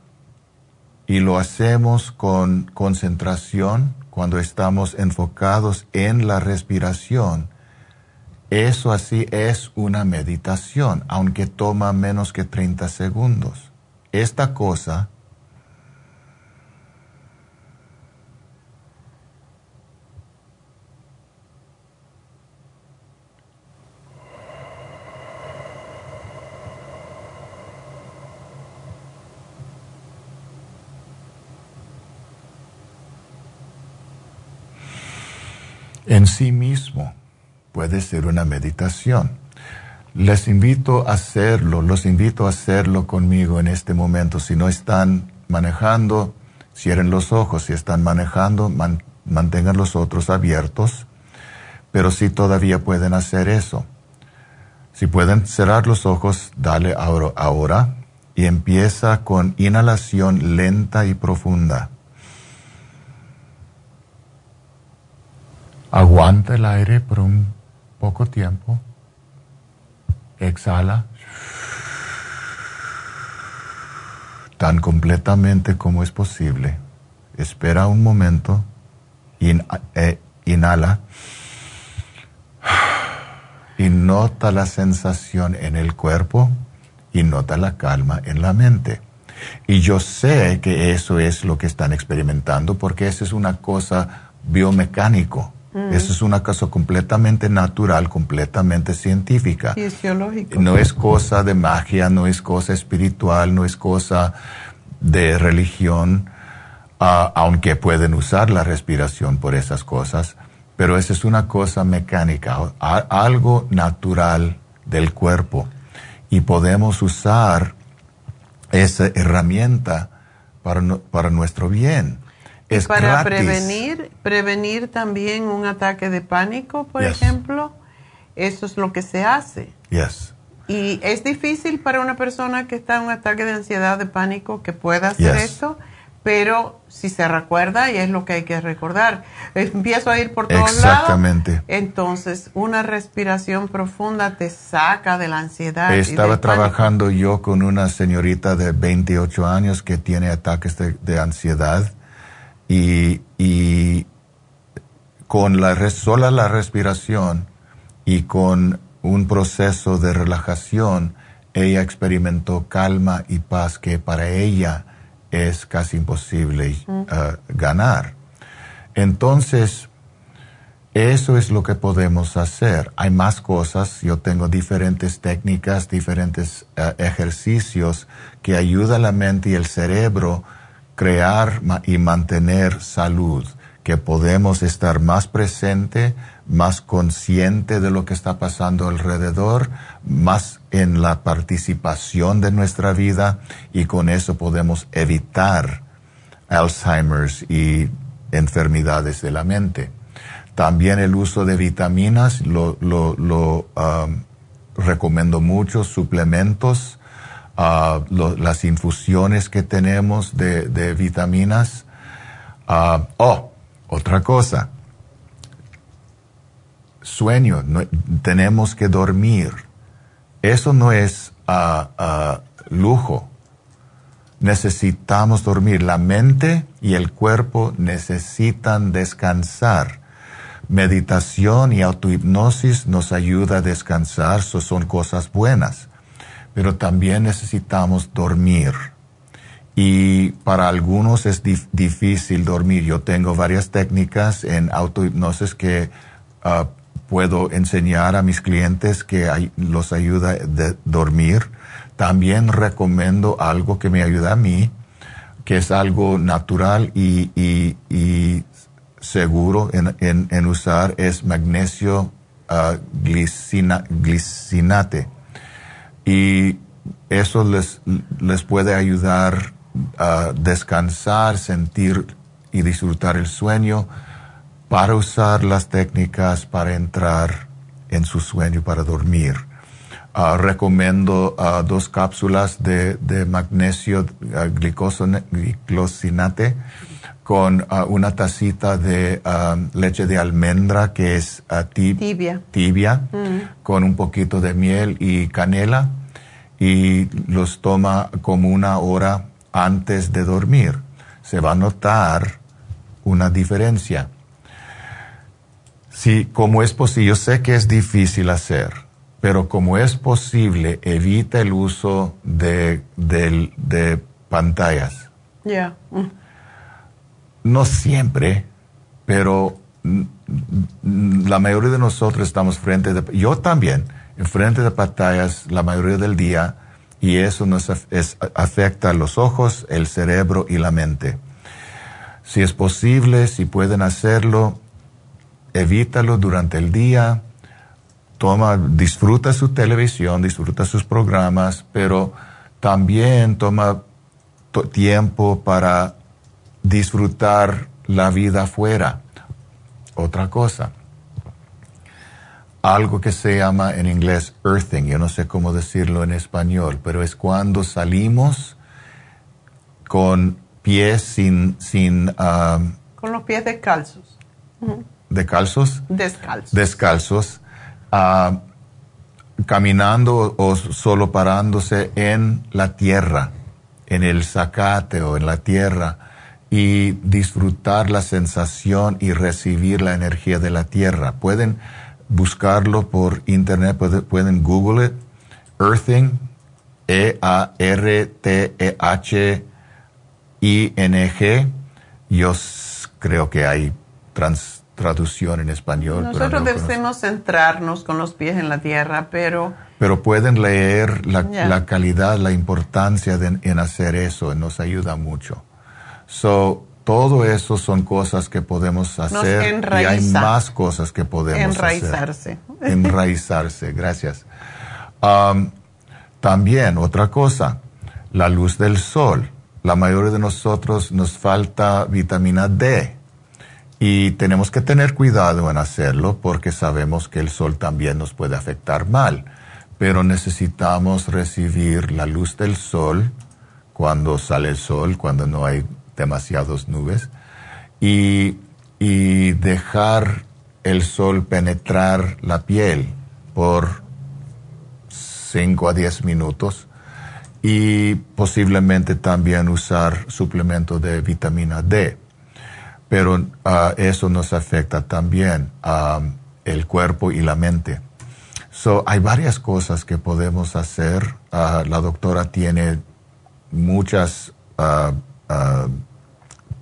y lo hacemos con concentración, cuando estamos enfocados en la respiración, eso así es una meditación, aunque toma menos que 30 segundos. Esta cosa en sí mismo puede ser una meditación. Les invito a hacerlo, los invito a hacerlo conmigo en este momento. Si no están manejando, cierren los ojos. Si están manejando, mantengan los otros abiertos. Pero si todavía pueden hacer eso. Si pueden cerrar los ojos, dale ahora, ahora y empieza con inhalación lenta y profunda. Aguanta el aire por un poco tiempo. Exhala. Tan completamente como es posible. Espera un momento. Eh, inhala. Y nota la sensación en el cuerpo y nota la calma en la mente. Y yo sé que eso es lo que están experimentando porque eso es una cosa biomecánico. Mm. Eso es una cosa completamente natural, completamente científica. Fisiológico. No es cosa de magia, no es cosa espiritual, no es cosa de religión, ah, aunque pueden usar la respiración por esas cosas, pero eso es una cosa mecánica, algo natural del cuerpo. Y podemos usar esa herramienta para, para nuestro bien. Es para prevenir prevenir también un ataque de pánico, por ejemplo, eso es lo que se hace. Yes. Y es difícil para una persona que está en un ataque de ansiedad, de pánico, que pueda hacer esto, pero si se recuerda, y es lo que hay que recordar, empiezo a ir por todos Exactamente. lados. Entonces, una respiración profunda te saca de la ansiedad. Estaba trabajando yo con una señorita de 28 años que tiene ataques de, ansiedad y, y, con la sola la respiración y con un proceso de relajación, ella experimentó calma y paz que para ella es casi imposible uh, ganar. Entonces, eso es lo que podemos hacer. Hay más cosas. Yo tengo diferentes técnicas, diferentes uh, ejercicios que ayudan a la mente y el cerebro crear y mantener salud, que podemos estar más presente, más consciente de lo que está pasando alrededor, más en la participación de nuestra vida y con eso podemos evitar Alzheimer's y enfermedades de la mente. También el uso de vitaminas lo, um, recomiendo mucho, suplementos, las infusiones que tenemos de, vitaminas. Uh, oh, otra cosa, sueño, tenemos que dormir. Eso no es ah, ah, lujo. Necesitamos dormir. La mente y el cuerpo necesitan descansar. Meditación y autohipnosis nos ayuda a descansar, son cosas buenas. Pero también necesitamos dormir. Y para algunos es difícil dormir. Yo tengo varias técnicas en autohipnosis que uh, puedo enseñar a mis clientes que los ayuda a dormir. También recomiendo algo que me ayuda a mí, que es algo natural y, seguro en, usar, es magnesio uh, glicinate. Y eso les, les puede ayudar a descansar, sentir y disfrutar el sueño para usar las técnicas para entrar en su sueño, para dormir. Ah, recomiendo ah, dos cápsulas de, magnesio uh, glucosinate con una tacita de leche de almendra que es tibia, tibia mm. con un poquito de miel y canela y los toma como una hora antes de dormir. Se va a notar una diferencia. Sí, como es posible, yo sé que es difícil hacer, pero como es posible, evita el uso de, pantallas. Ya. No siempre, pero la mayoría de nosotros estamos frente de, yo también, frente de pantallas la mayoría del día y eso nos afecta los ojos, el cerebro y la mente. Si es posible, si pueden hacerlo, evítalo durante el día, toma, disfruta su televisión, disfruta sus programas, pero también toma tiempo para disfrutar la vida afuera. Otra cosa, algo que se llama en inglés earthing, yo no sé cómo decirlo en español, pero es cuando salimos con pies sin... sin con los pies descalzos. ¿De calzos? Descalzos. Descalzos. ah, caminando o solo parándose en la tierra, en el zacate o en la tierra y disfrutar la sensación y recibir la energía de la tierra. Pueden buscarlo por internet, pueden, Google it, Earthing, E-A-R-T-E-H-I-N-G. Yo creo que hay traducción en español. Nosotros debemos centrarnos con los pies en la tierra, pero... Pero pueden leer la, calidad, la importancia de, en hacer eso, nos ayuda mucho. So, todo eso son cosas que podemos hacer y hay más cosas que podemos Enraizarse. hacer. Enraizarse. gracias. Um, también otra cosa, la luz del sol. La mayoría de nosotros nos falta vitamina D y tenemos que tener cuidado en hacerlo porque sabemos que el sol también nos puede afectar mal. Pero necesitamos recibir la luz del sol cuando sale el sol, cuando no hay demasiadas nubes, y, y dejar el sol penetrar la piel por 5 a 10 minutos y posiblemente también usar suplemento de vitamina D. Pero ah, eso nos afecta también a el cuerpo y la mente. So, hay varias cosas que podemos hacer. Ah, la doctora tiene muchas uh,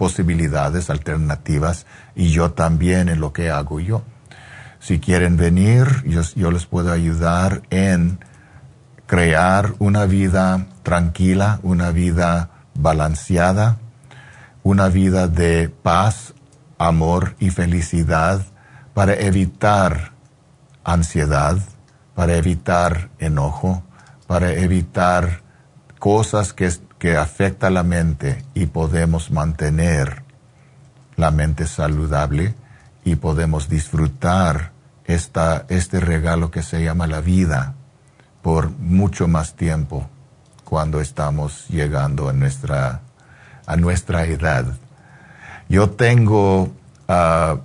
posibilidades alternativas y yo también en lo que hago yo. Si quieren venir, yo, les puedo ayudar en crear una vida tranquila, una vida balanceada, una vida de paz, amor y felicidad para evitar ansiedad, para evitar enojo, para evitar cosas que que afecta la mente y podemos mantener la mente saludable y podemos disfrutar esta, este regalo que se llama la vida por mucho más tiempo cuando estamos llegando a nuestra, a nuestra edad. Yo tengo, ah,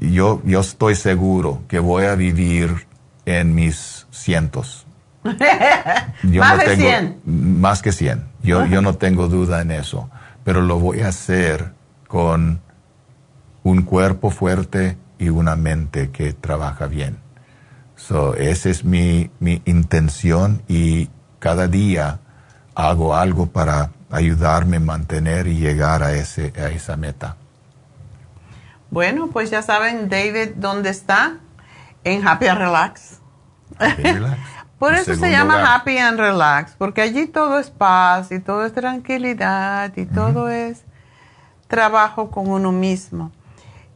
yo, yo estoy seguro que voy a vivir en mis cientos. más de 100. Más que 100. Yo, yo no tengo duda en eso. Pero lo voy a hacer con un cuerpo fuerte y una mente que trabaja bien. So, esa es mi, mi intención y cada día hago algo para ayudarme a mantener y llegar a, ese, a esa meta. Bueno, pues ya saben, David, ¿dónde está? En Happy Relax. Happy Relax. Por eso se llama Happy and Relax, porque allí todo es paz y todo es tranquilidad y todo es trabajo con uno mismo.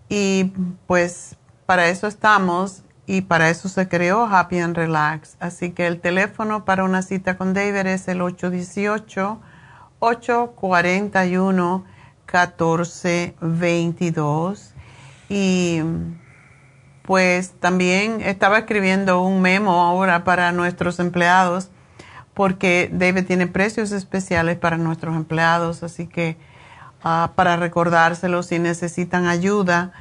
Y pues para eso estamos y para eso se creó Happy and Relax. Así que el teléfono para una cita con David es el 818-841-1422. Y pues también estaba escribiendo un memo ahora para nuestros empleados porque David tiene precios especiales para nuestros empleados, así que ah, para recordárselos si necesitan ayuda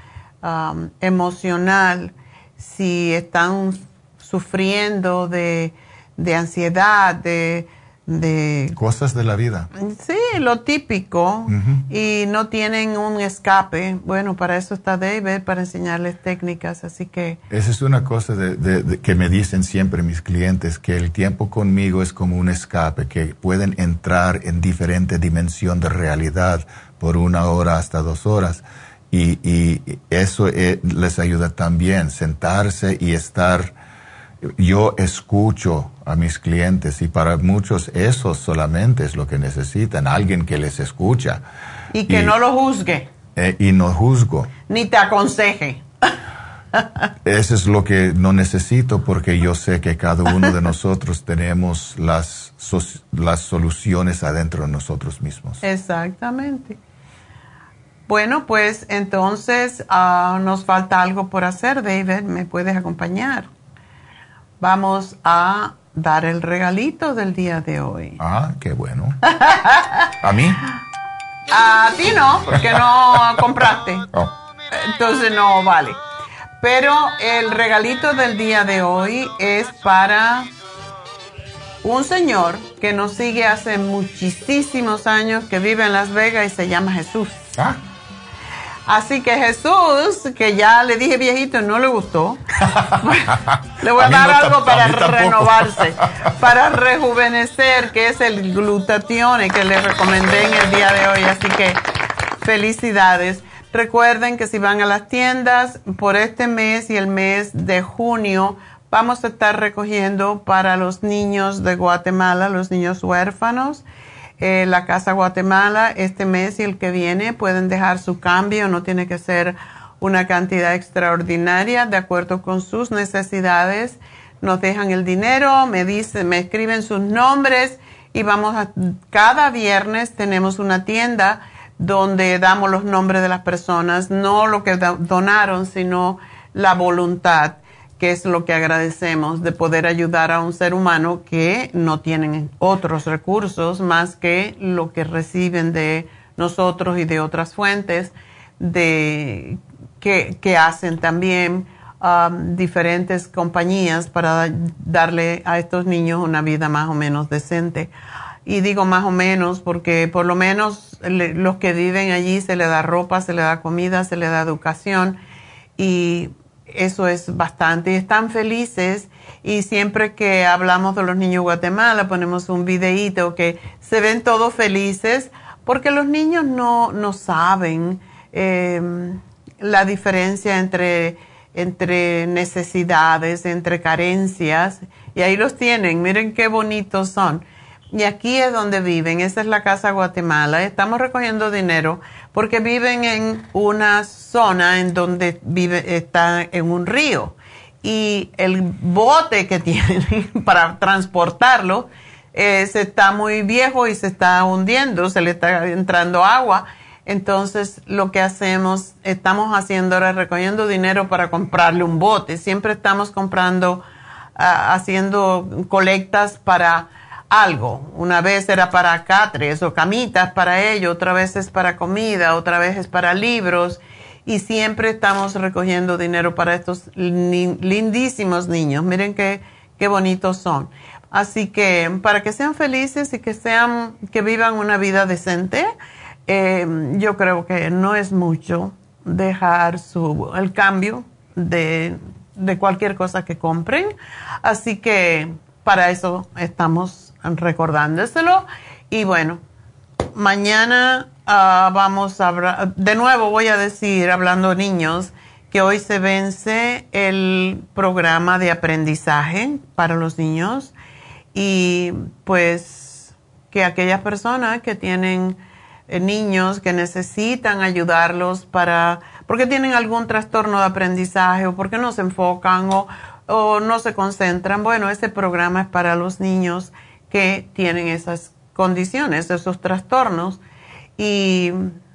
emocional, si están sufriendo de ansiedad, de de cosas de la vida. Sí, lo típico y no tienen un escape. Bueno, para eso está David, para enseñarles técnicas, así que... Esa es una cosa de, que me dicen siempre mis clientes, que el tiempo conmigo es como un escape, que pueden entrar en diferente dimensión de realidad por una hora hasta dos horas. Y, y eso eh, les ayuda también, sentarse y estar yo escucho a mis clientes y para muchos eso solamente es lo que necesitan, alguien que les escucha. Y que no lo juzgue. Eh, y no juzgo. Ni te aconseje. Eso es lo que no necesito porque yo sé que cada uno de nosotros tenemos las, las soluciones adentro de nosotros mismos. Exactamente. Bueno, pues entonces ah, nos falta algo por hacer, David. ¿Me puedes acompañar? vamos a dar el regalito del día de hoy. Ah, qué bueno. ¿A mí? A ti no, porque no compraste. Oh. Entonces no vale. Pero el regalito del día de hoy es para un señor que nos sigue hace muchísimos años, que vive en Las Vegas y se llama Jesús. Ah. Así que Jesús, que ya le dije viejito, no le gustó, le voy a, dar algo para renovarse, para rejuvenecer, que es el glutatión que le recomendé en el día de hoy. Así que felicidades. Recuerden que si van a las tiendas por este mes y el mes de junio, vamos a estar recogiendo para los niños de Guatemala, los niños huérfanos. Eh, la Casa Guatemala este mes y el que viene pueden dejar su cambio, no tiene que ser una cantidad extraordinaria de acuerdo con sus necesidades. Nos dejan el dinero, me dicen, me escriben sus nombres y vamos a cada viernes tenemos una tienda donde damos los nombres de las personas, no lo que donaron, sino la voluntad, que es lo que agradecemos de poder ayudar a un ser humano que no tienen otros recursos más que lo que reciben de nosotros y de otras fuentes de, que, que hacen también um, diferentes compañías para darle a estos niños una vida más o menos decente. Y digo más o menos porque por lo menos los que viven allí se le da ropa, se le da comida, se le da educación y eso es bastante. Y están felices y siempre que hablamos de los niños de Guatemala ponemos un videíto que se ven todos felices porque los niños no, no saben em, la diferencia entre, entre necesidades, entre carencias y ahí los tienen. Miren qué bonitos son. Y aquí es donde viven, esa es la Casa Guatemala. Estamos recogiendo dinero porque viven en una zona en donde vive, está en un río. Y el bote que tienen para transportarlo eh, se está muy viejo y se está hundiendo, se le está entrando agua. Entonces, lo que hacemos, estamos haciendo ahora recogiendo dinero para comprarle un bote. Siempre estamos comprando, ah, haciendo colectas para algo. Una vez era para catres o camitas para ello, otra vez es para comida, otra vez es para libros y siempre estamos recogiendo dinero para estos lindísimos niños. Miren qué, qué bonitos son. Así que para que sean felices y que sean, que vivan una vida decente, eh, yo creo que no es mucho dejar su, el cambio de, de cualquier cosa que compren. Así que para eso estamos recordándoselo. Y bueno, mañana ah, vamos a hablar, de nuevo voy a decir, hablando niños, que hoy se vence el programa de aprendizaje para los niños y pues que aquellas personas que tienen eh, niños que necesitan ayudarlos para, porque tienen algún trastorno de aprendizaje o porque no se enfocan o, no se concentran, bueno, este programa es para los niños que tienen esas condiciones, esos trastornos. Y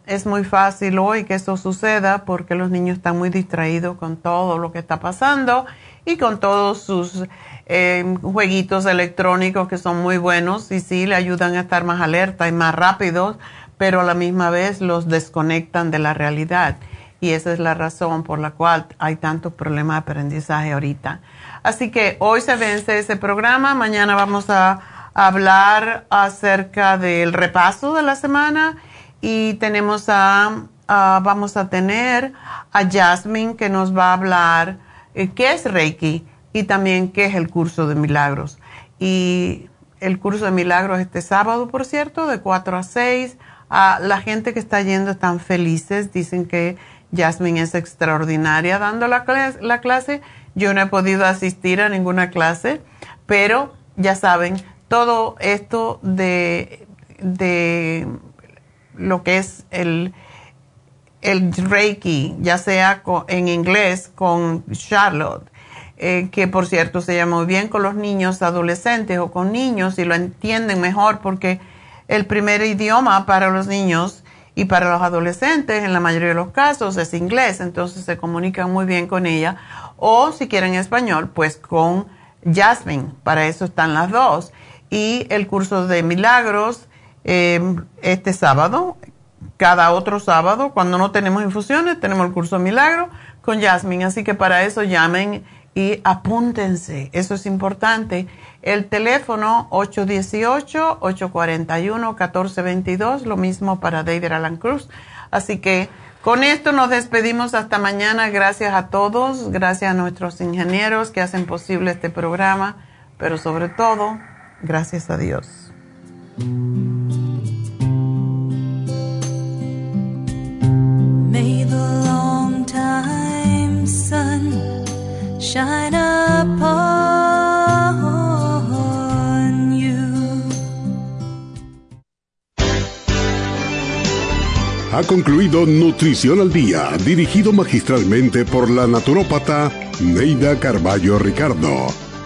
es muy fácil hoy que eso suceda porque los niños están muy distraídos con todo lo que está pasando y con todos sus eh, jueguitos electrónicos que son muy buenos y sí le ayudan a estar más alerta y más rápidos, pero a la misma vez los desconectan de la realidad. Y esa es la razón por la cual hay tantos problemas de aprendizaje ahorita. Así que hoy se vence ese programa, mañana vamos a hablar acerca del repaso de la semana y tenemos a, vamos a tener a Jasmine que nos va a hablar eh, qué es Reiki y también qué es el curso de milagros. Y el curso de milagros este sábado, por cierto, de 4 a 6. a la gente que está yendo están felices, dicen que Jasmine es extraordinaria dando la la clase. Yo no he podido asistir a ninguna clase, pero ya saben, todo esto de, de lo que es el, el Reiki, ya sea en inglés con Charlotte, eh, que por cierto se llama muy bien con los niños adolescentes o con niños y lo entienden mejor porque el primer idioma para los niños y para los adolescentes en la mayoría de los casos es inglés, entonces se comunican muy bien con ella. O si quieren español, pues con Jasmine, para eso están las dos y el curso de milagros em, este sábado. Cada otro sábado, cuando no tenemos infusiones, tenemos el curso de milagros con Jasmine. Así que para eso llamen y apúntense. Eso es importante. El teléfono 818-841-1422, lo mismo para David Alan Cruz. Así que con esto nos despedimos hasta mañana. Gracias a todos, gracias a nuestros ingenieros que hacen posible este programa, pero sobre todo, gracias a Dios. May the long time sun shine upon you. Ha concluido Nutrición al Día, dirigido magistralmente por la naturópata Neida Carballo Ricardo.